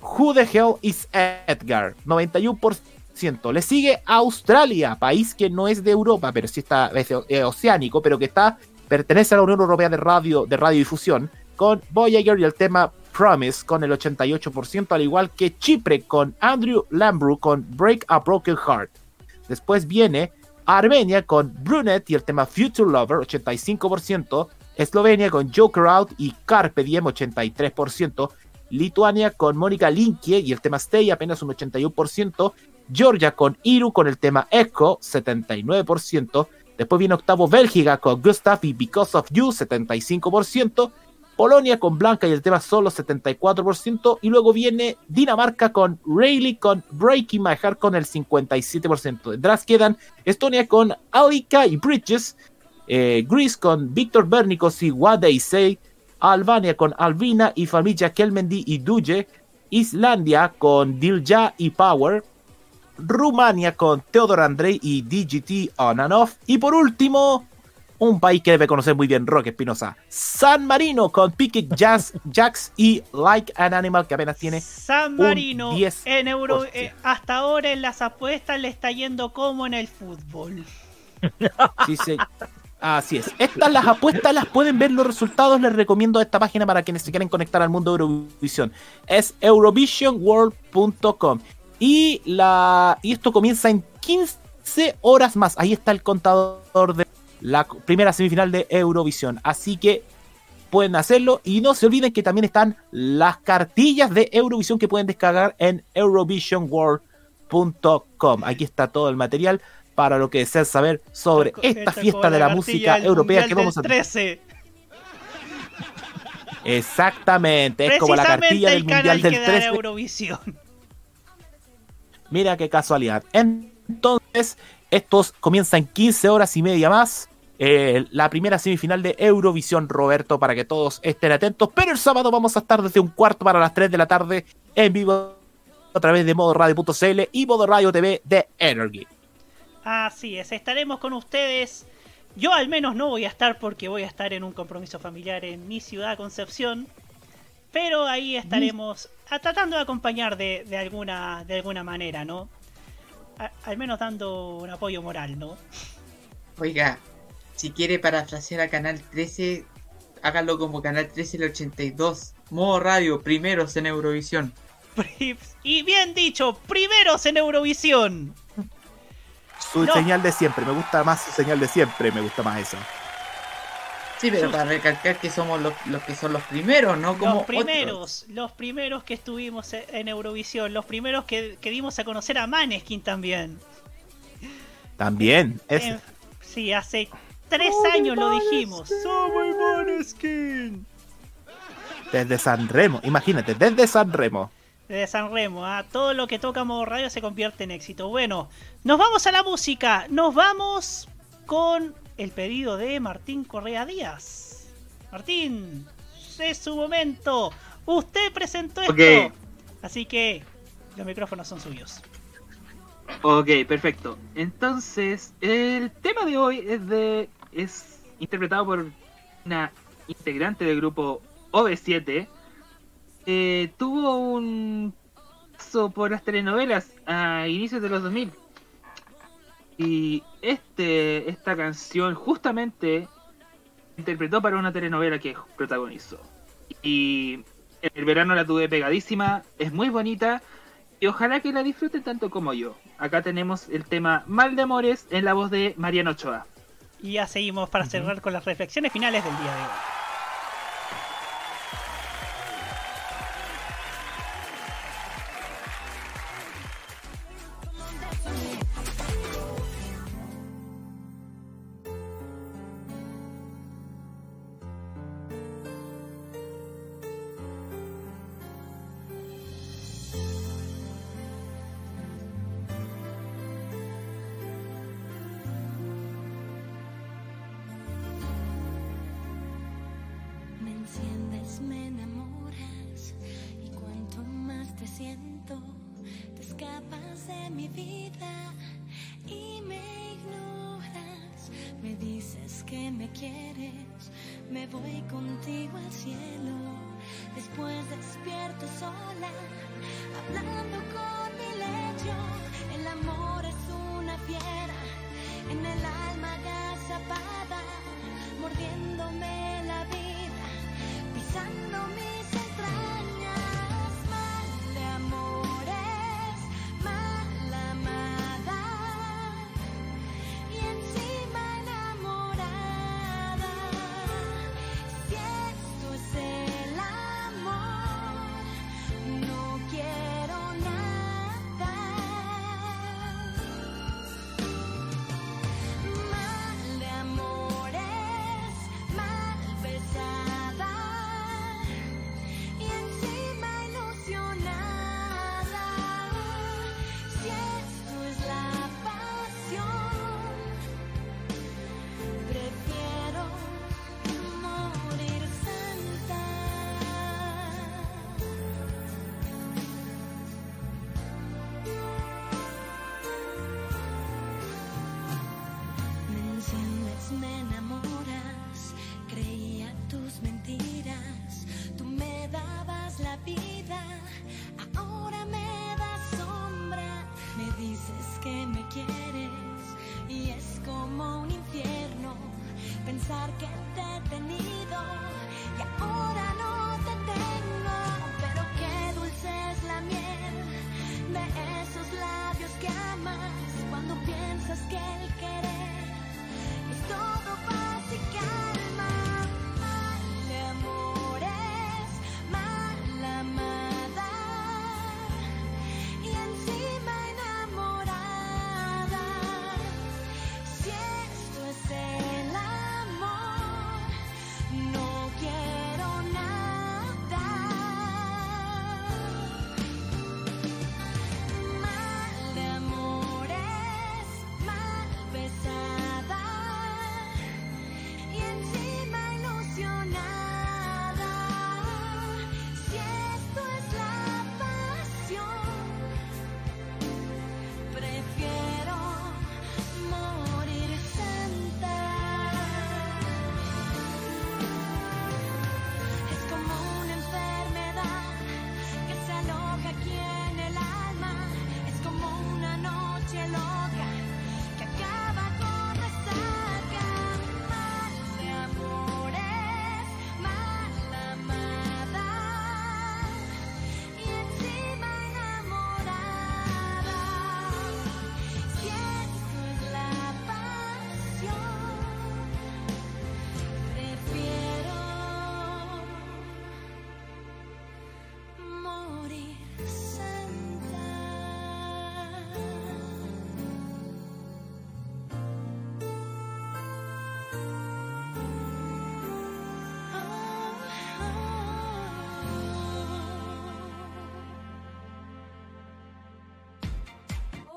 Who the Hell is Edgar? 91%. Le sigue Australia, país que no es de Europa, pero sí está es oceánico, pero que está pertenece a la Unión Europea de radio de radiodifusión con Voyager y el tema Promise con el 88%, al igual que Chipre con Andrew Lambrew con Break a Broken Heart. Después viene Armenia con Brunet y el tema Future Lover, 85%. Eslovenia con Joker Out y Carpe Diem, 83%. Lituania con Mónica Linkie y el tema Stay, apenas un 81%. Georgia con Iru con el tema Echo, 79%. Después viene octavo Bélgica con Gustav y Because of You, 75%. Polonia con Blanca y el tema solo 74%. Y luego viene Dinamarca con Rayleigh con Breaking My Heart con el 57%. Detrás quedan Estonia con Alika y Bridges. eh, Greece con Víctor Bernicos y What They Say. Albania con Alvina y Familla Kelmendi y Duje. Islandia con Dilja y Power. Rumania con Theodor Andrei y DGT On and Off. Y por último, un país que debe conocer muy bien Roque Espinosa. San Marino con Pickett Jazz, Jacks y Like an Animal que apenas tiene San un Marino 10%. en Euro, eh, hasta ahora en las apuestas le está yendo como en el fútbol. Sí, sí. Así es. Estas las apuestas las pueden ver los resultados. Les recomiendo esta página para quienes se quieren conectar al mundo de Eurovisión. Es eurovisionworld.com. Y la y esto comienza en 15 horas más. Ahí está el contador de la primera semifinal de Eurovisión. Así que pueden hacerlo. Y no se olviden que también están las cartillas de Eurovisión que pueden descargar en eurovisionworld.com. Aquí está todo el material para lo que desean saber sobre esta Esta fiesta de la música europea que vamos a del 13. Exactamente, es como la cartilla del Mundial del que da 13. Eurovisión. Mira qué casualidad. Entonces, estos comienzan 15 horas y media más. Eh, la primera semifinal de Eurovisión, Roberto, para que todos estén atentos. Pero el sábado vamos a estar desde un cuarto para las 3 de la tarde en vivo a través de modoradio.cl y Modo Radio TV de Energy. Así es, estaremos con ustedes. Yo al menos no voy a estar porque voy a estar en un compromiso familiar en mi ciudad, Concepción. Pero ahí estaremos a- tratando de acompañar de, de alguna, de alguna manera, ¿no? A- al menos dando un apoyo moral, ¿no? Oiga, si quiere parafrasear a Canal 13, hágalo como Canal 13 el 82. Modo radio, primeros en Eurovisión. Y bien dicho, primeros en Eurovisión. Su No. señal de siempre, me gusta más su señal de siempre, me gusta más esa. Sí, pero para recalcar que somos los, los que son los primeros, no como Los otros. primeros, los primeros que estuvimos e- en Eurovisión, los primeros que, que dimos a conocer a Maneskin también. También, es, Eh, sí, hace tres años lo dijimos. Somos Maneskin. desde San Remo, imagínate, desde San Remo. De San Remo, ¿ah? todo lo que toca Modo Radio se convierte en éxito. Bueno, nos vamos a la música. Nos vamos con el pedido de Martín Correa Díaz. Martín, es su momento. Usted presentó esto. Así que los micrófonos son suyos. Ok, perfecto. Entonces, el tema de hoy es de es interpretado por una integrante del grupo OV7. Eh, tuvo un paso por las telenovelas a inicios de los 2000. Y este esta canción justamente interpretó para una telenovela que protagonizó. Y en el verano la tuve pegadísima, es muy bonita y ojalá que la disfruten tanto como yo. Acá tenemos el tema Mal de Amores en la voz de Mariano Ochoa. Y ya seguimos para cerrar con las reflexiones finales del día de hoy.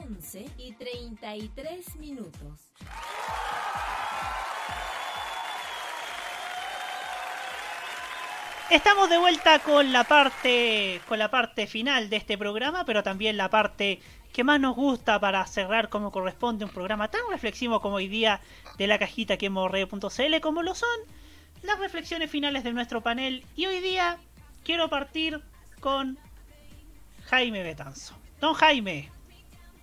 11 y 33 minutos. Estamos de vuelta con la parte con la parte final de este programa, pero también la parte que más nos gusta para cerrar como corresponde un programa tan reflexivo como hoy día de la cajita que hemos como lo son las reflexiones finales de nuestro panel y hoy día quiero partir con Jaime Betanzo. Don Jaime,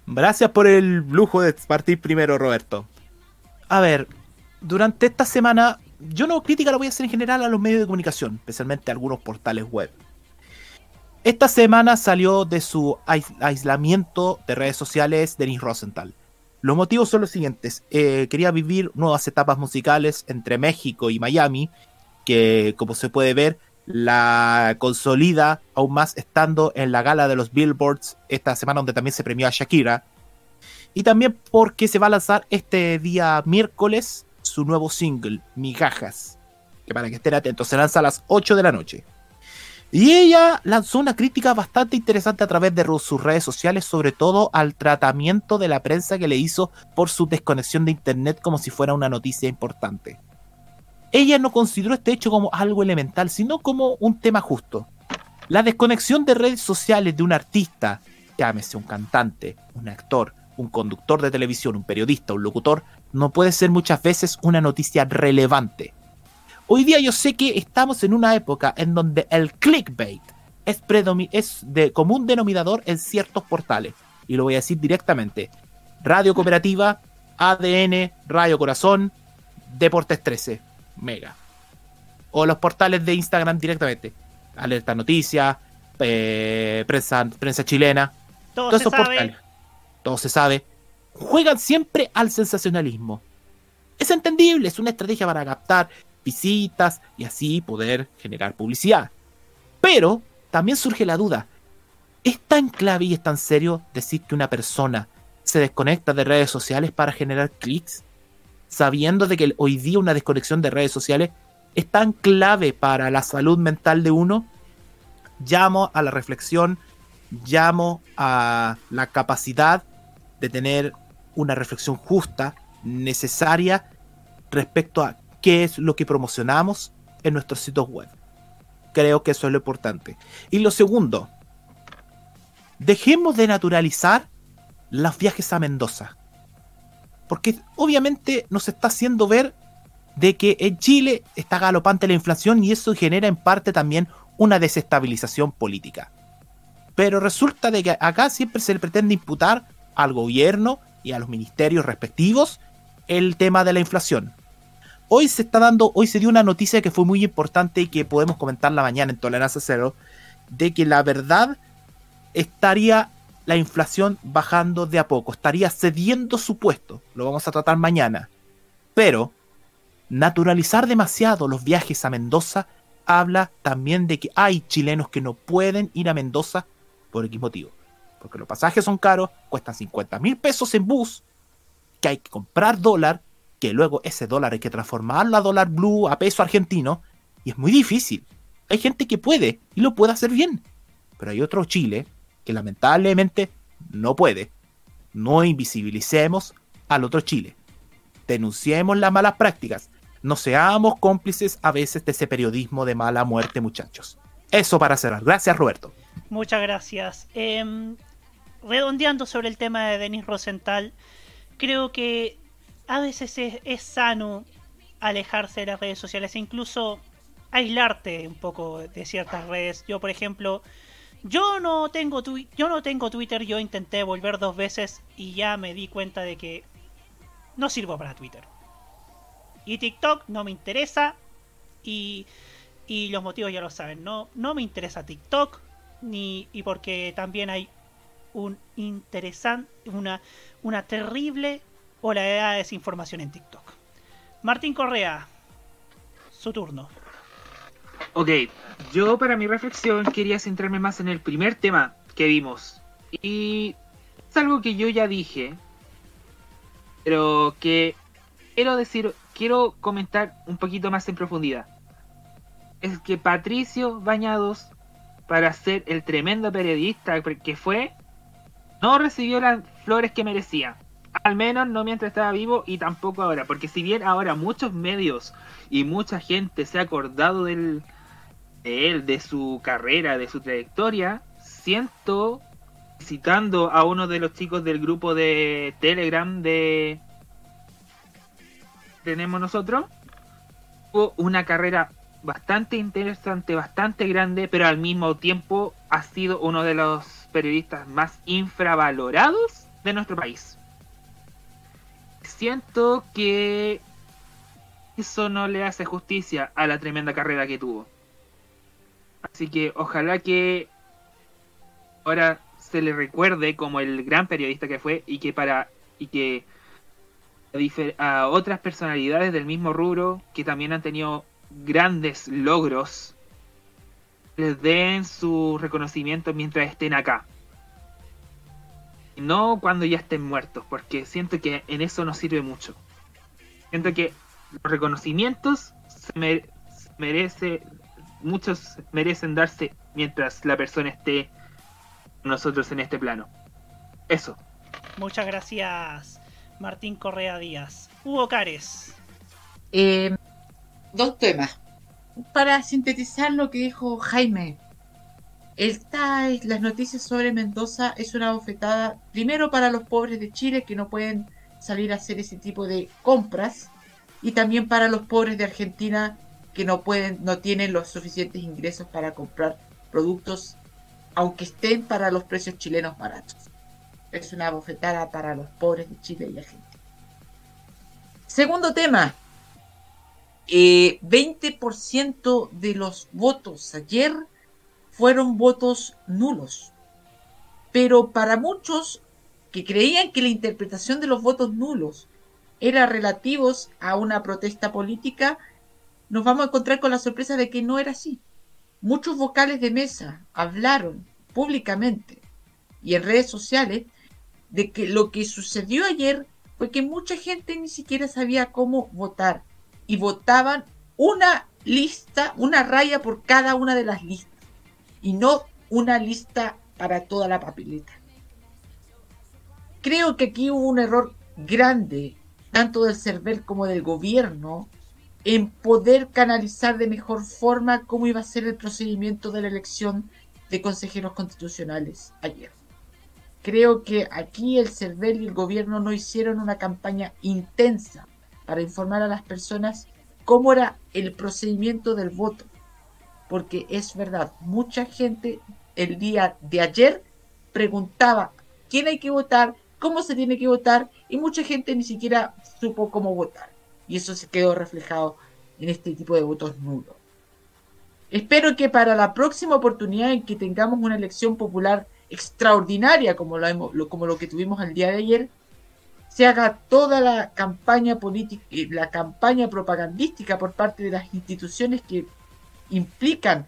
Gracias por el lujo de partir primero, Roberto. A ver, durante esta semana, yo no crítica la voy a hacer en general a los medios de comunicación, especialmente a algunos portales web. Esta semana salió de su ais- aislamiento de redes sociales Denis Rosenthal. Los motivos son los siguientes. Eh, quería vivir nuevas etapas musicales entre México y Miami, que como se puede ver, la consolida aún más estando en la gala de los Billboards esta semana donde también se premió a Shakira. Y también porque se va a lanzar este día miércoles su nuevo single, Migajas. Que para que estén atentos, se lanza a las 8 de la noche. Y ella lanzó una crítica bastante interesante a través de sus redes sociales, sobre todo al tratamiento de la prensa que le hizo por su desconexión de internet como si fuera una noticia importante. Ella no consideró este hecho como algo elemental, sino como un tema justo. La desconexión de redes sociales de un artista, llámese un cantante, un actor, un conductor de televisión, un periodista, un locutor, no puede ser muchas veces una noticia relevante. Hoy día yo sé que estamos en una época en donde el clickbait es, es de común denominador en ciertos portales. Y lo voy a decir directamente. Radio Cooperativa, ADN, Radio Corazón, Deportes 13, Mega. O los portales de Instagram directamente. Alerta Noticias, eh, prensa, prensa chilena. Todo todos esos sabe. portales. Todo se sabe. Juegan siempre al sensacionalismo. Es entendible, es una estrategia para captar visitas y así poder generar publicidad. Pero también surge la duda. ¿Es tan clave y es tan serio decir que una persona se desconecta de redes sociales para generar clics? Sabiendo de que hoy día una desconexión de redes sociales es tan clave para la salud mental de uno, llamo a la reflexión, llamo a la capacidad de tener una reflexión justa, necesaria, respecto a qué es lo que promocionamos en nuestros sitios web. Creo que eso es lo importante. Y lo segundo, dejemos de naturalizar los viajes a Mendoza. Porque obviamente nos está haciendo ver de que en Chile está galopante la inflación y eso genera en parte también una desestabilización política. Pero resulta de que acá siempre se le pretende imputar al gobierno y a los ministerios respectivos el tema de la inflación. Hoy se está dando, hoy se dio una noticia que fue muy importante y que podemos comentarla mañana en Tolerancia Cero, de que la verdad estaría la inflación bajando de a poco, estaría cediendo su puesto, lo vamos a tratar mañana. Pero naturalizar demasiado los viajes a Mendoza habla también de que hay chilenos que no pueden ir a Mendoza por X motivo. Porque los pasajes son caros, cuestan 50 mil pesos en bus, que hay que comprar dólar, que luego ese dólar hay que transformarlo a dólar blue, a peso argentino, y es muy difícil. Hay gente que puede y lo puede hacer bien, pero hay otro Chile que lamentablemente no puede. No invisibilicemos al otro Chile. Denunciemos las malas prácticas. No seamos cómplices a veces de ese periodismo de mala muerte, muchachos. Eso para cerrar. Gracias, Roberto. Muchas gracias. Em, redondeando sobre el tema de Denis Rosenthal, creo que a veces es, es sano alejarse de las redes sociales e incluso aislarte un poco de ciertas redes. Yo, por ejemplo, yo no tengo twi- yo no tengo Twitter, yo intenté volver dos veces y ya me di cuenta de que no sirvo para Twitter. Y TikTok no me interesa y, y los motivos ya lo saben, no, no me interesa TikTok ni y porque también hay un interesante una una terrible ola de desinformación en TikTok. Martín Correa, su turno. Ok, yo para mi reflexión quería centrarme más en el primer tema que vimos. Y es algo que yo ya dije, pero que quiero decir, quiero comentar un poquito más en profundidad. Es que Patricio Bañados, para ser el tremendo periodista que fue, no recibió las flores que merecía. Al menos no mientras estaba vivo y tampoco ahora. Porque si bien ahora muchos medios y mucha gente se ha acordado del, de él, de su carrera, de su trayectoria, siento, citando a uno de los chicos del grupo de Telegram de tenemos nosotros, tuvo una carrera bastante interesante, bastante grande, pero al mismo tiempo ha sido uno de los periodistas más infravalorados de nuestro país. Siento que eso no le hace justicia a la tremenda carrera que tuvo. Así que ojalá que ahora se le recuerde como el gran periodista que fue y que para y que a otras personalidades del mismo rubro que también han tenido grandes logros les den su reconocimiento mientras estén acá. No cuando ya estén muertos, porque siento que en eso no sirve mucho. Siento que los reconocimientos se mere- se merece, muchos merecen darse mientras la persona esté con nosotros en este plano. Eso. Muchas gracias, Martín Correa Díaz. Hugo Cares. Eh, dos temas. Para sintetizar lo que dijo Jaime, esta es las noticias sobre Mendoza es una bofetada primero para los pobres de Chile que no pueden salir a hacer ese tipo de compras y también para los pobres de Argentina que no pueden no tienen los suficientes ingresos para comprar productos aunque estén para los precios chilenos baratos. Es una bofetada para los pobres de Chile y Argentina. Segundo tema, eh, 20% de los votos ayer fueron votos nulos. Pero para muchos que creían que la interpretación de los votos nulos era relativos a una protesta política, nos vamos a encontrar con la sorpresa de que no era así. Muchos vocales de mesa hablaron públicamente y en redes sociales de que lo que sucedió ayer fue que mucha gente ni siquiera sabía cómo votar y votaban una lista, una raya por cada una de las listas y no una lista para toda la papeleta. Creo que aquí hubo un error grande, tanto del CERVEL como del gobierno, en poder canalizar de mejor forma cómo iba a ser el procedimiento de la elección de consejeros constitucionales ayer. Creo que aquí el CERVEL y el gobierno no hicieron una campaña intensa para informar a las personas cómo era el procedimiento del voto. Porque es verdad, mucha gente el día de ayer preguntaba quién hay que votar, cómo se tiene que votar, y mucha gente ni siquiera supo cómo votar. Y eso se quedó reflejado en este tipo de votos nulos. Espero que para la próxima oportunidad en que tengamos una elección popular extraordinaria como lo, como lo que tuvimos el día de ayer, se haga toda la campaña política, eh, la campaña propagandística por parte de las instituciones que implican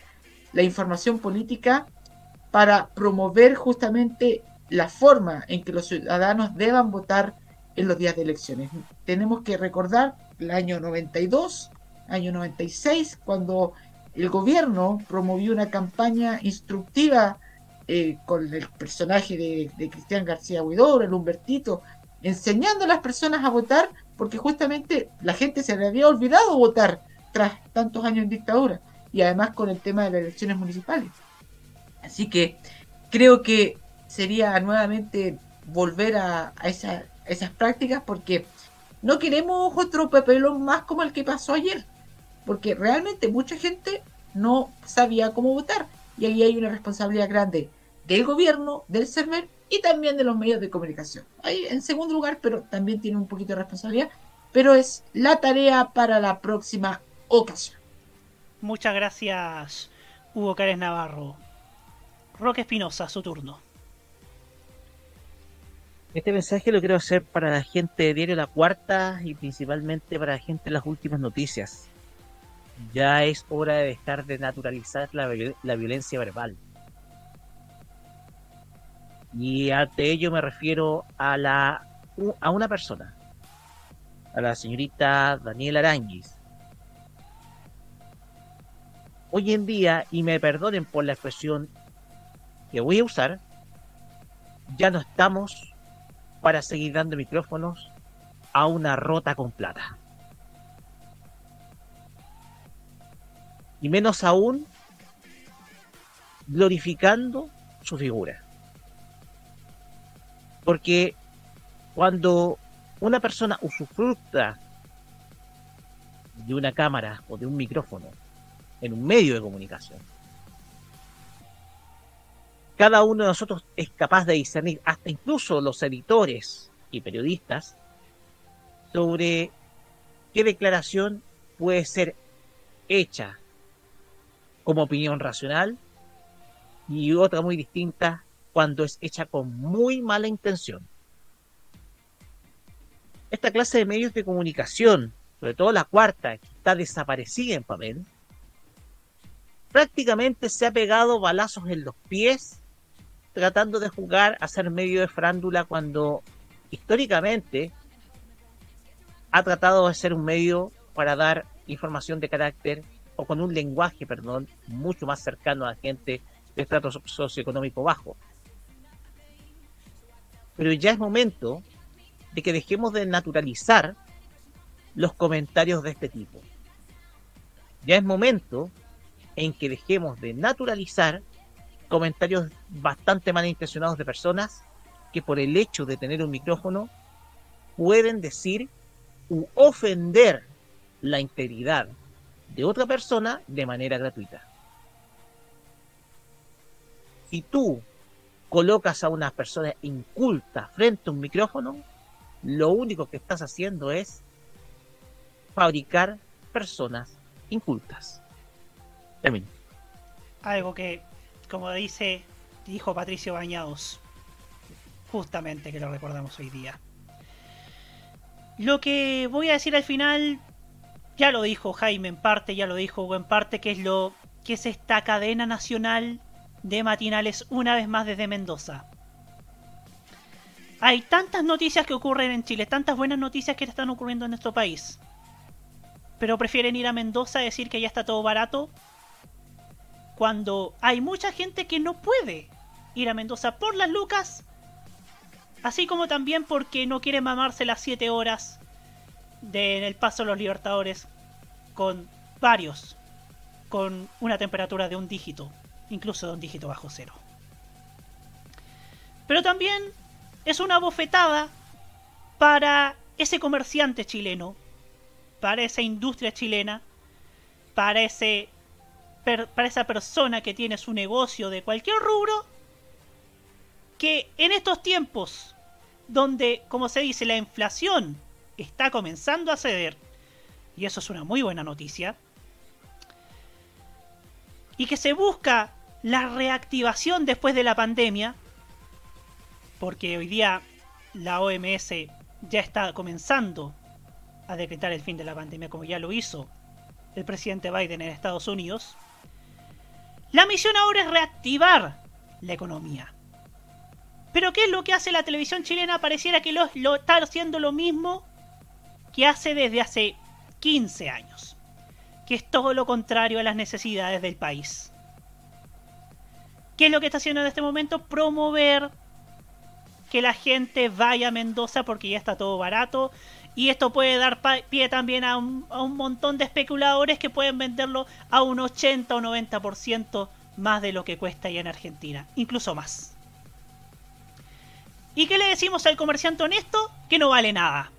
la información política para promover justamente la forma en que los ciudadanos deban votar en los días de elecciones. Tenemos que recordar el año 92, año 96, cuando el gobierno promovió una campaña instructiva eh, con el personaje de, de Cristian García Huidobro, el Humbertito, enseñando a las personas a votar, porque justamente la gente se le había olvidado votar tras tantos años en dictadura, y además con el tema de las elecciones municipales. Así que creo que sería nuevamente volver a, esa- esas prácticas, porque no queremos otro papelón más como el que pasó ayer, porque realmente mucha gente no sabía cómo votar, y ahí hay una responsabilidad grande del gobierno, del server y también de los medios de comunicación. Ahí en segundo lugar, pero también tiene un poquito de responsabilidad, pero es la tarea para la próxima ocasión. Muchas gracias, Hugo Cárez Navarro. Roque Espinosa, su turno. Este mensaje lo quiero hacer para la gente de Diario La Cuarta y principalmente para la gente de las últimas noticias. Ya es hora de dejar de naturalizar la, la violencia verbal. Y ante ello me refiero a la a una persona, a la señorita Daniela Aranguis. Hoy en día, y me perdonen por la expresión que voy a usar, ya no estamos para seguir dando micrófonos a una rota con plata. Y menos aún glorificando su figura. Porque cuando una persona usufructa de una cámara o de un micrófono en un medio de comunicación, cada uno de nosotros es capaz de discernir, hasta incluso los editores y periodistas, sobre qué declaración puede ser hecha como opinión racional y otra muy distinta cuando es hecha con muy mala intención. Esta clase de medios de comunicación, sobre todo la cuarta, que está desaparecida en papel, prácticamente se ha pegado balazos en los pies tratando de jugar a ser medio de frándula cuando históricamente ha tratado de ser un medio para dar información de carácter o con un lenguaje, perdón, mucho más cercano a la gente de estrato so- socioeconómico bajo. Pero ya es momento de que dejemos de naturalizar los comentarios de este tipo. Ya es momento en que dejemos de naturalizar comentarios bastante malintencionados de personas que por el hecho de tener un micrófono pueden decir u ofender la integridad de otra persona de manera gratuita. Si tú colocas a una persona inculta frente a un micrófono, lo único que estás haciendo es fabricar personas incultas. Termino. Algo que, como dice, dijo Patricio Bañados, justamente que lo recordamos hoy día. Lo que voy a decir al final, ya lo dijo Jaime en parte, ya lo dijo Hugo en parte, que es lo que es esta cadena nacional de matinales una vez más desde Mendoza. Hay tantas noticias que ocurren en Chile, tantas buenas noticias que están ocurriendo en nuestro país. Pero prefieren ir a Mendoza a decir que ya está todo barato. Cuando hay mucha gente que no puede ir a Mendoza por las lucas. Así como también porque no quiere mamarse las 7 horas de en el paso de los Libertadores con varios. Con una temperatura de un dígito. Incluso de un dígito bajo cero. Pero también es una bofetada para ese comerciante chileno, para esa industria chilena, para ese para esa persona que tiene su negocio de cualquier rubro, que en estos tiempos donde, como se dice, la inflación está comenzando a ceder, y eso es una muy buena noticia, y que se busca la reactivación después de la pandemia, porque hoy día la OMS ya está comenzando a decretar el fin de la pandemia, como ya lo hizo el presidente Biden en Estados Unidos. La misión ahora es reactivar la economía. Pero ¿qué es lo que hace la televisión chilena? Pareciera que lo, está haciendo lo mismo que hace desde hace 15 años. Que es todo lo contrario a las necesidades del país. ¿Qué es lo que está haciendo en este momento? Promover que la gente vaya a Mendoza porque ya está todo barato. Y esto puede dar pie también a un, montón de especuladores que pueden venderlo a un 80 o 90% más de lo que cuesta allá en Argentina. Incluso más. ¿Y qué le decimos al comerciante honesto? Que no vale nada.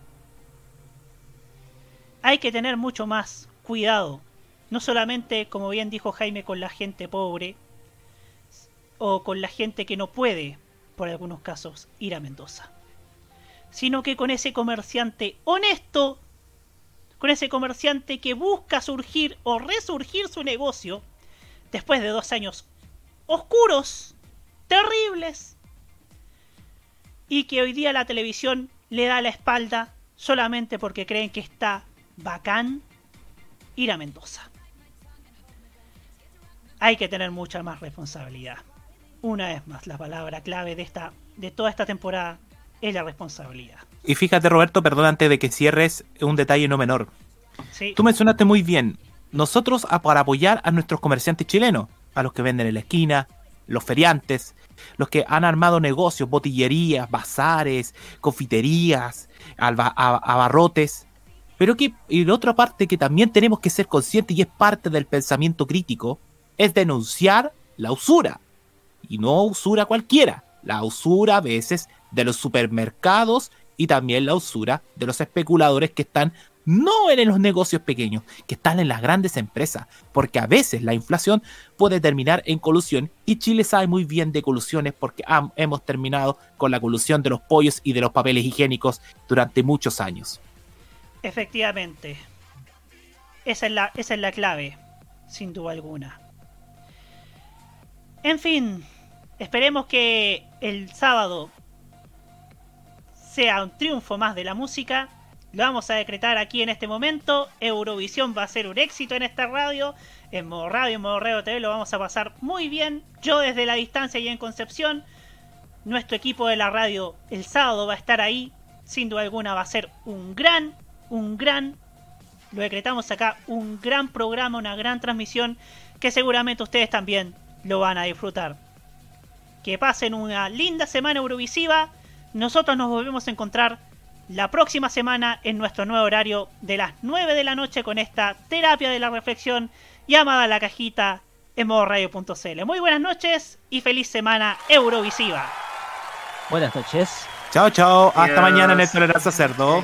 Hay que tener mucho más cuidado. No solamente, como bien dijo Jaime, con la gente pobre o con la gente que no puede, por algunos casos, ir a Mendoza. Sino que con ese comerciante honesto, con ese comerciante que busca surgir o resurgir su negocio después de dos años oscuros, terribles, y que hoy día la televisión le da la espalda solamente porque creen que está bacán ir a Mendoza. Hay que tener mucha más responsabilidad. Una vez más, la palabra clave de esta de toda esta temporada es la responsabilidad. Y fíjate, Roberto, perdón, antes de que cierres, un detalle no menor. Sí. Tú mencionaste muy bien, nosotros a- para apoyar a nuestros comerciantes chilenos, a los que venden en la esquina, los feriantes, los que han armado negocios, botillerías, bazares, confiterías, alba- a- abarrotes. Pero que, y la otra parte que también tenemos que ser conscientes y es parte del pensamiento crítico, es denunciar la usura. Y no usura cualquiera, la usura a veces de los supermercados y también la usura de los especuladores que están no en los negocios pequeños, que están en las grandes empresas, porque a veces la inflación puede terminar en colusión y Chile sabe muy bien de colusiones porque hemos terminado con la colusión de los pollos y de los papeles higiénicos durante muchos años. Efectivamente. Esa es la, esa es la clave, sin duda alguna. En fin, esperemos que el sábado sea un triunfo más de la música. Lo vamos a decretar aquí en este momento. Eurovisión va a ser un éxito en esta radio. En modo radio, en modo radio TV lo vamos a pasar muy bien. Yo desde la distancia y en Concepción. Nuestro equipo de la radio el sábado va a estar ahí. Sin duda alguna va a ser un gran, un gran, lo decretamos acá, un gran programa, una gran transmisión que seguramente ustedes también lo van a disfrutar. Que pasen una linda semana Eurovisiva. Nosotros nos volvemos a encontrar la próxima semana en nuestro nuevo horario de las 9 de la noche con esta terapia de la reflexión llamada La Cajita en modo radio.cl. Muy buenas noches y feliz semana Eurovisiva. Buenas noches. Chao, chao. Hasta mañana en el Tolerancia Cerdo.